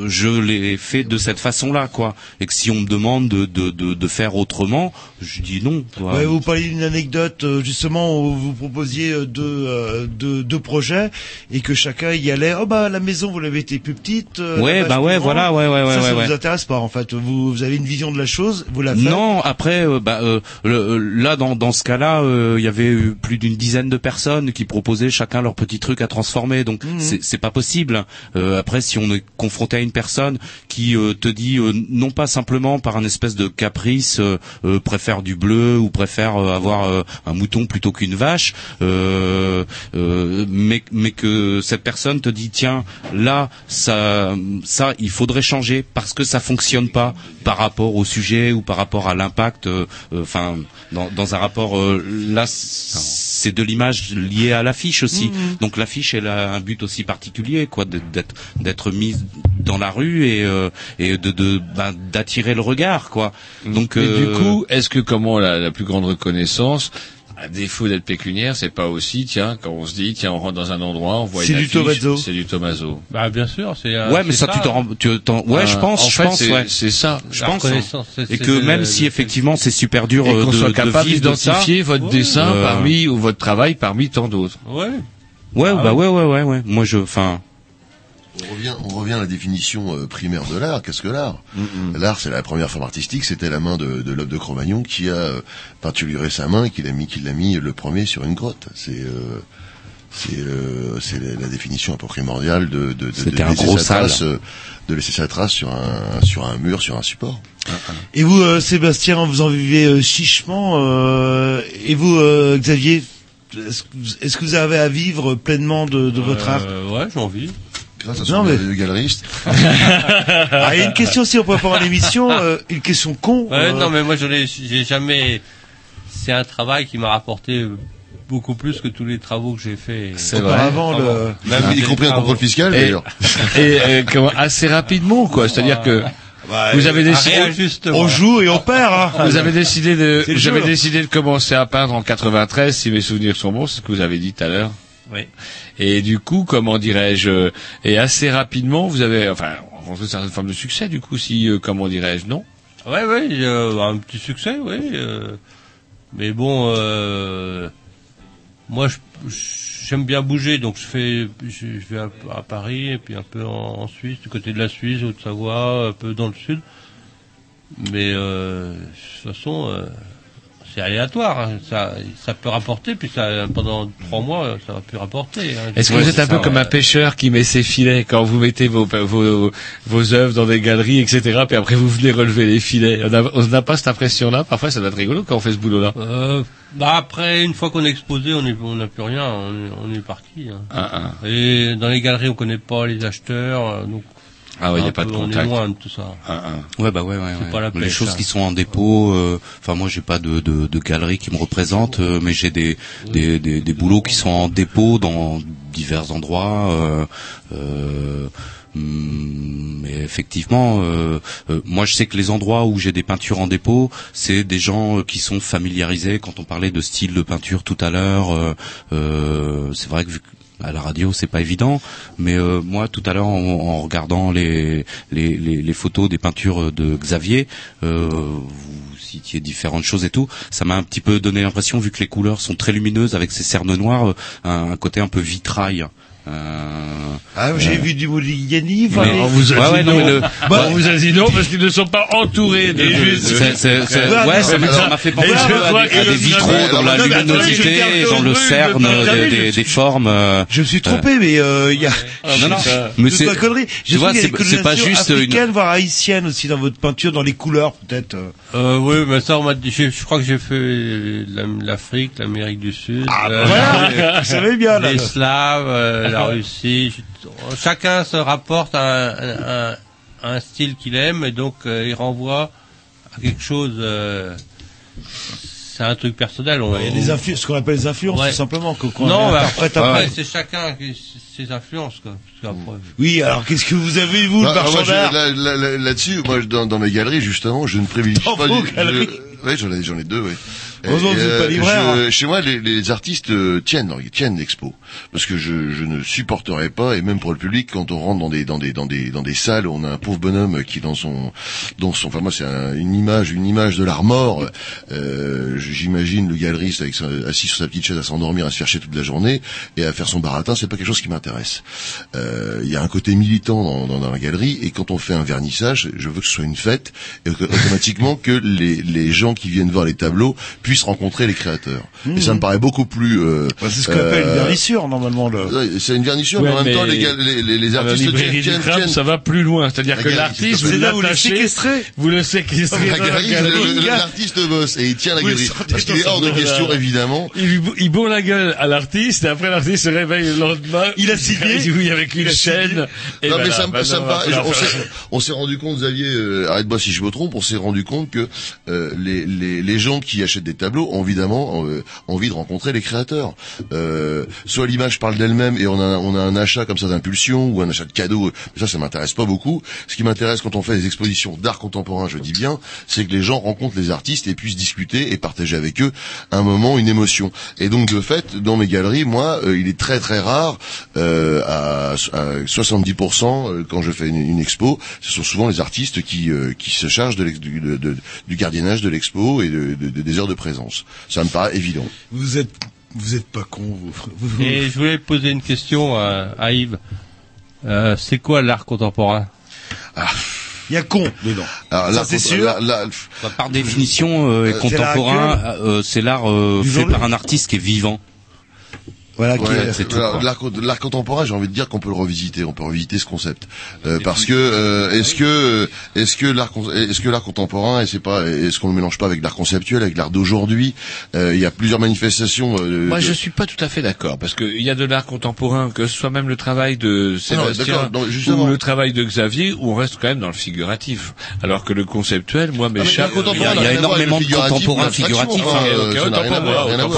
je les fais de cette façon là quoi et que si on me demande de, de, de, de faire autrement je dis non quoi. Ouais, vous parliez d'une anecdote justement où vous proposiez deux, deux, deux projets et que chacun y allait. Oh bah la maison vous l'avez été plus petite. Ouais, bah ouais, voilà, grande. ouais, ouais, Ça, ouais, ça ouais, vous ouais. intéresse pas en fait. Vous, vous avez une vision de la chose, vous la faites. Non, après, euh, bah, euh, le- là, dans, dans ce cas-là, euh, il y avait eu plus d'une dizaine de personnes qui proposaient chacun leur petit truc à transformer. Donc, Mhm. c'est c'est pas possible. Euh, après, si on est confronté à une personne qui euh, te dit euh, non pas simplement par un espèce de caprice, euh, euh, préfère du bleu ou préfère euh, avoir euh, un mouton plutôt qu'une vache, euh, euh, mais, mais que cette personne te dit tiens, là, ça, ça, il faudrait changer parce que ça fonctionne pas par rapport au sujet ou par rapport à l'impact. euh, euh, Enfin, dans, dans un rapport euh, là, c'est de l'image liée à l'affiche aussi. Mhm. Donc l'affiche, elle a un but aussi particulier, quoi, d'être d'être mise dans la rue et euh, et de de ben, d'attirer le regard, quoi. Donc Mais euh, du coup, est-ce que comment la, la plus grande reconnaissance, à défaut d'être pécuniaire, c'est pas aussi, tiens, quand on se dit, tiens, on rentre dans un endroit, on voit C'est une du affiche, c'est du Tommaso. Bah bien sûr, c'est. euh, ouais, mais c'est ça, tu t'en rends, tu t'en- ouais, Euh, je pense, en je fait, pense, c'est- ouais. c'est ça. Je La pense. hein. Et que même le- si le- effectivement c'est super dur Et euh, qu'on de, soit de capable ça. d'identifier votre dessin Euh, parmi ou votre travail parmi tant d'autres. Ouais. Ouais, Ah bah ouais. ouais, ouais, ouais, ouais. Moi, je, enfin, On revient, on revient à la définition euh, primaire de l'art. Qu'est-ce que l'art? L'art, c'est la première forme artistique. C'était la main de, de Loeb de Cro-Magnon qui a euh, peinturé sa main et qui l'a mis, qui l'a mis le premier sur une grotte. C'est, euh, C'est euh, c'est la, la définition un peu primordiale de, de, de, de laisser sa trace, euh, de laisser sa trace sur un sur un mur, sur un support. Et vous, euh, Sébastien, vous en vivez euh, chichement. euh, et vous, euh, Xavier, est-ce que vous- est-ce que vous avez à vivre pleinement de, de votre art? ouais, j'ai envie. Grâce à Non, son mais- de galeriste. [laughs] Ah, il y a une question si on peut avoir l'émission, euh, une question con. Euh, non, mais moi, je j'ai jamais. C'est un travail qui m'a rapporté beaucoup plus que tous les travaux que j'ai faits. C'est vrai. Auparavant, le- Même y des compris un contrôle fiscal Et, d'ailleurs. [laughs] et, euh, comment- assez rapidement, quoi. C'est-à-dire que Bah, vous avez décidé, on joue et on perd. Hein. [laughs] vous avez décidé de, le jeu. décidé de commencer à peindre en 93, si mes souvenirs sont bons, c'est ce que vous avez dit tout à l'heure. Oui. Et du coup, comment dirais-je, et assez rapidement, vous avez, enfin, rencontré une certaine forme de succès, du coup, si, euh, comment dirais-je, non? Ouais, ouais, euh, un petit succès, oui. euh, mais bon, euh, moi, j'aime bien bouger, donc je fais, je, vais à, Paris et puis un peu en, Suisse, du côté de la Suisse, Haute-Savoie, un peu dans le sud. Mais euh, de toute façon, euh, c'est aléatoire. hein. Ça, ça peut rapporter, puis ça, pendant trois mois, ça va plus rapporter. hein. Est-ce que vous êtes c'est un peu ça, comme ouais. un pêcheur qui met ses filets quand vous mettez vos, vos, vos œuvres dans des galeries, etc., puis après vous venez relever les filets? On n'a pas cette impression-là? Parfois, ça doit être rigolo quand on fait ce boulot-là. Euh, bah après, une fois qu'on est exposé, on n'a plus rien, on est, on est parti. hein. Ah, Et dans les galeries, on connaît pas les acheteurs, euh, donc Ah ouais, il n'y a pas de peu, on est contact. loin de tout ça. Ah, ah. Ouais, bah ouais, ouais. C'est ouais. pas la les pêche, choses ça. qui sont en dépôt. euh, Enfin, moi, j'ai pas de, de, de galerie qui me représente, euh, mais j'ai des, des, des, des boulots qui sont en dépôt dans divers endroits. Euh, euh, hum, mais effectivement, euh, euh, moi, je sais que les endroits où j'ai des peintures en dépôt, c'est des gens euh, qui sont familiarisés. Quand on parlait de style de peinture tout à l'heure, euh, euh, c'est vrai que vu que à la radio, c'est pas évident, mais euh, moi tout à l'heure en, regardant les, les, les, les photos des peintures de Xavier, euh, vous citiez différentes choses et tout, ça m'a un petit peu donné l'impression, vu que les couleurs sont très lumineuses avec ces cernes noires, euh, un, un côté un peu vitrail. Euh, Ah, j'ai euh, vu du Modigliani. Mais- on vous a Ouais, dit ouais, non, non. mais le- Bah, on vous a dit non parce qu'ils ne sont pas entourés de. Voilà, ouais, non, ça mais m'a- ça- m'a fait penser à, des- vitraux Non, dans la mais luminosité, dans le cerne, des, formes. euh, Je me suis trompé, mais euh, il y a. non, non, Je- mais c'est- pas de conneries. tu vois, c'est- pas juste une- voire haïtiennes aussi dans votre peinture, dans les couleurs peut-être. euh. Oui, mais ça, on m'a dit, je, crois que j'ai fait la- l'Afrique, l'Amérique du Sud, Ah, voilà, [laughs] vous savez bien là. les Slaves, la Russie. Chacun se rapporte à un, un- un style qu'il aime et donc euh, il renvoie à quelque chose. euh, c'est un truc personnel. On, Il y a des influ- ce qu'on appelle les influences, Ouais. tout simplement. que- qu'on non, après, après. c'est chacun qui ses influences. Quoi, parce Oui, alors qu'est-ce que vous avez, vous, le Bah, marchand moi, je- d'art là- là- là- Là-dessus, moi, dans, dans mes galeries, justement, je ne privilégie Dans pas. vos du- galeries je- Ouais, j'en ai, j'en ai deux, oui. Heureusement que vous êtes pas libraire, hein. Chez moi, les, les artistes euh, tiennent, ils tiennent l'expo, parce que je, je ne supporterais pas, et même pour le public, quand on rentre dans des dans des dans des dans des salles, on a un pauvre bonhomme qui dans son dans son, enfin moi c'est un- une image une image de l'art mort. Euh, J'imagine le galeriste avec sa- assis sur sa petite chaise à s'endormir, à se faire chier toute la journée et à faire son baratin, c'est pas quelque chose qui m'intéresse. Euh, Il y a un côté militant dans, dans, dans la galerie, et quand on fait un vernissage, je veux que ce soit une fête, et que, automatiquement que les, les gens qui viennent voir les tableaux puissent rencontrer les créateurs. Et ça me paraît beaucoup plus. Euh, Bah, c'est ce qu'on appelle une euh, vernissure, normalement. Le... C'est une vernissure, Ouais, mais en même mais- temps, les, les, les, les artistes tiennent, tiennent, crabe, tiennent. ça va plus loin. C'est-à-dire La que l'artiste, c'est vous là où vous le séquestrez. vous le séquestrez l'artiste bosse et il tient la Oui, galerie. Parce qu'il est hors de question, évidemment. Il, bourre la gueule à l'artiste et après l'artiste se réveille le lendemain. Il a signé. Oui, avec une chaîne. Et non, mais voilà, ça me, me on s'est, rendu compte, Xavier, euh, arrête-moi si je me trompe, on s'est rendu compte que les, les, les gens qui achètent des tableaux ont évidemment euh, envie de rencontrer les créateurs. Euh, soit l'image parle d'elle-même et on a, on a un achat comme ça d'impulsion ou un achat de cadeau. Mais ça, ça m'intéresse pas beaucoup. Ce qui m'intéresse quand on fait des expositions d'art contemporain, je dis bien, c'est que les gens rencontrent les artistes et puissent discuter et partager avec eux un moment, une émotion. Et donc de fait, dans mes galeries, moi, euh, il est très très rare, euh, à, à 70% euh, quand je fais une, une expo, ce sont souvent les artistes qui euh, qui se chargent de de- de- du gardiennage de l'expo et de, de- de- des heures de présence. Ça me paraît évident. Vous êtes, vous êtes pas con, vous. Vous- Et je voulais poser une question à, à Yves. Euh, c'est quoi l'art contemporain? Il y a con dedans. Alors, Ça, c'est sûr. Bah, par définition, euh, Euh, et c'est l'art contemporain, euh, c'est l'art euh, fait par un artiste qui est vivant. Voilà, qui Ouais, est- c'est l'art con- l'art contemporain, j'ai envie de dire qu'on peut le revisiter, on peut revisiter ce concept. Euh, parce que euh, est-ce que est-ce que l'art est-ce que l'art contemporain et c'est pas est-ce qu'on le mélange pas avec l'art conceptuel, avec l'art d'aujourd'hui Euh, Il y a plusieurs manifestations. euh, Moi, de- je suis pas tout à fait d'accord parce qu'il y a de l'art contemporain, que ce soit même le travail de Sébastien non, justement. ou le travail de Xavier, où on reste quand même dans le figuratif, alors que le conceptuel, moi, m'échappe. il y a- il y a énormément de contemporains figuratifs. Ah, hein.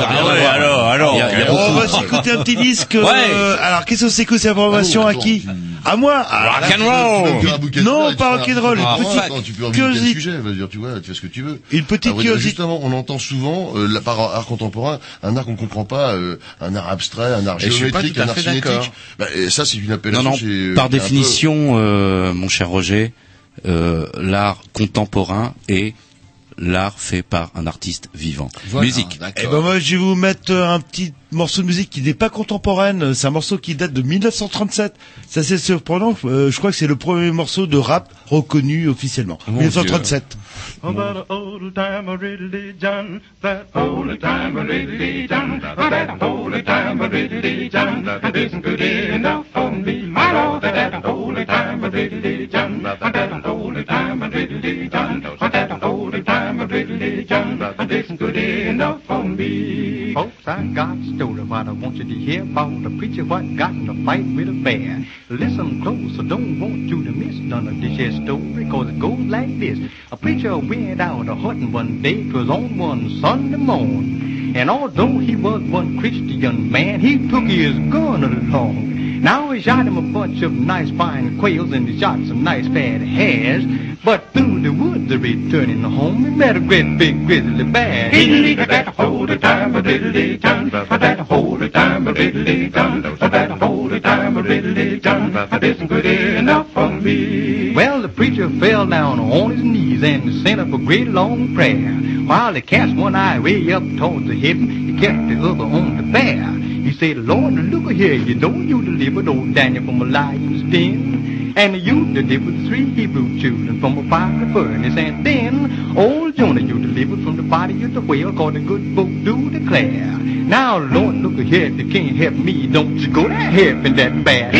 Ah alors, alors. Il y a- beaucoup. Va s'écouter un petit disque. Ouais. euh, alors, qu'est-ce que c'est que cette information à qui À moi Alors, Rock and là, roll. Non, pas tu rock peux and faire- roll. Ah, Une petite attends, tu peux inviter quel curiosité. sujet, vas-y, dire, tu vois, tu fais ce que tu veux. Une petite À curiosité. Justement, on entend souvent euh, la- par art contemporain un art qu'on comprend pas, euh, un art abstrait, un art Et je suis pas géométrique, tout à un art fait cinétique. d'accord. Bah, et ça, c'est une Non, appellation. non, c'est, euh, par peu- définition, euh, mon cher Roger, euh, l'art contemporain est l'art fait par un artiste vivant. Musique. Eh ben moi je vais vous mettre euh, un petit morceau de musique qui n'est pas contemporaine. C'est un morceau qui date de 1937. C'est assez surprenant. Euh, je crois que c'est le premier morceau de rap reconnu officiellement. Mon 1937. Oh, Nobody wants you to hear about a preacher what got in a fight with a bear. Listen close, so don't want you to miss none of this here story, cause it goes like this. A preacher went out a hunting one day, it on one Sunday morn. And although he was one Christian man, he took his gun along. Now he shot him a bunch of nice fine quails and he shot some nice fat hares. But through the woods a returning home, he met a great big grizzly bear. Diddly-da-da, hold the time, a diddly-dum, that the time a diddly dun, that hold the time a diddly dun, that isn't good enough for me. Well, the preacher fell down on his knees and sent up a great long prayer. While he cast one eye way up towards the heaven, he kept the other on the bear. He said, Lord, look here, you know you delivered old Daniel from a lion's den. And you delivered three Hebrew children from a fiery furnace. And then old Jonah you delivered from the body of the whale, called the good book do declare. Now, Lord, look if you can't help me, don't you go to helping that bear.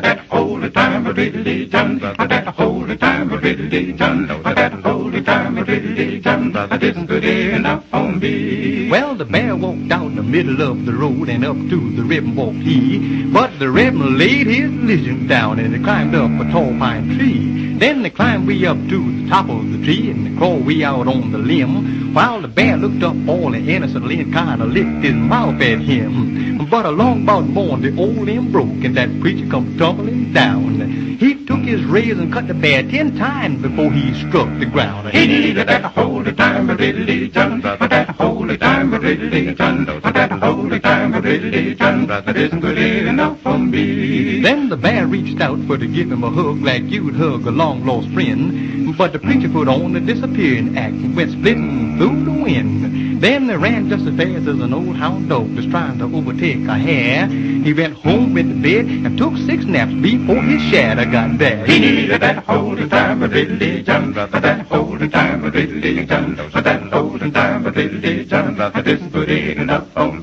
that holy time of riddly dun, that holy time of riddly dun, that holy time of riddly dun, that isn't good enough for me. Well, the bear walked down the middle of the road and up to the ribbon walked he. But the ribbon laid his lizard down and he climbed up a tall pine tree. Then they climbed we up to the top of the tree and they crawled we out on the limb. While the bear looked up all innocently and kind of licked his mouth at him. But along about morn the old limb broke and that preacher come tumbling down. He took his razor and cut the bear ten times before he struck the ground. He needed that holy time of riddly dun, that holy time of riddly dun, that holy time of riddly dun, that isn't good enough for me. Then the bear reached out for to give him a hug like you'd hug a long lost friend. But the preacher put on a disappearing act and went splitting through the wind. Then they ran just as fast as an old hound dog was trying to overtake a hare. He went home with the bed and took six naps before his shadow got there. He needed that holy time of diddly dun, that holy time of diddly dun, that holy time of diddly dun, that isn't good enough for me.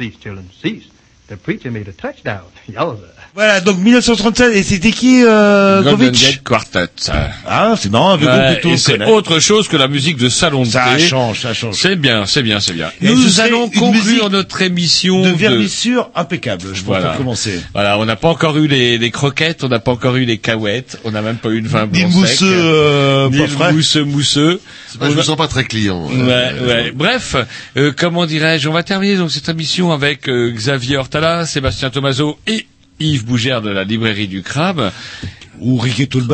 Cease, children, cease. The preacher made a touchdown. [laughs] Yowza. Voilà, donc 1937, et c'était qui, euh, Golden Gate Quartet. Ah, c'est marrant, avec Ouais, plutôt et on c'est autre chose que la musique de salon de Ça thé. change, ça change. C'est bien, c'est bien, c'est bien. Et Nous allons conclure notre émission de vernissure impeccable, je pense, Voilà. pour commencer. Voilà, on n'a pas encore eu les, les croquettes, on n'a pas encore eu les cahuètes, on n'a même pas eu de vin Ni blanc le sec, mousseux, euh, ni le mousseux mousseux. Pas- je On me sens pas très client. Ouais, euh, ouais. Bref, euh, comment dirais-je, on va terminer donc cette émission avec euh, Xavier Hortala, Sébastien Tomaso et Yves Bougère de la librairie du Crabe. Ou Riquetto le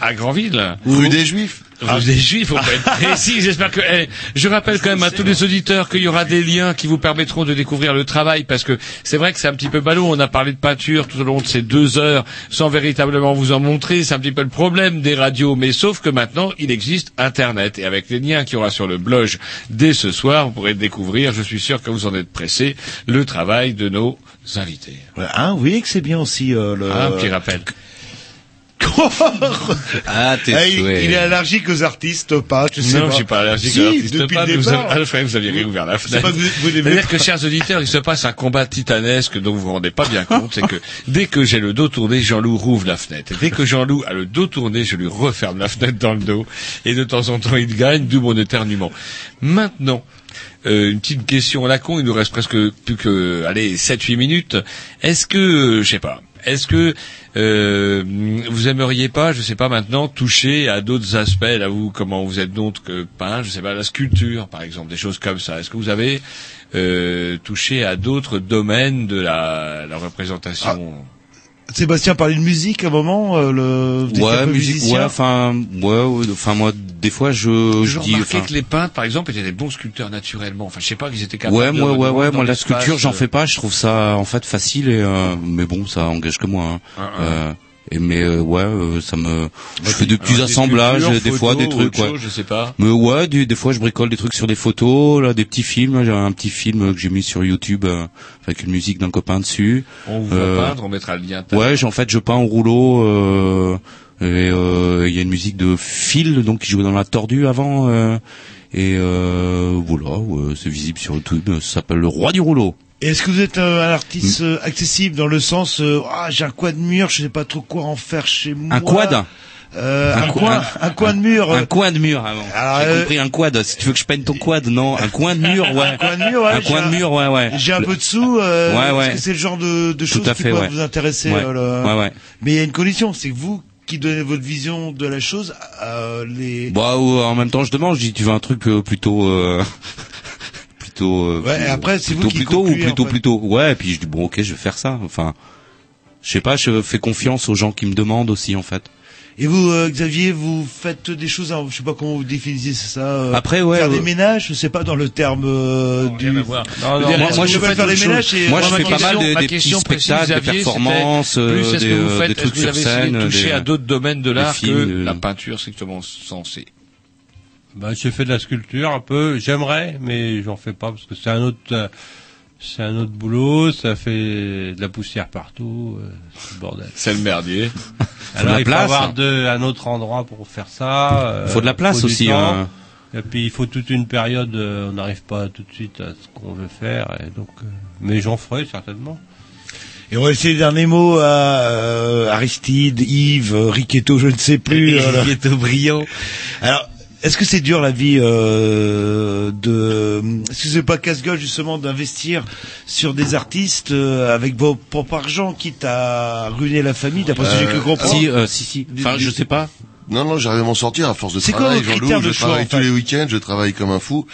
À Grandville. Rue des Juifs. Rue des Juifs, faut pas être [laughs] précis. J'espère que. eh, je rappelle quand même à tous les auditeurs qu'il y aura des liens qui vous permettront de découvrir le travail, parce que c'est vrai que c'est un petit peu ballot. On a parlé de peinture tout au long de ces deux heures, sans véritablement vous en montrer. C'est un petit peu le problème des radios, mais sauf que maintenant il existe Internet et avec les liens qu'il y aura sur le blog dès ce soir, vous pourrez découvrir. Je suis sûr que vous en êtes pressés. Le travail de nos invités. Voilà, hein, vous voyez que c'est bien aussi euh, le... Un petit rappel. Ah, t'es Ah, il, est allergique aux artistes, pas, je sais non, pas. je suis pas allergique Si, à l'artiste depuis pas, le mais vous avez, Alfred, vous aviez réouvert la fenêtre. pas que vous, vous l'aimez C'est-à-dire que, chers auditeurs, il se passe un combat titanesque dont vous vous rendez pas bien compte, c'est que dès que j'ai le dos tourné, Jean-Loup rouvre la fenêtre. Et dès que Jean-Loup a le dos tourné, je lui referme la fenêtre dans le dos. Et de temps en temps, il gagne, d'où mon éternuement. Maintenant, euh, une petite question à la con, il nous reste presque plus que, allez, 7-8 minutes. Est-ce que, euh, je sais pas, est-ce que euh, vous aimeriez pas, je sais pas maintenant, toucher à d'autres aspects, là vous, comment vous êtes donc que peintre, je sais pas, la sculpture par exemple, des choses comme ça. Est-ce que vous avez euh, touché à d'autres domaines de la, la représentation? Sébastien parlait de musique à un moment, euh, le, vous Ouais, musique, musicien. ouais, enfin, ouais, enfin moi, des fois, je, je J'ai dis, que les peintres, par exemple, étaient des bons sculpteurs naturellement. Enfin, je sais pas qu'ils étaient capables. ouais, de- moi, de ouais, ouais, dans moi la sculpture, j'en euh, fais pas, je trouve ça en fait facile et, euh, mais bon, ça engage que moi. hein. Ah, ah. Euh, et mais euh, ouais, euh, ça me, je fais de alors, petits des assemblages, des fois des trucs, autre ouais. chose, je sais pas. Mais ouais, des, des fois je bricole des trucs sur des photos, là, des petits films. J'ai un petit film que j'ai mis sur YouTube euh, avec une musique d'un copain dessus. On vous Euh, va peindre, on mettra le lien. Ouais, en fait, je peins au rouleau. euh, et euh, il y a une musique de Phil, donc qui jouait dans la tordue avant. euh, et euh, voilà, c'est visible sur YouTube. Ça s'appelle le roi du rouleau. Est-ce que vous êtes euh, un artiste euh, accessible dans le sens, euh, ah, j'ai un quad de mur, je sais pas trop quoi en faire chez moi. Un quad Euh, un, Un coin, quad. un coin de mur. Un coin de mur avant. J'ai euh, compris un quad. Si tu veux que je peigne ton quad, non, un coin de mur, ouais. Un coin de mur, ouais. Un coin de mur, ouais, ouais. J'ai un peu de sous. Euh, Ouais, ouais. Que c'est le genre de, de choses qui peuvent ouais. vous intéresser Ouais. euh, Ouais, ouais. Mais il y a une condition, c'est que vous qui donnez votre vision de la chose, euh, les. Bah, ou, en même temps, je demande. Je dis, tu veux un truc euh, plutôt. Euh... plutôt euh, Ouais, et après, c'est vous plutôt qui plutôt ou en plutôt fait. plutôt ouais et puis je dis bon ok je vais faire ça enfin je sais pas je fais confiance aux gens qui me demandent aussi en fait Et vous, euh, Xavier, vous faites des choses, hein, je sais pas comment vous définissez ça. euh, Après, ouais, Faire euh, des ménages, je sais pas dans le terme euh, du. rien à voir. Non, non, Je moi, moi, je vous fais faire des ménages et- Moi, je ma fais pas question- mal de- ma des petits précise, spectacles, des Xavier, c'était performances, euh, plus est-ce que des, vous euh, faites, des est-ce trucs que vous sur avez essayé de scène, toucher des- à d'autres domaines de des l'art films, que la peinture strictement sensée Bah, j'ai fait de la sculpture un peu. J'aimerais, mais j'en fais pas parce que c'est un autre, euh, c'est un autre boulot. Ça fait de la poussière partout. euh, c'est le bordel. C'est le merdier. Alors il faut place. avoir de, un autre endroit pour faire ça. euh, Faut de la place du aussi, hein. Et puis il faut toute une période. euh, on n'arrive pas tout de suite à ce qu'on veut faire. Et donc, euh, mais j'en ferai certainement. Et on va essayer d'un mot à euh, Aristide, Yves, euh, Riquetto, je ne sais plus. [laughs] euh. Riquetto brillant. Alors, est-ce que c'est dur la vie euh, de Est-ce que c'est pas casse-gueule justement d'investir sur des artistes euh, avec vos propres argent, quitte à ruiner la famille, d'après ce que j'ai cru comprendre? si euh, si si. Enfin je sais pas. Non, non, j'arrive à m'en sortir à force de C'est quoi travail. critères de je choix, travaille en tous les week-ends, je travaille comme un fou,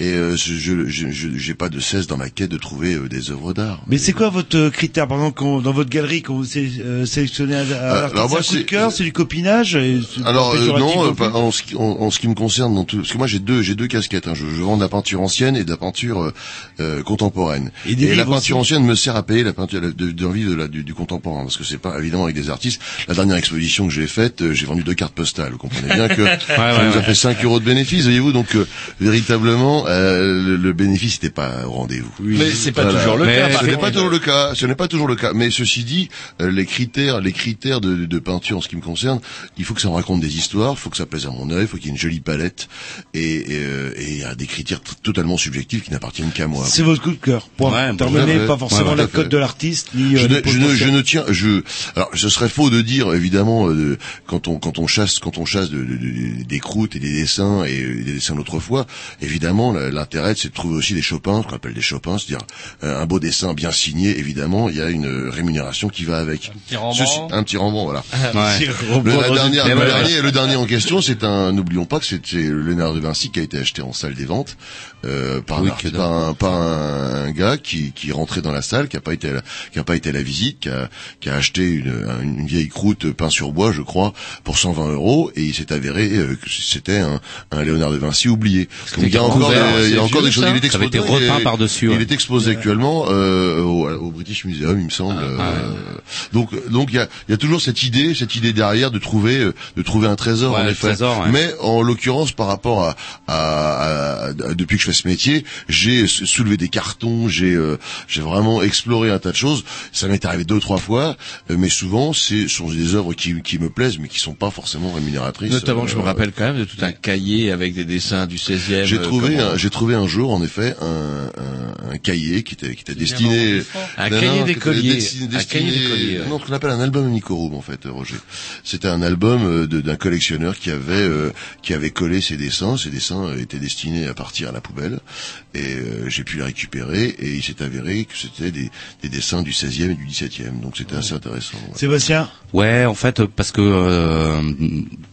et euh, je je- je- je- j'ai pas de cesse dans ma quête de trouver euh, des œuvres d'art. Mais c'est quoi votre euh, critère, par exemple, quand, dans votre galerie, quand vous sé- euh, sélectionnez un, Euh, artiste, alors moi, un coup de c'est- cœur, c'est du copinage et Alors euh, non, euh, en, ce qui, en, en ce qui me concerne, dans tout, parce que moi j'ai deux, j'ai deux casquettes. hein. Je, je vends de la peinture ancienne et de la peinture euh, euh, contemporaine. Et des la peinture aussi. ancienne me sert à payer la peinture de, de, d'envie de la, du, du contemporain, parce que c'est pas évidemment avec des artistes. La dernière exposition que j'ai faite, euh, j'ai vendu deux cartes postales. Vous comprenez bien que [laughs] ça ouais, nous a ouais. fait 5 euros de bénéfice, voyez-vous. Donc euh, véritablement, euh, le, le bénéfice n'était pas au rendez-vous. Mais c'est pas Voilà. toujours le Mais cas. Ce n'est pas toujours le cas. Ce n'est pas toujours le cas. Mais ceci dit, euh, les critères, les critères de, de peinture en ce qui me concerne, il faut que ça me raconte des histoires, il faut que ça plaise à mon œil, il faut qu'il y ait une jolie palette, et et, euh, et il y a des critères totalement subjectifs qui n'appartiennent qu'à moi. C'est votre coup de cœur. Point. Ouais, Terminé, pas forcément Ouais, la cote de l'artiste, ni je euh, ne, je ne, je ne tiens, je, alors, ce serait faux de dire, évidemment, euh, de- quand on, quand on chasse, quand on chasse de, de- de- des croûtes et des dessins et des dessins d'autrefois, évidemment, l'intérêt, c'est de trouver aussi des Chopins, ce qu'on appelle des Chopins, c'est-à-dire euh, un beau dessin bien signé, évidemment, il y a une euh, rémunération qui va avec. Petit. Ceci- un petit Rembrandt, voilà. [laughs] ouais. Le, la dernière- Mais le, ouais, dernier, le dernier en question, c'est un. N'oublions pas que c'est c'est Léonard de Vinci qui a été acheté en salle des ventes euh, par, Oui, un, par, un, par un, un gars qui, qui rentré dans la salle, qui a pas été à la, qui a pas été à la visite, qui a, qui a acheté une, une vieille croûte peint sur bois, je crois, pour 120 100 euros et il s'est avéré euh, que c'était un, un Léonard de Vinci oublié. Donc il y a encore, des, il y a encore des choses. Il est avait été exposé, repeint il est- par-dessus, Il est exposé actuellement euh, au, au British Museum, il me semble. Ah, euh, donc donc il y a, il y a toujours cette idée, cette idée derrière de trouver de trouver un trésor en effet. trésor. Mais en l'occurrence par rapport à, à, à- à- depuis que je fais ce métier, j'ai soulevé des cartons, j'ai euh, j'ai vraiment exploré un tas de choses. Ça m'est arrivé deux ou trois fois, euh, mais souvent c'est sont des œuvres qui, qui me plaisent, mais qui sont pas forcément rémunératrices. Notamment, je me Euh, rappelle quand même de tout un cahier avec des dessins du 16e. j'ai euh, trouvé, comment- j'ai trouvé un jour, en effet, un, un, un cahier qui était, qui était destiné, Un cahier d'écolier. destiné- Un cahier destiné- d'écolier. Non, ce qu'on appelle un album Nicoroom, en fait, Roger. C'était un album euh, d'un collectionneur qui avait, euh, qui avait collé ses dessins. Ces dessins euh, étaient destinés à partir à la poubelle, et euh, j'ai pu les récupérer. Et il s'est avéré que c'était des, des dessins du 16e et du 17e, donc c'était assez intéressant. ouais. Sébastien Ouais, en fait, parce que euh,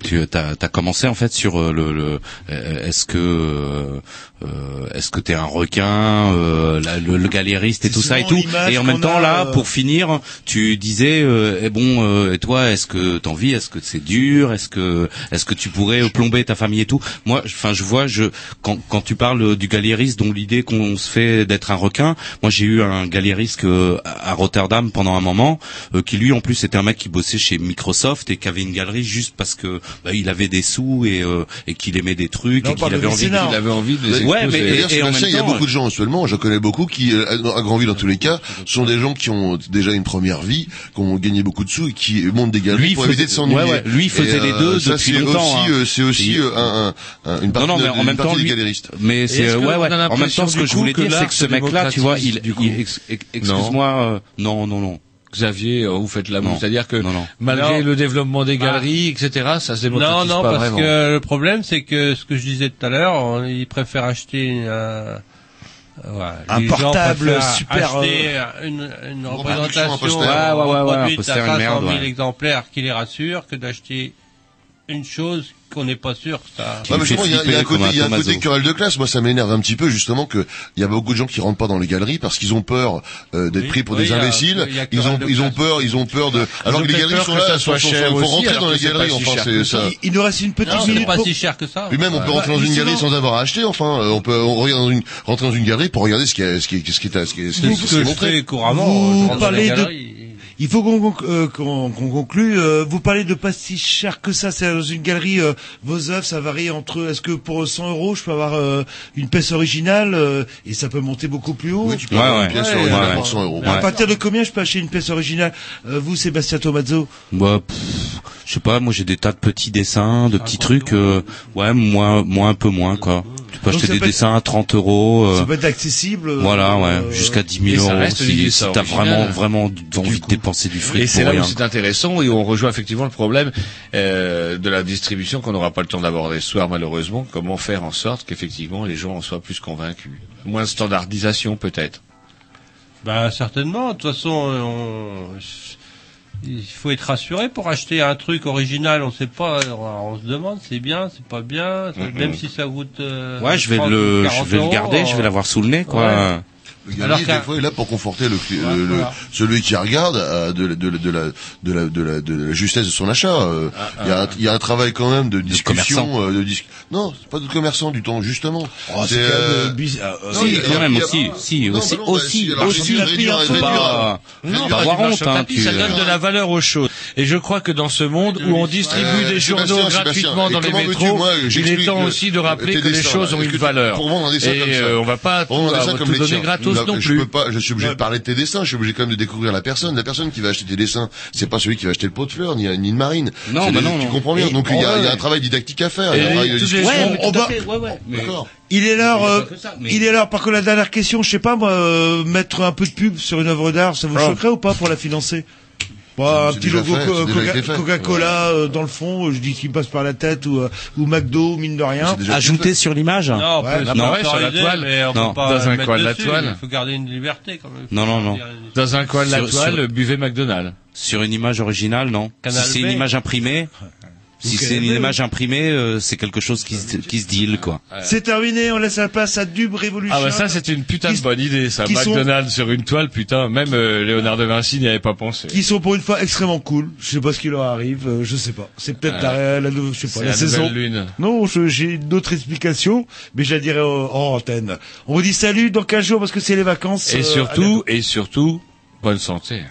tu as, commencé en fait sur euh, le, le euh, est-ce que euh, euh, est-ce que t'es un requin, euh, la- le, le galériste et tout ça et tout. Et en même temps a, là, euh, pour finir, tu disais euh, eh bon, euh, et toi, est-ce que t'en vis, est-ce que c'est dur, est-ce que est-ce que tu pourrais euh, plomber ta famille et tout? Moi, enfin, je vois, je quand quand tu parles du galériste, dont l'idée qu'on se fait d'être un requin. Moi, j'ai eu un galériste euh, à Rotterdam pendant un moment, euh, qui lui en plus était un mec qui bossait chez Microsoft et qui avait une galerie juste parce que bah, il avait des sous et euh, et qu'il aimait des trucs Là, on et qu'il de avait envie. Il avait envie de les Ouais, mais- D'ailleurs, et- et en il y a beaucoup de gens actuellement, je connais beaucoup qui, à Grandville dans tous les cas, sont des gens qui ont déjà une première vie, qui ont gagné beaucoup de sous et qui montent des galeries Lui, pour faisait- éviter de s'ennuyer. ouais, ouais, lui, il faisait Et, les deux ça, depuis c'est longtemps, Aussi, hein. euh, c'est aussi Et- euh, un, un, un- une partie, non, non, mais de- en une même partie temps, des lui-. Mais c'est euh, ouais, ouais. En même temps, ce que je voulais que dire, c'est que ce mec-là, tu vois, il, excuse-moi, euh, non, non, non. Xavier, euh, vous faites l'amour. Non. C'est-à-dire que Non, non. malgré Non. le développement des Bah. galeries, etc., ça se démocratise Non, non, pas parce vraiment. que le problème, c'est que ce que je disais tout à l'heure, on- ils préfèrent acheter un, voilà, Un gens portable super, acheter une, une représentation, un poster. Ouais, ouais, ouais, ouais, un reproduite poster, à une 500 merde, 000 ouais. exemplaires qui les rassure que d'acheter une chose qu'on n'est pas sûr que ça... Me mais fait justement, il y a, il y a un côté, il y a un côté querelle de classe. Moi, ça m'énerve un petit peu, justement, que il y a beaucoup de gens qui rentrent pas dans les galeries parce qu'ils ont peur euh, d'être Oui, pris pour oui, des il y a- imbéciles. a Ils ont, ils ont peur, ils ont peur de. Alors que les galeries sont là, ça sont, soit sont, cher faut rentrer dans les galeries. si Enfin, c'est ça. il, nous reste une petite minute pas pour... si cher que ça. Puis même, on peut rentrer dans une galerie sans avoir acheté. Enfin, euh, on peut rentrer dans une galerie pour regarder ce qui est, ce qui est, ce qui est, je montré. couramment, Vous je parlez de-. Il faut qu'on conc- euh, qu'on qu'on conclue. Euh, vous parlez de pas si cher que ça. C'est dans une galerie. euh, vos œuvres, ça varie entre. Est-ce que pour 100 euros, je peux avoir euh, une pièce originale euh, et ça peut monter beaucoup plus haut Oui, tu peux Ouais, avoir ouais. une pièce Ouais, originale ouais. pour 100 euros. À partir de combien je peux acheter une pièce originale? Euh, Vous, Sébastien Tomazzo? Bah, pff, je sais pas, moi j'ai des tas de petits dessins, de petits trucs, euh, ouais, moins, moins un peu moins quoi. Tu peux Donc acheter des être- dessins à 30 euros. euh, Ça peut être accessible. euh, Voilà, ouais, euh, jusqu'à 10 et 000 ça euros si, si t'as vraiment, vraiment envie de dépenser du fric Et c'est pour là où rien. c'est intéressant et on rejoint effectivement le problème euh, de la distribution qu'on n'aura pas le temps d'aborder ce soir malheureusement. Comment faire en sorte qu'effectivement les gens en soient plus convaincus? Moins de standardisation peut-être? Ben certainement. De toute façon, on... il faut être rassuré pour acheter un truc original. On sait pas. On, se demande, c'est bien, c'est pas bien. Même si ça coûte. euh, Ouais, je vais 30 ou le, je 40 vais le garder, je vais l'avoir sous le nez, quoi. Ouais. Le qu'un- des fois, est là pour conforter le, Ouais, le- le- voilà. celui qui regarde euh, de, la- de, la- de la de la de la de la justesse de son achat. Euh, Il y a il y a un travail quand même de discussion, euh, de dis- non, c'est pas de commerçant du temps justement. Oh, c'est euh, euh, Si, quand même il y a- aussi, si, aussi, aussi, aussi. pas, Non, faut pas pas avoir honte, ça donne de la valeur aux choses. Et je crois que dans ce monde où on distribue Euh, des journaux gratuitement dans les métros, il est temps aussi de rappeler que les choses ont une valeur. Et euh, on va pas tout, donner gratos Non je plus. peux pas, je suis obligé de parler de tes dessins, je suis obligé quand même de découvrir la personne. La personne qui va acheter tes dessins, c'est pas celui qui va acheter le pot de fleurs, ni, ni une marine. Non, C'est bah des- non, Tu non. comprends bien. Et- Donc il y a, y a un travail didactique à faire. Il est l'heure. Euh, mais- Il est l'heure. Par contre, la dernière question, je sais pas moi, euh, mettre un peu de pub sur une œuvre d'art, ça vous Ah. choquerait ou pas pour la financer? Bah, un petit logo Co-. Coca-Cola euh, dans le fond, je dis qu'il passe par la tête ou, euh, ou McDo, mine de rien. Ajouter sur l'image Non, on Ouais, peut sur la toile. mais on Non, peut pas dans un coin de la toile. Il faut garder une liberté quand même. Non, non, non. Dans un coin de la toile, sur- buvez McDonald's. Sur une image originale, non. Canal si c'est une image imprimée, Si c'est une mais- image imprimée, euh, c'est quelque chose qui, se- qui se deal, quoi. C'est terminé, on laisse la place à Dub Revolution. Ah bah ça c'est une putain de bonne idée ça. qui sont- McDonald's sur une toile, putain, même euh, Léonard de Vinci n'y avait pas pensé. qui sont pour une fois extrêmement cool. Je sais pas ce qui leur arrive, euh, je sais pas. C'est peut-être Euh, la, la, je sais pas, c'est la, la saison. nouvelle lune. Non, je- j'ai une autre explication, mais je la dirai en, en antenne. On vous dit salut dans 15 jours parce que c'est les vacances. Et euh, à surtout, et surtout, bonne santé.